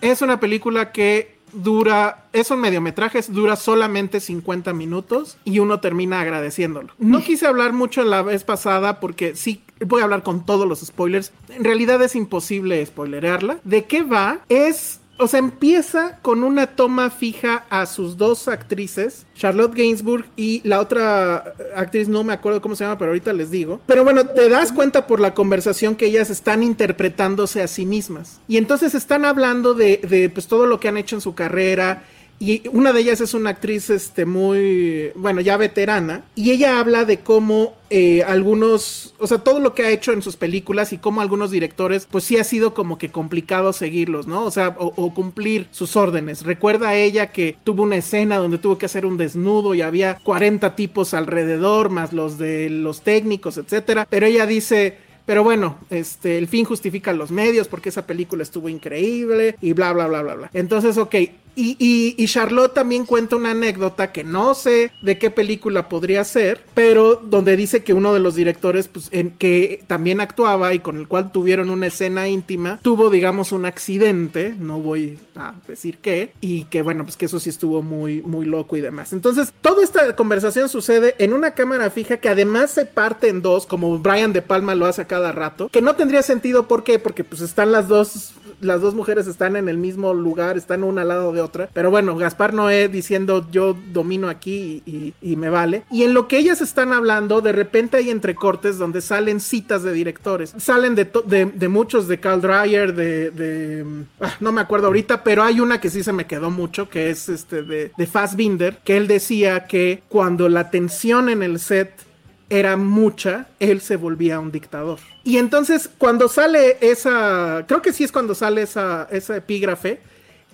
Es una película que dura, es un mediometraje, dura solamente 50 minutos y uno termina agradeciéndolo. No quise hablar mucho la vez pasada porque sí voy a hablar con todos los spoilers. En realidad es imposible spoilerearla. ¿De qué va? Es o sea, empieza con una toma fija a sus dos actrices, Charlotte Gainsbourg y la otra actriz, no me acuerdo cómo se llama, pero ahorita les digo. Pero bueno, te das cuenta por la conversación que ellas están interpretándose a sí mismas. Y entonces están hablando de, de pues todo lo que han hecho en su carrera. Y una de ellas es una actriz este muy, bueno, ya veterana, y ella habla de cómo eh, algunos, o sea, todo lo que ha hecho en sus películas y cómo algunos directores, pues sí ha sido como que complicado seguirlos, ¿no? O sea, o, o cumplir sus órdenes. Recuerda a ella que tuvo una escena donde tuvo que hacer un desnudo y había 40 tipos alrededor, más los de los técnicos, etcétera, pero ella dice, pero bueno, este, el fin justifica los medios porque esa película estuvo increíble y bla, bla, bla, bla, bla. Entonces, ok. Y, y, Charlotte también cuenta una anécdota que no sé de qué película podría ser, pero donde dice que uno de los directores, pues, que también actuaba y con el cual tuvieron una escena íntima, tuvo, digamos, un accidente, no voy a decir qué, y que bueno, pues que eso sí estuvo muy, muy loco y demás. Entonces, toda esta conversación sucede en una cámara fija que además se parte en dos, como Brian De Palma lo hace a cada rato, que no tendría sentido, ¿por qué? Porque pues están las dos las dos mujeres están en el mismo lugar, están una al lado de otra. Pero bueno, Gaspar Noé diciendo yo domino aquí y, me vale. Y en lo que ellas están hablando, de repente hay entrecortes donde salen citas de directores. Salen de, de, muchos, de Carl Dreyer, de... Ah, no me acuerdo ahorita, pero hay una que sí se me quedó mucho, que es este de, de Fassbinder, que él decía que cuando la tensión en el set era mucha, él se volvía un dictador. Y entonces cuando sale esa, creo que sí es cuando sale esa, esa epígrafe,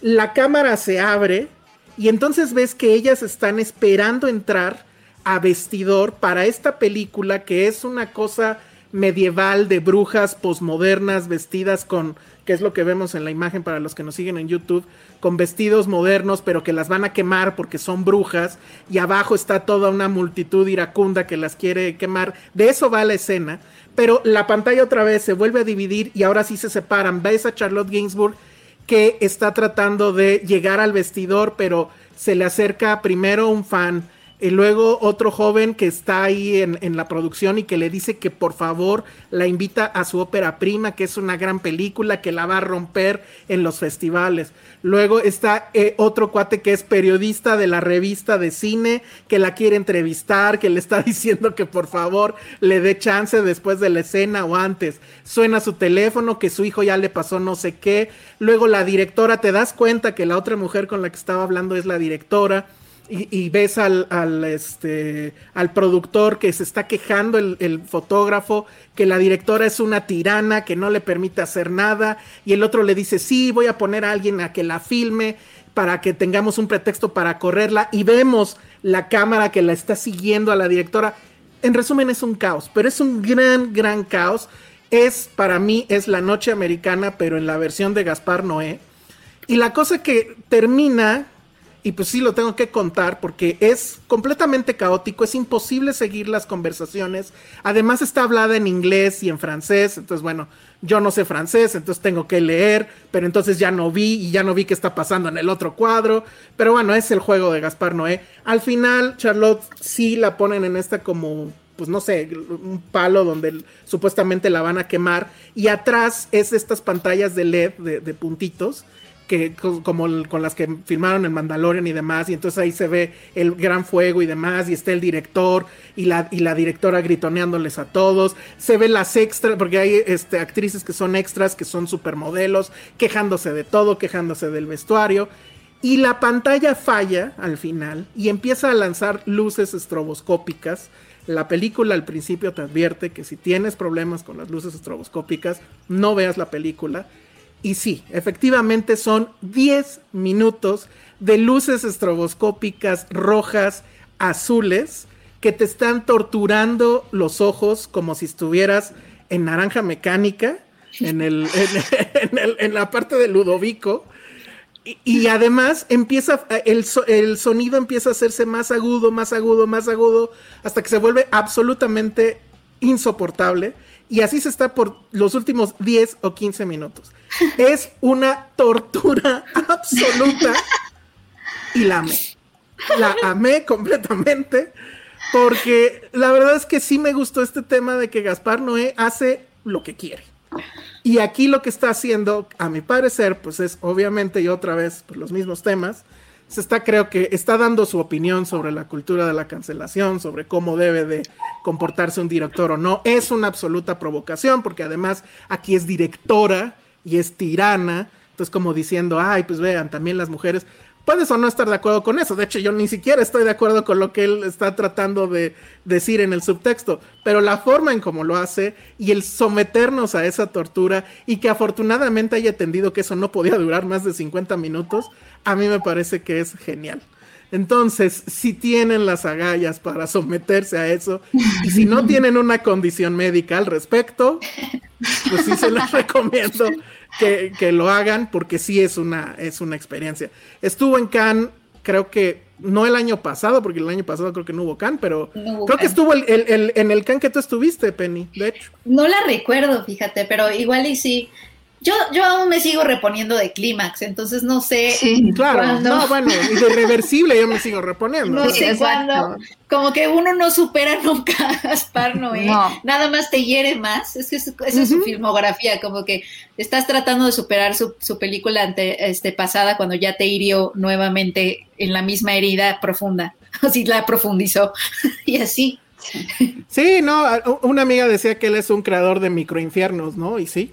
la cámara se abre y entonces ves que ellas están esperando entrar a vestidor para esta película que es una cosa medieval de brujas posmodernas vestidas con, que es lo que vemos en la imagen para los que nos siguen en YouTube, con vestidos modernos, pero que las van a quemar porque son brujas, y abajo está toda una multitud iracunda que las quiere quemar. De eso va la escena, pero la pantalla otra vez se vuelve a dividir y ahora sí se separan. Ves a Charlotte Gainsbourg que está tratando de llegar al vestidor, pero se le acerca primero un fan y luego otro joven que está ahí en, la producción y que le dice que por favor la invita a su ópera prima, que es una gran película que la va a romper en los festivales. Luego está eh, otro cuate que es periodista de la revista de cine, que la quiere entrevistar, que le está diciendo que por favor le dé chance después de la escena o antes. Suena su teléfono, que su hijo ya le pasó no sé qué. Luego la directora, te das cuenta que la otra mujer con la que estaba hablando es la directora y, ves al, este, al productor que se está quejando, el, fotógrafo, que la directora es una tirana, que no le permite hacer nada, y el otro le dice, sí, voy a poner a alguien a que la filme para que tengamos un pretexto para correrla, y vemos la cámara que la está siguiendo a la directora. En resumen, es un caos, pero es un gran, gran caos. Es, para mí, es la noche americana, pero en la versión de Gaspar Noé. Y la cosa que termina y pues sí lo tengo que contar porque es completamente caótico, es imposible seguir las conversaciones. Además está hablada en inglés y en francés, entonces bueno, yo no sé francés, entonces tengo que leer, pero entonces ya no vi y ya no vi qué está pasando en el otro cuadro. Pero bueno, es el juego de Gaspar Noé. Al final, Charlotte sí la ponen en esta como pues no sé, un palo donde supuestamente la van a quemar. Y atrás es estas pantallas de LED de puntitos que como con las que filmaron el Mandalorian y demás, y entonces ahí se ve el gran fuego y demás, y está el director y la, y la directora gritoneándoles a todos, se ve las extras, porque hay este, actrices que son extras, que son supermodelos, quejándose de todo, quejándose del vestuario, y la pantalla falla al final y empieza a lanzar luces estroboscópicas. La película al principio te advierte que si tienes problemas con las luces estroboscópicas, no veas la película y sí, efectivamente son 10 minutos de luces estroboscópicas rojas, azules, que te están torturando los ojos como si estuvieras en naranja mecánica, en, el, en, la parte de Ludovico. Y, además empieza, el, el sonido empieza a hacerse más agudo, más agudo, más agudo, hasta que se vuelve absolutamente insoportable y así se está por los últimos 10 o 15 minutos. Es una tortura absoluta y la amé. La amé completamente porque la verdad es que sí me gustó este tema de que Gaspar Noé hace lo que quiere. Y aquí lo que está haciendo, a mi parecer, pues es obviamente y otra vez pues, los mismos temas, se está, creo que está dando su opinión sobre la cultura de la cancelación, sobre cómo debe de comportarse un director o no. Es una absoluta provocación, porque además aquí es directora y es tirana. Entonces, como diciendo, ay, pues vean, también las mujeres. Puedes o no estar de acuerdo con eso. De hecho, yo ni siquiera estoy de acuerdo con lo que él está tratando de decir en el subtexto. Pero la forma en cómo lo hace y el someternos a esa tortura y que afortunadamente haya entendido que eso no podía durar más de 50 minutos, a mí me parece que es genial. Entonces, si tienen las agallas para someterse a eso y si no tienen una condición médica al respecto, pues sí se les recomiendo que, que, lo hagan porque sí es una, es una experiencia. Estuvo en Cannes, creo que no el año pasado, porque el año pasado creo que no hubo Cannes, pero creo que estuvo el, el, en el Cannes que tú estuviste, Penny, de hecho. No la recuerdo, fíjate, pero igual y sí. Yo, yo aún me sigo reponiendo de clímax, entonces no sé. claro, no, bueno, y de reversible yo me sigo reponiendo. No sé cuándo, como que uno no supera nunca a Gaspar Noé, nada más te hiere más, es que esa es su filmografía, como que estás tratando de superar su, su película ante, este, pasada cuando ya te hirió nuevamente en la misma herida profunda, así la profundizó, y así. Sí, no, una amiga decía que él es un creador de microinfiernos, ¿no? Y sí.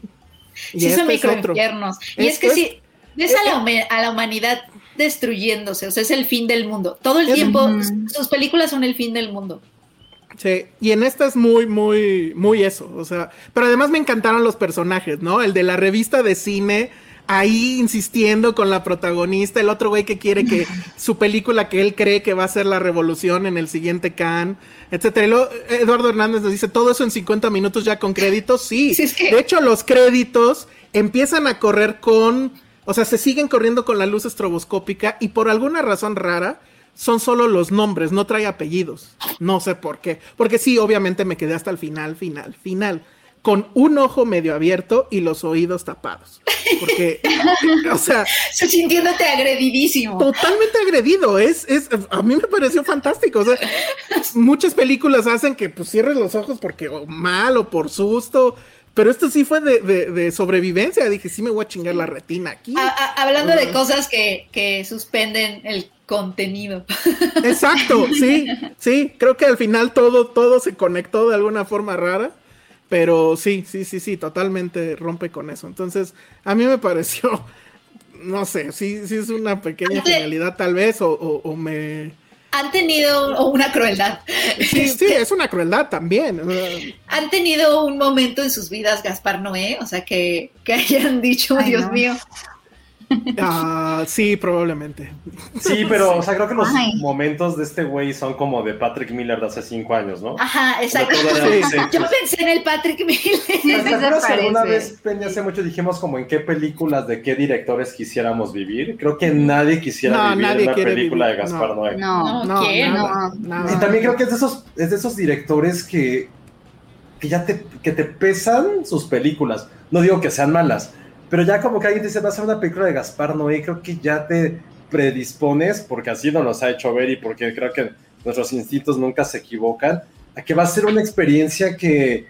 Y sí, son microinfiernos. Y es, que sí, ves a la, a la, humanidad destruyéndose, o sea, es el fin del mundo. Todo el tiempo, sus películas son el fin del mundo. Sí, y en esta es muy, muy, muy eso, o sea, pero además me encantaron los personajes, ¿no? El de la revista de cine ahí insistiendo con la protagonista, el otro güey que quiere que su película que él cree que va a ser la revolución en el siguiente Cannes, etcétera. Y Eduardo Hernández nos dice, todo eso en 50 minutos ya con créditos, sí. De hecho, los créditos empiezan a correr con, o sea, se siguen corriendo con la luz estroboscópica y por alguna razón rara, son solo los nombres, no trae apellidos. No sé por qué. Porque sí, obviamente me quedé hasta el final, final, final con un ojo medio abierto y los oídos tapados. Porque, o sea... sintiéndote agredidísimo. Totalmente agredido. Es, es, a mí me pareció fantástico. O sea, muchas películas hacen que pues cierres los ojos porque mal o por susto. Pero esto sí fue de, sobrevivencia. Dije, sí me voy a chingar la retina aquí. hablando de cosas que, que suspenden el contenido. Exacto, sí, sí. Creo que al final todo, todo se conectó de alguna forma rara. Pero sí, sí, sí, sí, totalmente rompe con eso. Entonces, a mí me pareció, no sé, sí, sí es una pequeña genialidad tal vez, o, o, me... Han tenido una crueldad. Sí, sí, es una crueldad también. Han tenido un momento en sus vidas, Gaspar Noé, o sea, que, que hayan dicho, Dios mío, Ah, sí, probablemente. Sí, pero, o sea, creo que los momentos de este güey son como de Patrick Miller de hace cinco años, ¿no? Ajá, exacto. Yo pensé en el Patrick Miller. Sí, que alguna vez, Penny, hace mucho dijimos como en qué películas de qué directores quisiéramos vivir? Creo que nadie quisiera vivir en una película de Gaspar Noé. No, no, no, Y también creo que es de esos, es de esos directores que, que ya te, que te pesan sus películas. No digo que sean malas, pero ya como que alguien dice, va a ser una película de Gaspar Noé, creo que ya te predispones, porque así nos los ha hecho ver y porque creo que nuestros instintos nunca se equivocan, a que va a ser una experiencia que,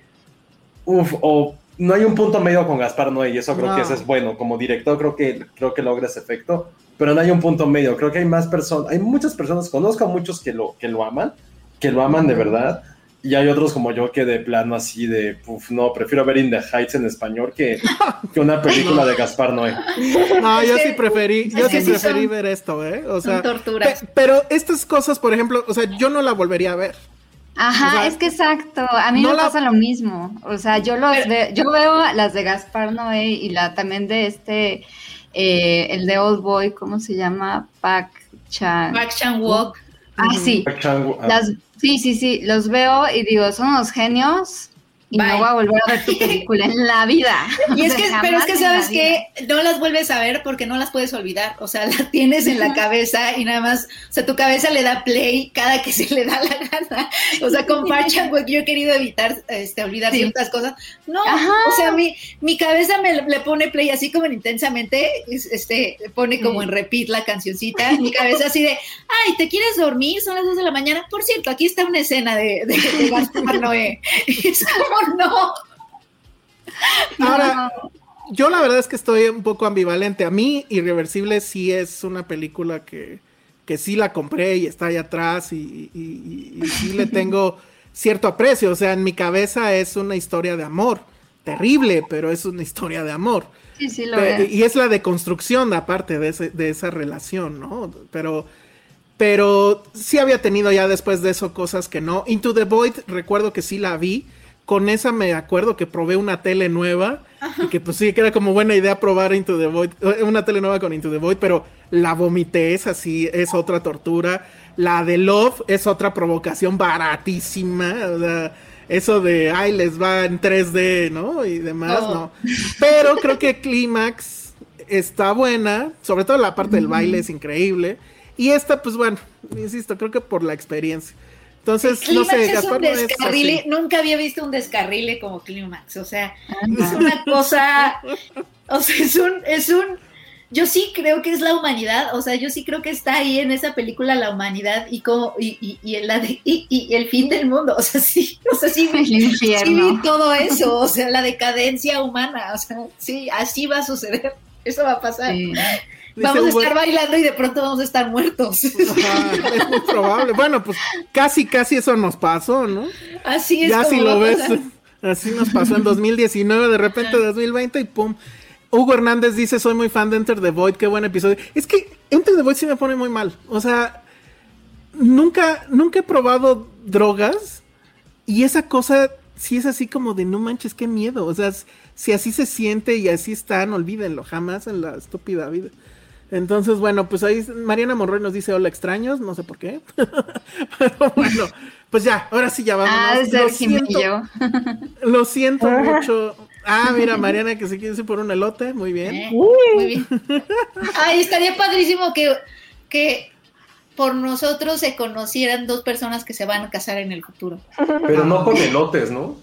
uff, o no hay un punto medio con Gaspar Noé y eso creo que eso es bueno. Como director creo que, creo que logra ese efecto, pero no hay un punto medio. Creo que hay más personas, hay muchas personas, conozco a muchos que lo, que lo aman, que lo aman de verdad, y hay otros como yo que de plano así de, puf, no, prefiero ver In the Heights en español que, que una película de Gaspar Noé. No, yo sí preferí, yo sí preferí ver esto, ¿eh? O sea, torturas. pero estas cosas, por ejemplo, o sea, yo no la volvería a ver. Ajá, es que exacto, a mí me pasa lo mismo. O sea, yo los yo veo las de Gaspar Noé y la también de este, eh, el de Old Boy, ¿cómo se llama? Pac Chan. Pac Chan Walk. Ah, sí. Ah. Las, Sí, sí, sí, los veo y digo, son unos genios y no voy a volver a ver tu película en la vida. Y es que, pero es que sabes que no las vuelves a ver porque no las puedes olvidar. O sea, las tienes en la cabeza y nada más, o sea, tu cabeza le da play cada que se le da la gana. O sea, con Parcha, yo he querido evitar este, olvidar ciertas cosas. No, o sea, mi, mi cabeza me le pone play así como en intensamente, este, pone como en repeat la cancioncita. Mi cabeza así de, ay, ¿te quieres dormir? Son las dos de la mañana. Por cierto, aquí está una escena de, de, de Gaspar Noé. Es como no. Ahora, yo la verdad es que estoy un poco ambivalente. A mí, Irreversible sí es una película que, que sí la compré y está ahí atrás y, y, sí le tengo cierto aprecio. O sea, en mi cabeza es una historia de amor. Terrible, pero es una historia de amor. Sí, sí, lo es. Y es la deconstrucción, aparte de, de esa relación, ¿no? Pero pero sí había tenido ya después de eso cosas que no. Into the Void, recuerdo que sí la vi con esa me acuerdo que probé una tele nueva y que pues sí que era como buena idea probar Into the Void, eh, una tele nueva con Into the Void, pero la vomité, es así, es otra tortura. La de Love es otra provocación baratísima, eso de, ay, les va en 3D, ¿no? Y demás, no. Pero creo que Clímax está buena, sobre todo la parte del baile es increíble. Y esta, pues bueno, insisto, creo que por la experiencia. Entonces, no sé, es un descarrile, nunca había visto un descarrile como Clímax, o sea, es una cosa O sea, es un, es un, yo sí creo que es la humanidad, o sea, yo sí creo que está ahí en esa película la humanidad y como, y, y, y, el, la de- y, y el fin del mundo, o sea, sí, o sea, sí, El sí todo eso, o sea, la decadencia humana, o sea, sí, así va a suceder, eso va a pasar. Sí. Vamos a estar bailando y de pronto vamos a estar muertos. Ajá, es muy probable. Bueno, pues casi, casi eso nos pasó, ¿no? Así es ya como si lo ves, así nos pasó en 2019, de repente 2020 y pum. Hugo Hernández dice, soy muy fan de Enter the Void, qué buen episodio. Es que Enter the Void sí me pone muy mal. O sea, nunca, nunca he probado drogas y esa cosa sí es así como de no manches, qué miedo. O sea, si así se siente y así están, olvídenlo, jamás en la estúpida vida. Entonces, bueno, pues ahí Mariana Monroy nos dice hola extraños, no sé por qué. Pero bueno, pues ya, ahora sí ya vamos. Ah, es Lo Jimillo. lo siento mucho. Ah, mira, Mariana que se quiere ir por un elote, muy bien. Eh, Muy bien. Ay, estaría padrísimo que, que por nosotros se conocieran dos personas que se van a casar en el futuro. Pero no con elotes, ¿no?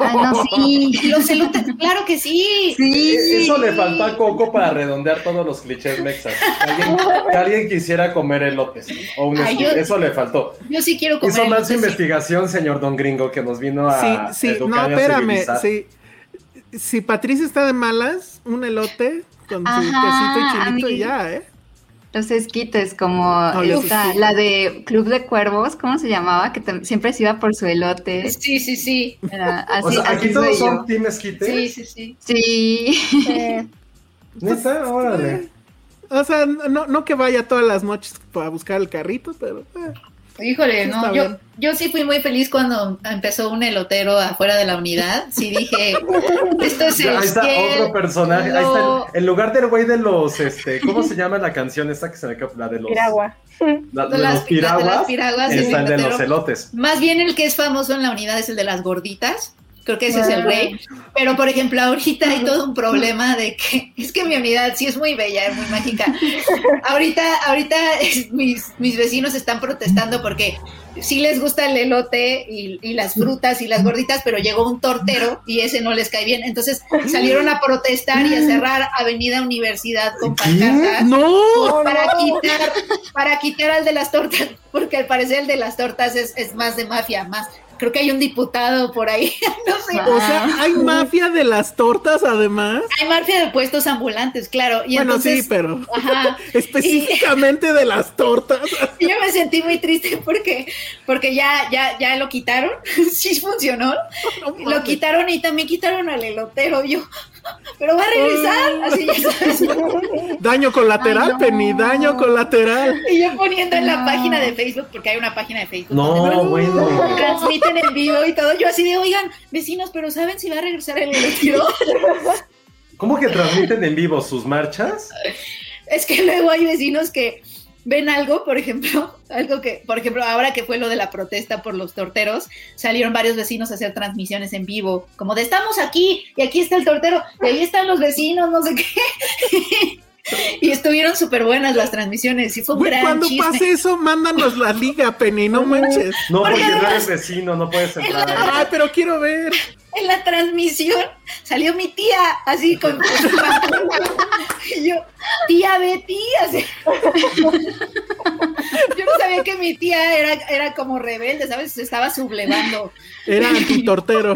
Ah, no, sí. Los elotes, claro que sí. Sí. E- Eso le faltó a Coco para redondear todos los clichés mexas. Que alguien, que alguien quisiera comer elotes. O un Ay, yo- Eso le faltó. Yo sí quiero comer Hizo más elotes, sí. investigación, señor Don Gringo, que nos vino a Sí, sí, educar no, espérame, sí. Si Patricia está de malas, un elote con su Ajá, quesito y chilito y ya, ¿eh? Los esquites, como Ay, los esta, esquites. la de Club de Cuervos, ¿cómo se llamaba? Que siempre se iba por su elote. Sí, sí, sí. Era así, O sea, así aquí todos yo. son Team Esquite. Sí, sí, sí. Sí. ¿Neta? Órale. O sea, no, no que vaya todas las noches para buscar el carrito, pero eh, Híjole, no, yo, bien. yo sí fui muy feliz cuando empezó un elotero afuera de la unidad. Sí dije, esto es el Ahí está cielo, otro personaje. Ahí está el, en lugar del güey de los, este, ¿cómo se llama la canción esta que se me acaba? La de los, Piragua. la- de las- los piraguas. de las piraguas está el de los elotes. Más bien el que es famoso en la unidad es el de las gorditas. Creo que ese es el rey. Pero, por ejemplo, ahorita hay todo un problema de que es que mi unidad sí es muy bella, es muy mágica. ahorita, ahorita es- mis, mis vecinos están protestando porque sí les gusta el elote y, y las frutas y las gorditas, pero llegó un tortero y ese no les cae bien. Entonces salieron a protestar y a cerrar Avenida Universidad con pancartas ¡No! para quitar para quitar al de las tortas porque al parecer el de las tortas es, es más de mafia más creo que hay un diputado por ahí no sé. O sea, hay mafia de las tortas además. hay mafia de puestos ambulantes claro y bueno, entonces sí, pero ajá. específicamente de las tortas. yo me sentí muy triste porque porque ya ya ya lo quitaron sí funcionó. Lo quitaron y también quitaron al elotero yo pero va a regresar así ya sabes Daño colateral, Ay, no. Penny, daño colateral. Y yo poniendo en la No. página de Facebook, porque hay una página de Facebook. No, donde bueno. Transmiten en vivo y todo. Yo así de, oigan, vecinos, pero ¿saben si va a regresar el elotero? ¿Cómo que transmiten en vivo sus marchas? es que luego hay vecinos que ven algo, por ejemplo, algo que, por ejemplo, ahora que fue lo de la protesta por los torteros, salieron varios vecinos a hacer transmisiones en vivo, como de estamos aquí y aquí está el tortero y ahí están los vecinos, no sé qué. y estuvieron súper buenas las transmisiones y fue un gran cuando chisme. pase eso, mándanos la liga, Penny, no manches. No, porque no además- eres vecino, no puedes entrar. ahí. Ay, pero quiero ver. en la transmisión salió mi tía así con. y yo tía Betty yo no sabía que mi tía era, era como rebelde sabes se estaba sublevando. Era antitortero.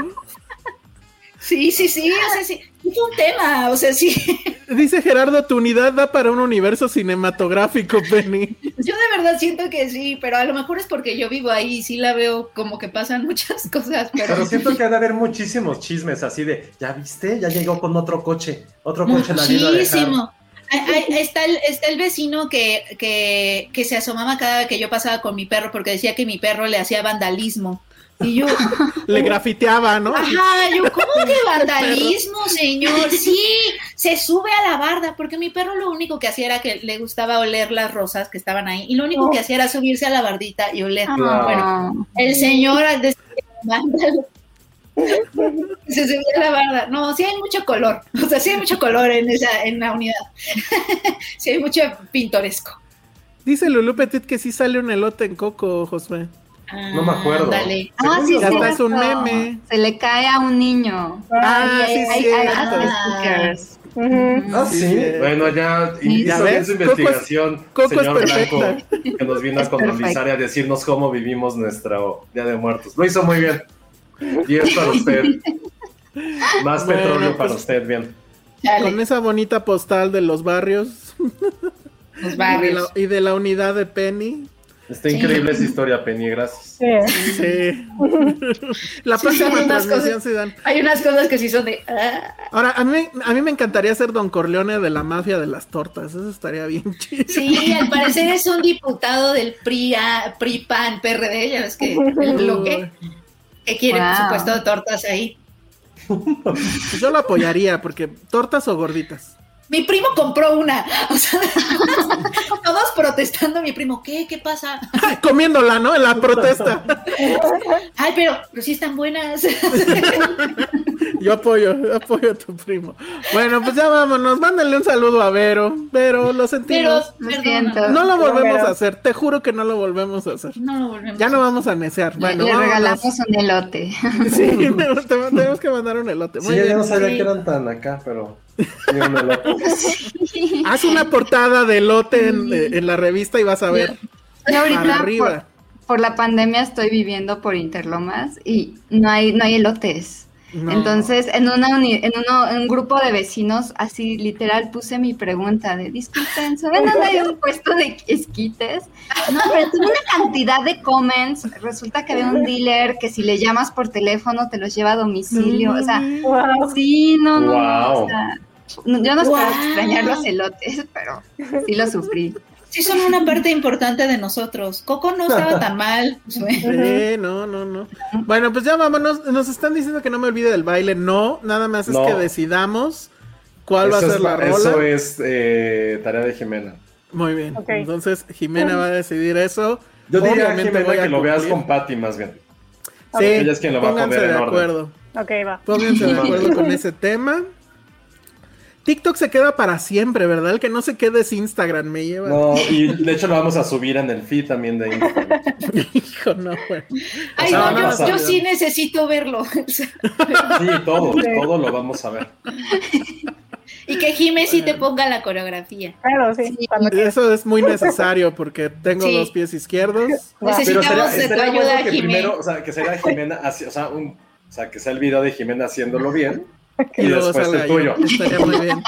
sí sí sí o sea sí es un tema o sea sí Dice Gerardo, tu unidad da para un universo cinematográfico, Penny. yo de verdad siento que sí pero a lo mejor es porque yo vivo ahí y sí la veo como que pasan muchas cosas pero, Pero siento que ha de haber muchísimos chismes así de, ¿ya viste? Ya llegó con otro coche. Otro coche la. Muchísimo. Ay, ay, Está el, está el vecino que, que, que se asomaba cada vez que yo pasaba con mi perro porque decía que mi perro le hacía vandalismo. Y yo, Le grafiteaba, ¿no? ajá, yo, ¿cómo que vandalismo, señor? Sí, se sube a la barda, porque mi perro lo único que hacía era que le gustaba oler las rosas que estaban ahí, y lo único que hacía era subirse a la bardita y oler. Claro. Bueno, el señor al decir vándalo, se subía a la barda. No, sí hay mucho color, o sea, sí hay mucho color en esa, en la unidad. sí hay mucho pintoresco. Dice Lulu Petit que sí sale un elote en Coco, Josué. No me acuerdo. Dale. Ah, sí, cierto. es un meme. Se le cae a un niño. Ah, Hay- sí, stickers. Ah, sí. Bueno, ya Sí. hizo ¿Ya bien su Coco es- investigación, Coco es señor perfecta. Blanco, que nos vino a colonizar y a decirnos cómo vivimos nuestro Día de Muertos. Lo hizo muy bien. Y es para usted. Más Bueno, petróleo para pues- usted, bien. Con esa bonita postal de los barrios. Los Y de, barrios. la, y de la unidad de Penny. Está increíble esa historia, Penny, gracias. Sí. La Sí, próxima hay unas transmisión cosas- se dan. Hay unas cosas que sí son de. ah. Ahora, a mí, a mí me encantaría ser Don Corleone de la mafia de las tortas. Eso estaría bien chido. Sí, al parecer es un diputado del PRI, PRI PAN, PRD, ya ves que el bloque que quiere por supuesto tortas ahí. Yo lo apoyaría, porque tortas o gorditas. Mi primo compró una. O sea, todos protestando. Mi primo, ¿qué? ¿Qué pasa? Comiéndola, ¿no? En la protesta. Ay, pero, pero sí están buenas. Yo apoyo, yo apoyo a tu primo. Bueno, pues ya vámonos. Mándenle un saludo a Vero. Vero, lo sentimos. Pero. No lo volvemos Vero. a hacer. Te juro que no lo volvemos a hacer. No lo volvemos. Ya no vamos a necear. Bueno, Le vámonos. regalamos un elote. Sí, te- tenemos que mandar un elote. Muy Sí, yo bien. no sabía que eran tan acá, pero. Un. Haz una portada de elote en, eh, en la revista y vas a ver. Yo ahorita Para por, arriba. por la pandemia estoy viviendo por Interlomas y no hay, no hay elotes. No. Entonces, en, una uni- en, uno, en un grupo de vecinos, así literal, puse mi pregunta de, disculpen, ¿saben dónde hay un puesto de esquites? No, pero tuve una cantidad de comments. Resulta que había un dealer que si le llamas por teléfono te los lleva a domicilio. O sea, sí, no, no, no, o sea, yo no espero Wow. extrañar los elotes, pero sí lo sufrí. Sí, son una parte importante de nosotros. Coco no estaba tan mal. Sí, no, no, no. Bueno, pues ya vámonos. Nos están diciendo que no me olvide del baile. No, nada más es No. que decidamos cuál va a ser es, la rola. Eso es eh, tarea de Jimena. Muy bien. Entonces, Jimena va a decidir eso. Yo diría, Obviamente Jimena, voy a que lo veas con Patty más bien. Sí, Ella es quien lo va a poner en de orden. acuerdo. Ok, va. Pónganse de acuerdo con ese tema. TikTok se queda para siempre, ¿verdad? El que no se quede es Instagram, me lleva. No, y de hecho lo vamos a subir en el feed también de Instagram. Hijo, no, güey. Ay, O sea, no, yo, a- yo sí necesito verlo. Sí, todo, todo lo vamos a ver. y que Jime sí te ponga la coreografía. Claro, sí. Eso es muy necesario porque tengo Sí. dos pies izquierdos. Necesitamos de tu ayuda, bueno que Jimé. primero, o sea, que sea Jimena, o sea, un, o sea, que sea el video de Jimena haciéndolo bien y, después el yo. tuyo. Estaría muy bien.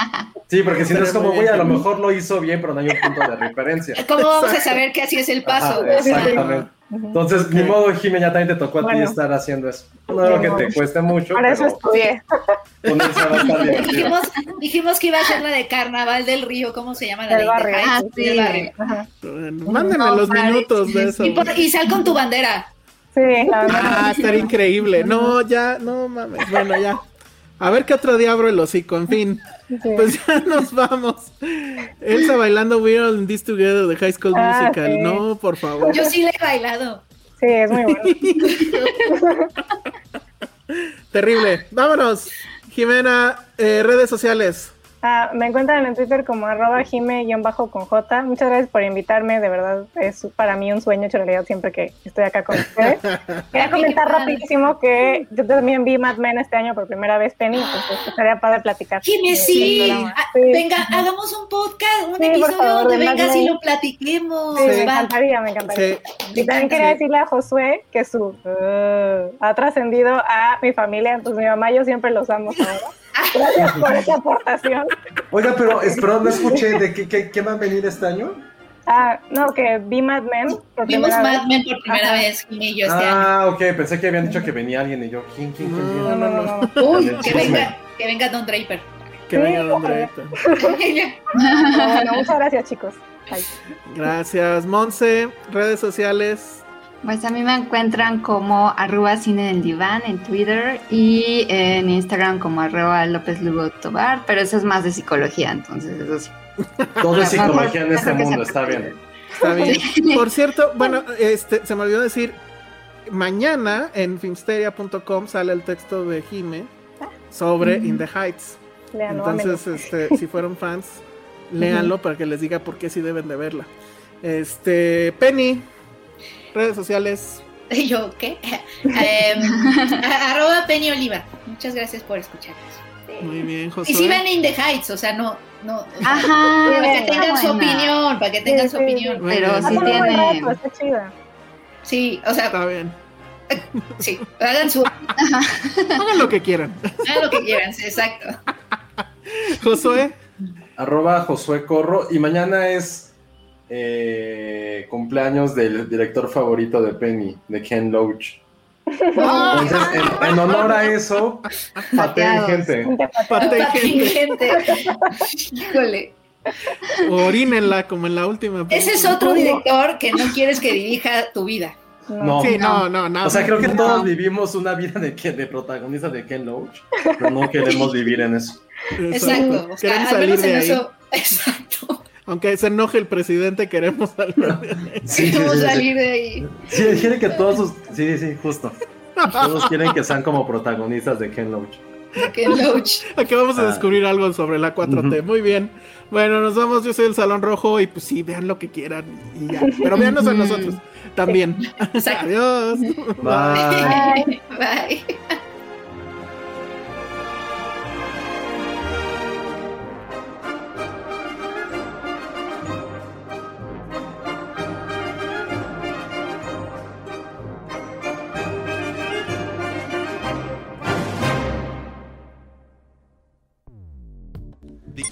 Sí, porque si no es como, güey, a lo mejor lo hizo bien, pero no hay un punto de referencia. ¿Cómo vamos a saber que así es el paso? Ajá, exactamente. Entonces, ni modo, Jimé, ya también te tocó a ti estar haciendo eso. No creo que te cueste mucho, Para eso estudié. Dijimos, dijimos que iba a ser la de Carnaval del Río, ¿cómo se llama? La de barrio. Ah, sí. del barrio. Bueno, Mándenme los minutos de eso. Y, por- y sal con tu bandera. Sí, la verdad. Ah, estaría increíble. No, ya, no mames. Bueno, ya. A ver qué otro día abro el hocico, en fin. Pues ya nos vamos. Elsa bailando We're All in This Together de High School Ah, Musical. sí. No, por favor. Yo sí le he bailado. Sí, es muy bueno. Terrible. Vámonos. Jimena, eh, redes sociales. Ah, me encuentran en Twitter como arroba jime-con J. Muchas gracias por invitarme, de verdad es para mí un sueño hecho realidad siempre que estoy acá con ustedes. Quería comentar rapidísimo que yo también vi Mad Men este año por primera vez, Penny, entonces estaría padre platicar. Jime, sí. Ah, Sí. Venga, hagamos un podcast, un Sí, episodio favor, donde vengas y lo platiquemos. Sí, me encantaría, me encantaría. Sí. Y también quería decirle a Josué que su uh, ha trascendido a mi familia, entonces mi mamá y yo siempre los amo ahora. Gracias por esa aportación. Oiga, pero, es- perdón, no escuché, ¿de qué, qué, qué va a venir este año? Ah, no, que vi Mad Men por Vimos Mad. Men por primera Ajá. vez, Jime y yo este año. Ah, ok, pensé que habían dicho que venía alguien y yo, ¿quién, quién, quién? No, no, no, no. Uy, que venga, que venga Don Draper. Que venga Don Draper. No, bueno, muchas gracias, chicos. Bye. Gracias. Monse, redes sociales. Pues a mí me encuentran como arroba cine del diván en Twitter y en Instagram como arroba López Lugo Tobar, pero eso es más de psicología, entonces eso sí. Todo es psicología en este mundo, está bien. Está bien. Por cierto, bueno, este, se me olvidó decir, mañana en filmsteria.com sale el texto de Jime sobre In the Heights. Léanlo, Entonces, este, si fueron fans, léanlo para que les diga por qué sí deben de verla. Este, Penny, redes sociales. ¿Y yo qué? Em, arroba Penny Oliva. Muchas gracias por escucharnos. Muy bien, José. Y si ven In the Heights, o sea, no, no. Ajá, para que tengan su buena. opinión, para que tengan Sí, su sí. opinión. Pero sí Está muy buen tiene. rato, está chida. Sí, o sea, Está bien. sí, hagan su, Hagan lo que quieran. hagan lo que quieran, sí, exacto. Josué. Arroba Josué Corro. Y mañana es eh, cumpleaños del director favorito de Penny, de Ken Loach. Entonces, en, en honor a eso, pateen gente. Pate gente. Gente. Híjole. Orínenla como en la última. Ese es otro director que no quieres que dirija tu vida. No. Sí, no, no, nada. O sea, creo que No. todos vivimos una vida de, que- de protagonista de Ken Loach, pero no queremos vivir en eso. Exacto. O sea, Queremos al salir menos de en ahí. eso. Exacto. Aunque se enoje el presidente, queremos salir de ahí. Sí, sí, Queremos sí, sí. salir de ahí. Sí, quieren que todos sus... Sí, sí, justo. Todos quieren que sean como protagonistas de Ken Loach. Que Loach. Aquí vamos a Ah. descubrir algo sobre la 4T. Muy bien. Bueno, nos vamos. Yo soy el Salón Rojo y pues sí, vean lo que quieran y ya. Pero véanos a nosotros también. Adiós. Bye. Bye.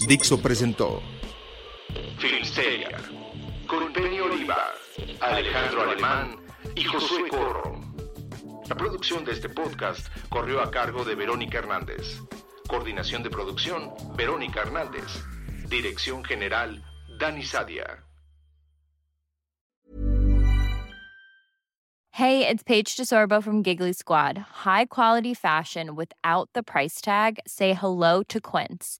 Dixo presentó Filmsteria, con Penny Oliva, Alejandro Alemán y Josué Corro. La producción de este podcast corrió a cargo de Verónica Hernández. Coordinación de producción, Verónica Hernández. Dirección general, Dani Sadia. Hey, it's Paige DeSorbo from Giggly Squad. High quality fashion without the price tag. Say hello to Quince.